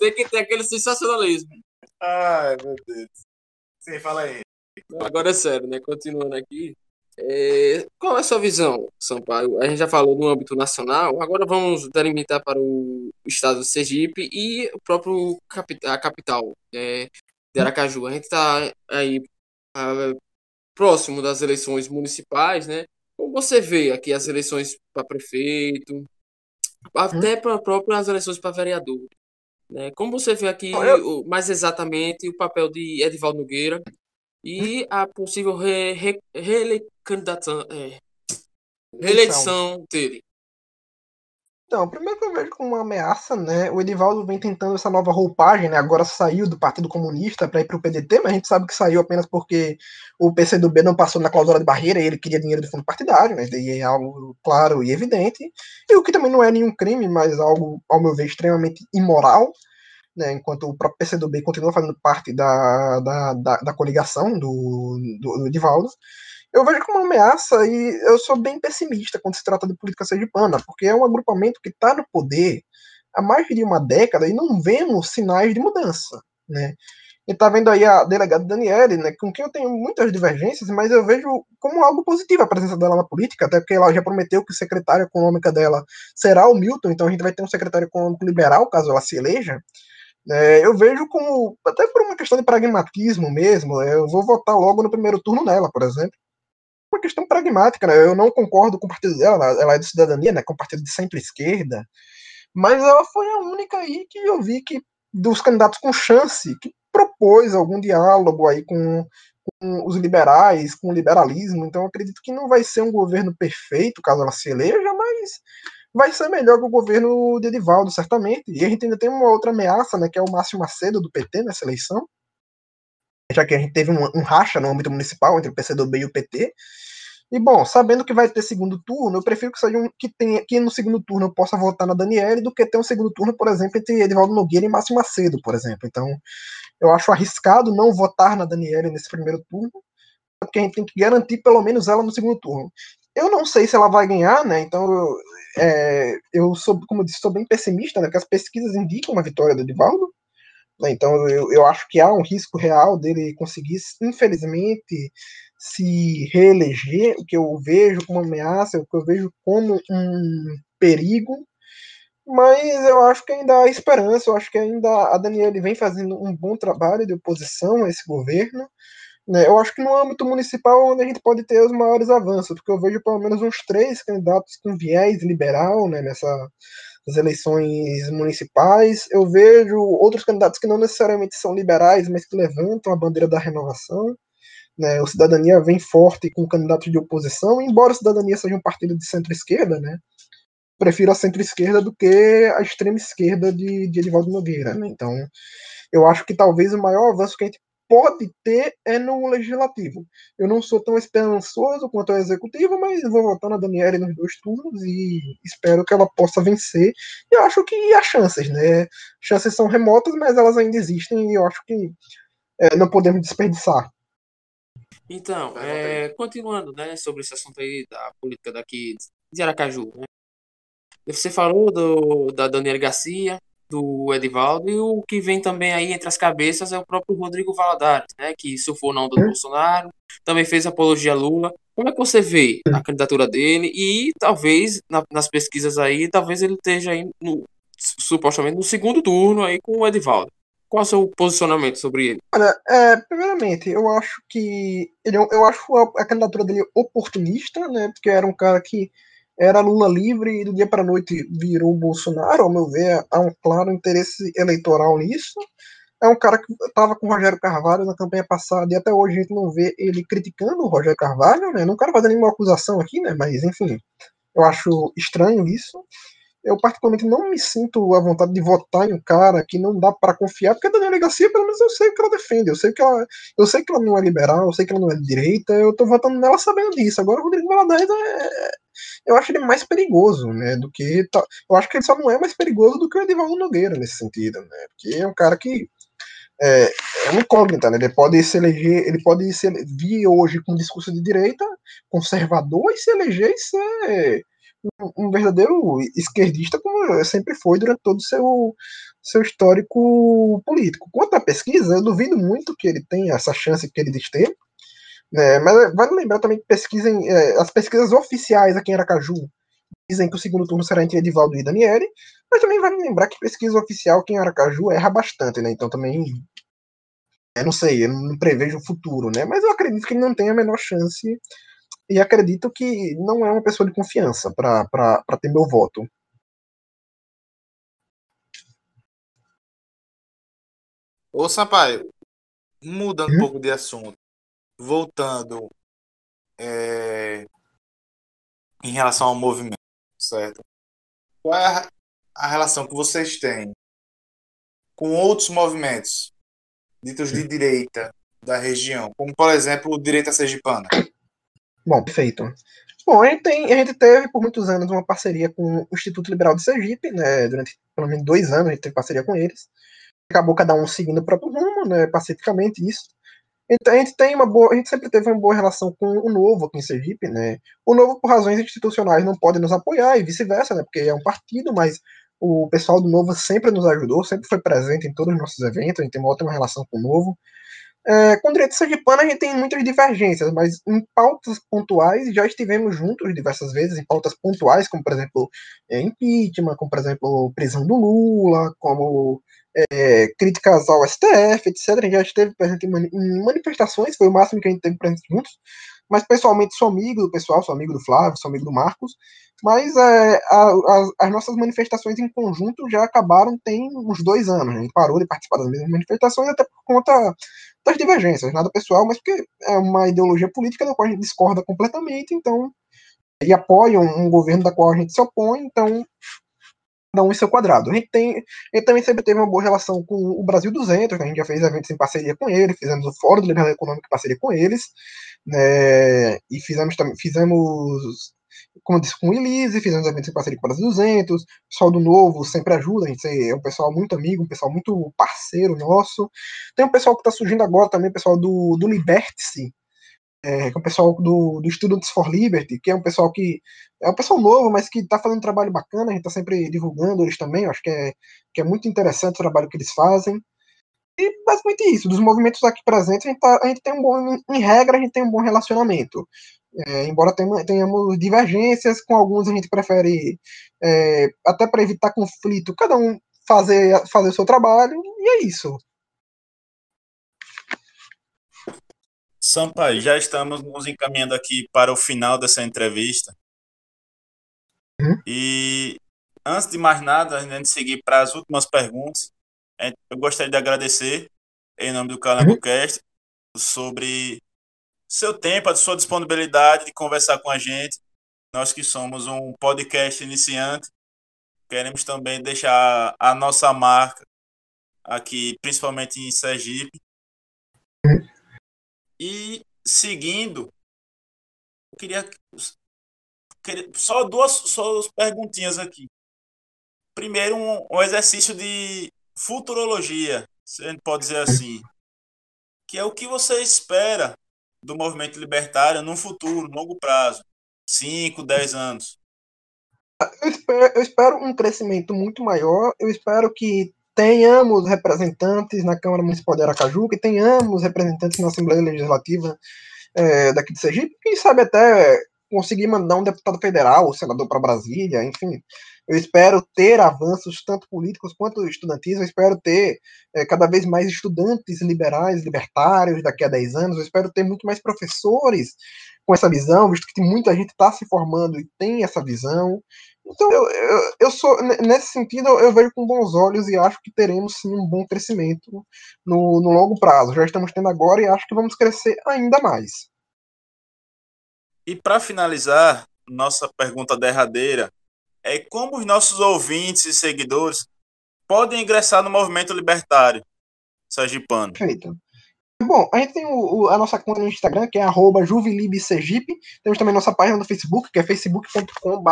Tem que ter aquele sensacionalismo. Ai, meu Deus. Sim, fala aí. Agora é sério, né? Continuando aqui. É, qual é a sua visão, Sampaio? A gente já falou no âmbito nacional, agora vamos delimitar para o estado do Sergipe e o próprio capi- a capital é, de Aracaju. A gente está aí ah, próximo das eleições municipais, né? Como você vê aqui as eleições para prefeito, até para próprias eleições para vereador? Né? Como você vê aqui Eu- o- mais exatamente o papel de Edivaldo Nogueira e a possível re, re, é, reeleição dele? Então, primeiro que eu vejo como uma ameaça, né? O Edivaldo vem tentando essa nova roupagem, né? Agora saiu do Partido Comunista para ir para o PDT, mas a gente sabe que saiu apenas porque o PCdoB não passou na cláusula de barreira e ele queria dinheiro do fundo partidário, né? Isso daí é algo claro e evidente. E o que também não é nenhum crime, mas algo, ao meu ver, extremamente imoral, né? Enquanto o próprio PCdoB continua fazendo parte da, da, da, da coligação do, do, do Edivaldo eu vejo como uma ameaça e eu sou bem pessimista quando se trata de política sergipana, porque é um agrupamento que está no poder há mais de uma década e não vemos sinais de mudança, né? E tá vendo aí a delegada Daniele, né, com quem eu tenho muitas divergências, mas eu vejo como algo positivo a presença dela na política, até porque ela já prometeu que o secretário econômica dela será o Milton, então a gente vai ter um secretário econômico liberal, caso ela se eleja. É, eu vejo como, até por uma questão de pragmatismo mesmo, eu vou votar logo no primeiro turno nela, por exemplo uma questão pragmática, né? Eu não concordo com o partido dela, ela é de cidadania, né? Com o partido de centro-esquerda, mas ela foi a única aí que eu vi que dos candidatos com chance que propôs algum diálogo aí com, com os liberais, com o liberalismo. Então, acredito que não vai ser um governo perfeito caso ela se eleja, mas vai ser melhor que o governo de Edivaldo, certamente. E a gente ainda tem uma outra ameaça, né? Que é o Márcio Macedo do PT nessa eleição já que a gente teve um, um, racha no âmbito municipal entre o PCdoB e o PT. E bom, sabendo que vai ter segundo turno, eu prefiro que seja um que tenha que no segundo turno eu possa votar na Daniele do que ter um segundo turno, por exemplo, entre Edivaldo Nogueira e Márcio Macedo, por exemplo. Então, eu acho arriscado não votar na Daniele nesse primeiro turno, porque a gente tem que garantir pelo menos ela no segundo turno. Eu não sei se ela vai ganhar, né? Então, eu, é, eu sou, como eu disse, sou bem pessimista, né? Porque as pesquisas indicam uma vitória do Edivaldo. Então, eu, eu acho que há um risco real dele conseguir, infelizmente, se reeleger, o que eu vejo como ameaça, o que eu vejo como um perigo. Mas eu acho que ainda há esperança, eu acho que ainda a Daniele vem fazendo um bom trabalho de oposição a esse governo. Né? Eu acho que no âmbito municipal onde a gente pode ter os maiores avanços, porque eu vejo pelo menos uns três candidatos com viés liberal né, nessa, das eleições municipais. Eu vejo outros candidatos que não necessariamente são liberais, mas que levantam a bandeira da renovação. Né? O Cidadania vem forte com candidatos de oposição, embora o Cidadania seja um partido de centro-esquerda, né? prefiro a centro-esquerda do que a extrema-esquerda de, de Edivaldo Nogueira. Né? Então, eu acho que talvez o maior avanço que a gente pode ter é no legislativo. Eu não sou tão esperançoso quanto o executivo, mas vou votar na Daniela nos dois turnos e espero que ela possa vencer. Eu acho que há chances, né? Chances são remotas, mas elas ainda existem e eu acho que é, não podemos desperdiçar. Então, é, continuando né, sobre esse assunto aí da política daqui de Aracaju, né? Você falou do, da Daniela Garcia, do Edivaldo, e o que vem também aí entre as cabeças é o próprio Rodrigo Valadares, né, que surfou na onda do Bolsonaro, também fez apologia a Lula. Como é que você vê a candidatura dele e talvez na, nas pesquisas aí, talvez ele esteja aí no, supostamente no segundo turno aí com o Edivaldo. Qual é o seu posicionamento sobre ele? Olha, é, primeiramente, eu acho que ele, é eu acho a, a, candidatura dele oportunista, né? Porque era um cara que era Lula livre e do dia para noite virou Bolsonaro. Ao meu ver, há um claro interesse eleitoral nisso. É um cara que estava com o Rogério Carvalho na campanha passada e até hoje a gente não vê ele criticando o Rogério Carvalho, né? Não quero fazer nenhuma acusação aqui, né? Mas enfim, eu acho estranho isso eu particularmente não me sinto à vontade de votar em um cara que não dá para confiar, porque a Daniela Garcia, pelo menos eu sei o que ela defende, eu sei que ela, eu sei que ela não é liberal, eu sei que ela não é de direita, eu tô votando nela sabendo disso. Agora o Rodrigo Valadares é, eu acho ele mais perigoso, né, do que eu acho que ele só não é mais perigoso do que o Edivaldo Nogueira nesse sentido, né? Porque é um cara que é, é uma incógnita, né? Ele pode se eleger, ele pode se vir hoje com um discurso de direita, conservador, e se eleger e ser um verdadeiro esquerdista, como sempre foi durante todo o seu, seu histórico político. Quanto à pesquisa, eu duvido muito que ele tenha essa chance que ele diz ter, né, mas vale lembrar também que pesquisem, é, as pesquisas oficiais aqui em Aracaju dizem que o segundo turno será entre Edivaldo e Daniele, mas também vale lembrar que pesquisa oficial aqui em Aracaju erra bastante, né? Então também eu não sei, eu não prevejo o futuro, né? Mas eu acredito que ele não tem a menor chance e acredito que não é uma pessoa de confiança para ter meu voto. Ô Sampaio, mudando hum? um pouco de assunto, voltando é, em relação ao movimento, certo? Qual é a, a relação que vocês têm com outros movimentos ditos de direita da região, como por exemplo o Direita Sergipana? Bom, perfeito. Bom, a gente, tem, a gente teve por muitos anos uma parceria com o Instituto Liberal de Sergipe, né? Durante pelo menos dois anos a gente teve parceria com eles. Acabou cada um seguindo o próprio rumo, né? Pacificamente isso. Então a gente tem uma boa, a gente sempre teve uma boa relação com o Novo aqui em Sergipe, né? O Novo por razões institucionais não pode nos apoiar e vice-versa, né? Porque é um partido, mas o pessoal do Novo sempre nos ajudou, sempre foi presente em todos os nossos eventos, a gente tem uma ótima relação com o Novo. É, com o direito sergipano a gente tem muitas divergências, mas em pautas pontuais já estivemos juntos diversas vezes, em pautas pontuais, como por exemplo é, impeachment, como por exemplo prisão do Lula, como é, críticas ao STF, etc. Já esteve presente em manifestações, foi o máximo que a gente teve presente juntos, mas pessoalmente sou amigo do pessoal, sou amigo do Flávio, sou amigo do Marcos, mas é, a, a, as nossas manifestações em conjunto já acabaram tem uns dois anos. Né? A gente parou de participar das mesmas manifestações até por conta das divergências, nada pessoal, mas porque é uma ideologia política da qual a gente discorda completamente, então, e apoia um, um governo da qual a gente se opõe, então, cada um em seu quadrado. A gente, tem, gente também sempre teve uma boa relação com o Brasil 200, né? a gente já fez eventos em parceria com ele, fizemos o Fórum do Liberdade Econômica em parceria com eles, né? e fizemos, fizemos como eu disse, com o Elise, fizemos eventos em parceria com o Brasil 200, o pessoal do Novo sempre ajuda, a gente é um pessoal muito amigo, um pessoal muito parceiro nosso. Tem um pessoal que está surgindo agora também, o pessoal do, do Liberty, é, que é o pessoal do, do Students for Liberty, que é um pessoal que é um pessoal novo, mas que está fazendo um trabalho bacana, a gente está sempre divulgando eles também, acho que é, que é muito interessante o trabalho que eles fazem. E basicamente isso, dos movimentos aqui presentes, a gente, tá, a gente tem um bom, em regra, a gente tem um bom relacionamento. É, embora tenhamos divergências, com alguns a gente prefere, é, até para evitar conflito, cada um fazer, fazer o seu trabalho, e é isso. Sampaio, já estamos nos encaminhando aqui para o final dessa entrevista. Uhum. E antes de mais nada, antes de seguir para as últimas perguntas, eu gostaria de agradecer, em nome do CalangoCast, uhum. sobre seu tempo, a sua disponibilidade de conversar com a gente. Nós que somos um podcast iniciante, queremos também deixar a nossa marca aqui, principalmente em Sergipe. E seguindo, eu queria, queria só duas só perguntinhas aqui. Primeiro, um, um exercício de futurologia, se a gente pode dizer assim, que é o que você espera do movimento libertário no futuro, longo prazo, 5, 10 anos? Eu espero, eu espero, um crescimento muito maior. Eu espero que tenhamos representantes na Câmara Municipal de Aracaju, que tenhamos representantes na Assembleia Legislativa é, daqui de Sergipe, quem sabe até conseguir mandar um deputado federal, um senador para Brasília, enfim. Eu espero ter avanços tanto políticos quanto estudantis. Eu espero ter é, cada vez mais estudantes liberais, libertários daqui a 10 anos. Eu espero ter muito mais professores com essa visão, visto que muita gente está se formando e tem essa visão. Então, eu, eu, eu, sou, nesse sentido, eu vejo com bons olhos e acho que teremos sim um bom crescimento no, no longo prazo. Já estamos tendo agora e acho que vamos crescer ainda mais. E para finalizar, nossa pergunta derradeira é como os nossos ouvintes e seguidores podem ingressar no movimento libertário sergipano. Perfeito. Bom, a gente tem o, o, a nossa conta no Instagram, que é juvilibsergipe. Temos também nossa página no Facebook, que é facebook.com.br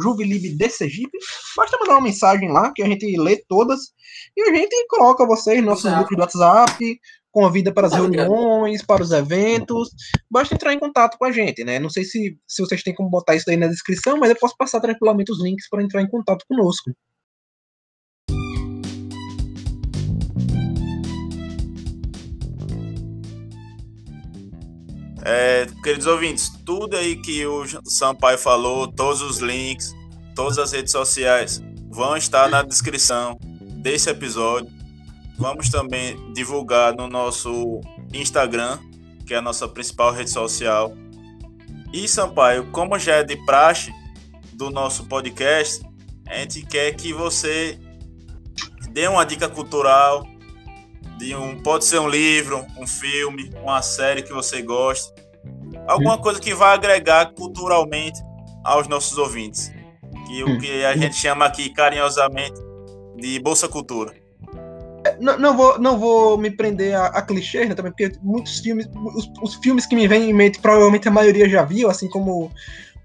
juvilibdsergipe. Basta mandar uma mensagem lá, que a gente lê todas. E a gente coloca vocês nos nossos grupos do WhatsApp, convida para as reuniões, para os eventos. Basta entrar em contato com a gente, né? Não sei se, se vocês têm como botar isso aí na descrição, mas eu posso passar tranquilamente os links para entrar em contato conosco. É, queridos ouvintes, tudo aí que o Sampaio falou, todos os links, todas as redes sociais vão estar na descrição desse episódio. Vamos também divulgar no nosso Instagram, que é a nossa principal rede social. E Sampaio, como já é de praxe do nosso podcast, a gente quer que você dê uma dica cultural, de um pode ser um livro, um filme, uma série que você gosta, alguma coisa que vai agregar culturalmente aos nossos ouvintes, que o que a gente chama aqui carinhosamente de bolsa cultura. É, não, não, vou, não vou me prender a, a clichês, né, também, porque muitos filmes, os, os, filmes que me vêm em mente, provavelmente a maioria já viu, assim como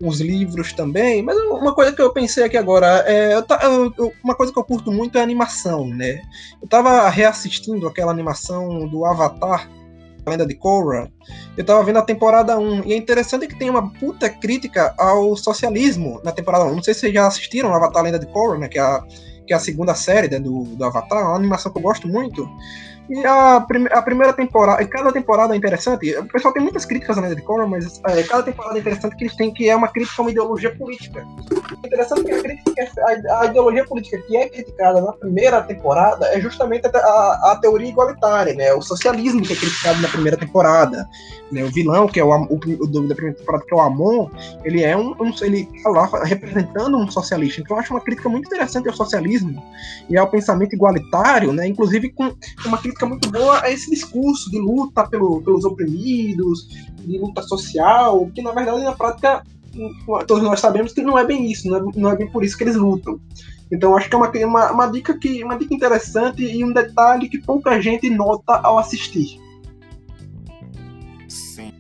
os livros também, mas uma coisa que eu pensei aqui agora, é, eu, eu, uma coisa que eu curto muito é a animação, né? Eu tava reassistindo aquela animação do Avatar, Lenda de Korra, eu tava vendo a temporada 1, e é interessante que tem uma puta crítica ao socialismo na temporada 1. Não sei se vocês já assistiram Avatar Lenda de Korra, né, que é a, que é a segunda série né, do, do Avatar, uma animação que eu gosto muito. E a, prim a primeira temporada, e cada temporada é interessante. O pessoal tem muitas críticas na de Korra, mas é, cada temporada é interessante que eles têm que é uma crítica a uma ideologia política. É interessante que a, crítica, a, a, ideologia política que é criticada na primeira temporada é justamente a, a, teoria igualitária, né? O socialismo que é criticado na primeira temporada. Né? O vilão, que é o, o, o da primeira temporada, que é o Amon, ele é um, um ele tá lá representando um socialista. Então eu acho uma crítica muito interessante ao socialismo e ao pensamento igualitário, né? Inclusive com uma crítica crítica muito boa a esse discurso de luta pelo, pelos oprimidos, de luta social, que na verdade na prática todos nós sabemos que não é bem isso, não é, não é bem por isso que eles lutam. Então acho que é uma, uma, uma, dica que uma dica interessante e um detalhe que pouca gente nota ao assistir. Sim.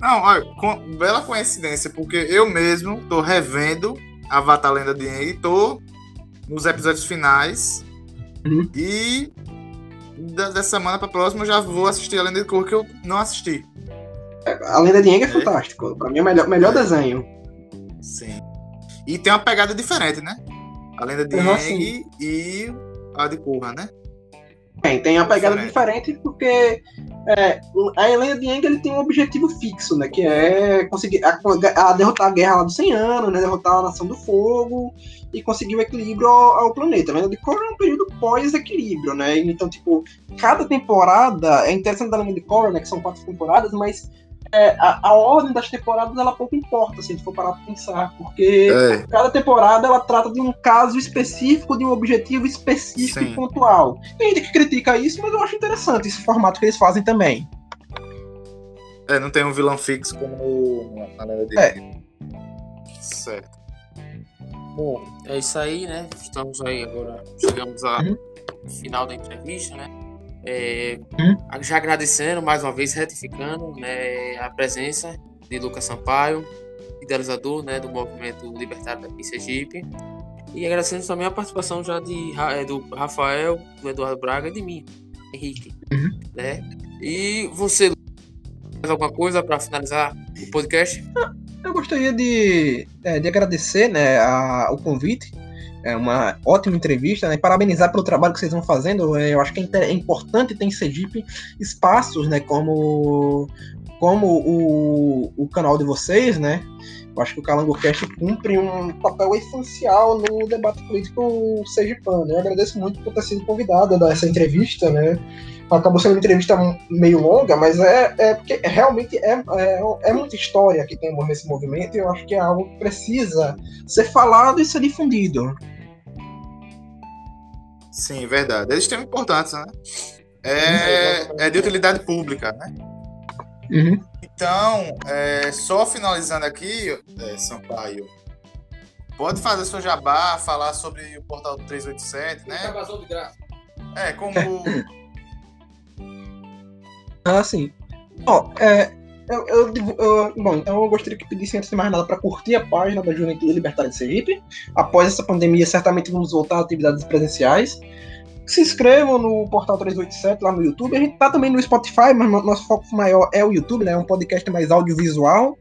Não, olha, com, bela coincidência, porque eu mesmo tô revendo Avatar Lenda de Aang e tô nos episódios finais. Uhum. E dessa semana pra próxima eu já vou assistir a Lenda de Korra que eu não assisti. A Lenda de Aang é, é. fantástico. Pra mim é o melhor, melhor desenho. Sim. E tem uma pegada diferente, né? A Lenda de Aang e a de Korra, né? Tem, tem uma pegada diferente, diferente porque é, a Helena de Yang ele tem um objetivo fixo, né? Que é conseguir a, a derrotar a guerra lá dos 100 anos, né? Derrotar a Nação do Fogo e conseguir o equilíbrio ao, ao planeta. A Helena de Korra é um período pós-equilíbrio, né? Então, tipo, cada temporada... É interessante da Helena de Korra, né? Que são quatro temporadas, mas é, a, a, ordem das temporadas ela pouco importa, se a gente for parar pra pensar, porque é. cada temporada ela trata de um caso específico, de um objetivo específico Sim. e pontual. Tem gente que critica isso, mas eu acho interessante esse formato que eles fazem também. É, não tem um vilão fixo como a lenda de. É. Certo. Bom, é isso aí, né? Estamos aí agora, chegamos ao uhum. final da entrevista, né? É? Já agradecendo mais uma vez, retificando né, a presença de Lucas Sampaio, idealizador né, do movimento libertário da Sergipe. E agradecendo também a participação já de, é, do Rafael, do Eduardo Braga e de mim, Henrique. Uhum. Né? E você, mais alguma coisa para finalizar o podcast? Eu gostaria de, é, de agradecer né, a, o convite é uma ótima entrevista, né? Parabenizar pelo trabalho que vocês vão fazendo. É, eu acho que é, é importante ter em Sergipe espaços, né? Como como o, o canal de vocês, né? Eu acho que o CalangoCast cumpre um papel essencial no debate político sergipano. Eu agradeço muito por ter sido convidado a essa entrevista, né? Acabou sendo uma entrevista meio longa, mas é, é porque realmente é, é, é muita história que temos nesse movimento e eu acho que é algo que precisa ser falado e ser difundido. Sim, verdade. Eles têm importância, né? É, é de utilidade pública, né? Uhum. Então, é, só finalizando aqui, é, Sampaio, pode fazer seu jabá, falar sobre o portal 387, né? De graça. É, como. ah, sim. Ó, é, eu, eu, eu, bom, então eu gostaria que pedisse antes de mais nada para curtir a página da Juventude Libertária de Sergipe. Após essa pandemia, certamente vamos voltar a atividades presenciais se inscrevam no Portal 387 lá no YouTube. A gente tá também no Spotify, mas nosso foco maior é o YouTube, né? É um podcast mais audiovisual,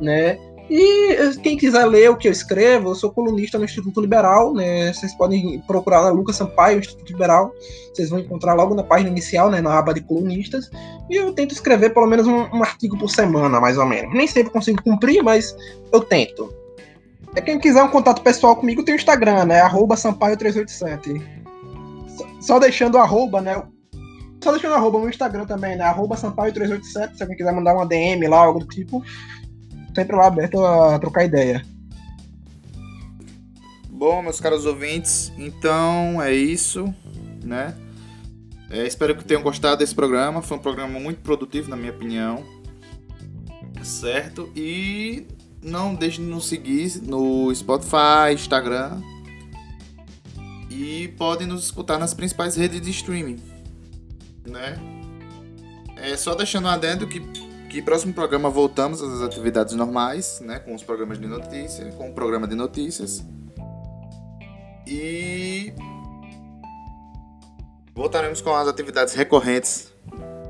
né? E quem quiser ler o que eu escrevo, eu sou colunista no Instituto Liberal, né? Vocês podem procurar na Lucas Sampaio, Instituto Liberal. Vocês vão encontrar logo na página inicial, né? Na aba de colunistas. E eu tento escrever pelo menos um, um artigo por semana, mais ou menos. Nem sempre consigo cumprir, mas eu tento. É quem quiser um contato pessoal comigo, tem o Instagram, né? Arroba Sampaio387. Só deixando arroba, né? Só deixando arroba no Instagram também, né? Arroba Sampaio387, se alguém quiser mandar uma DM lá, algo do tipo. Sempre lá aberto a trocar ideia. Bom, meus caros ouvintes, então é isso, né? É, espero que tenham gostado desse programa. Foi um programa muito produtivo, na minha opinião. Certo? E não deixe de nos seguir no Spotify, Instagram, e podem nos escutar nas principais redes de streaming, né? É só deixando um adendo que que próximo programa voltamos às atividades normais, né, com os programas de notícias, com o programa de notícias. E voltaremos com as atividades recorrentes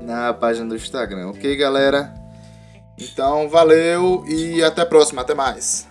na página do Instagram, ok, galera? Então, valeu e até a próxima, até mais.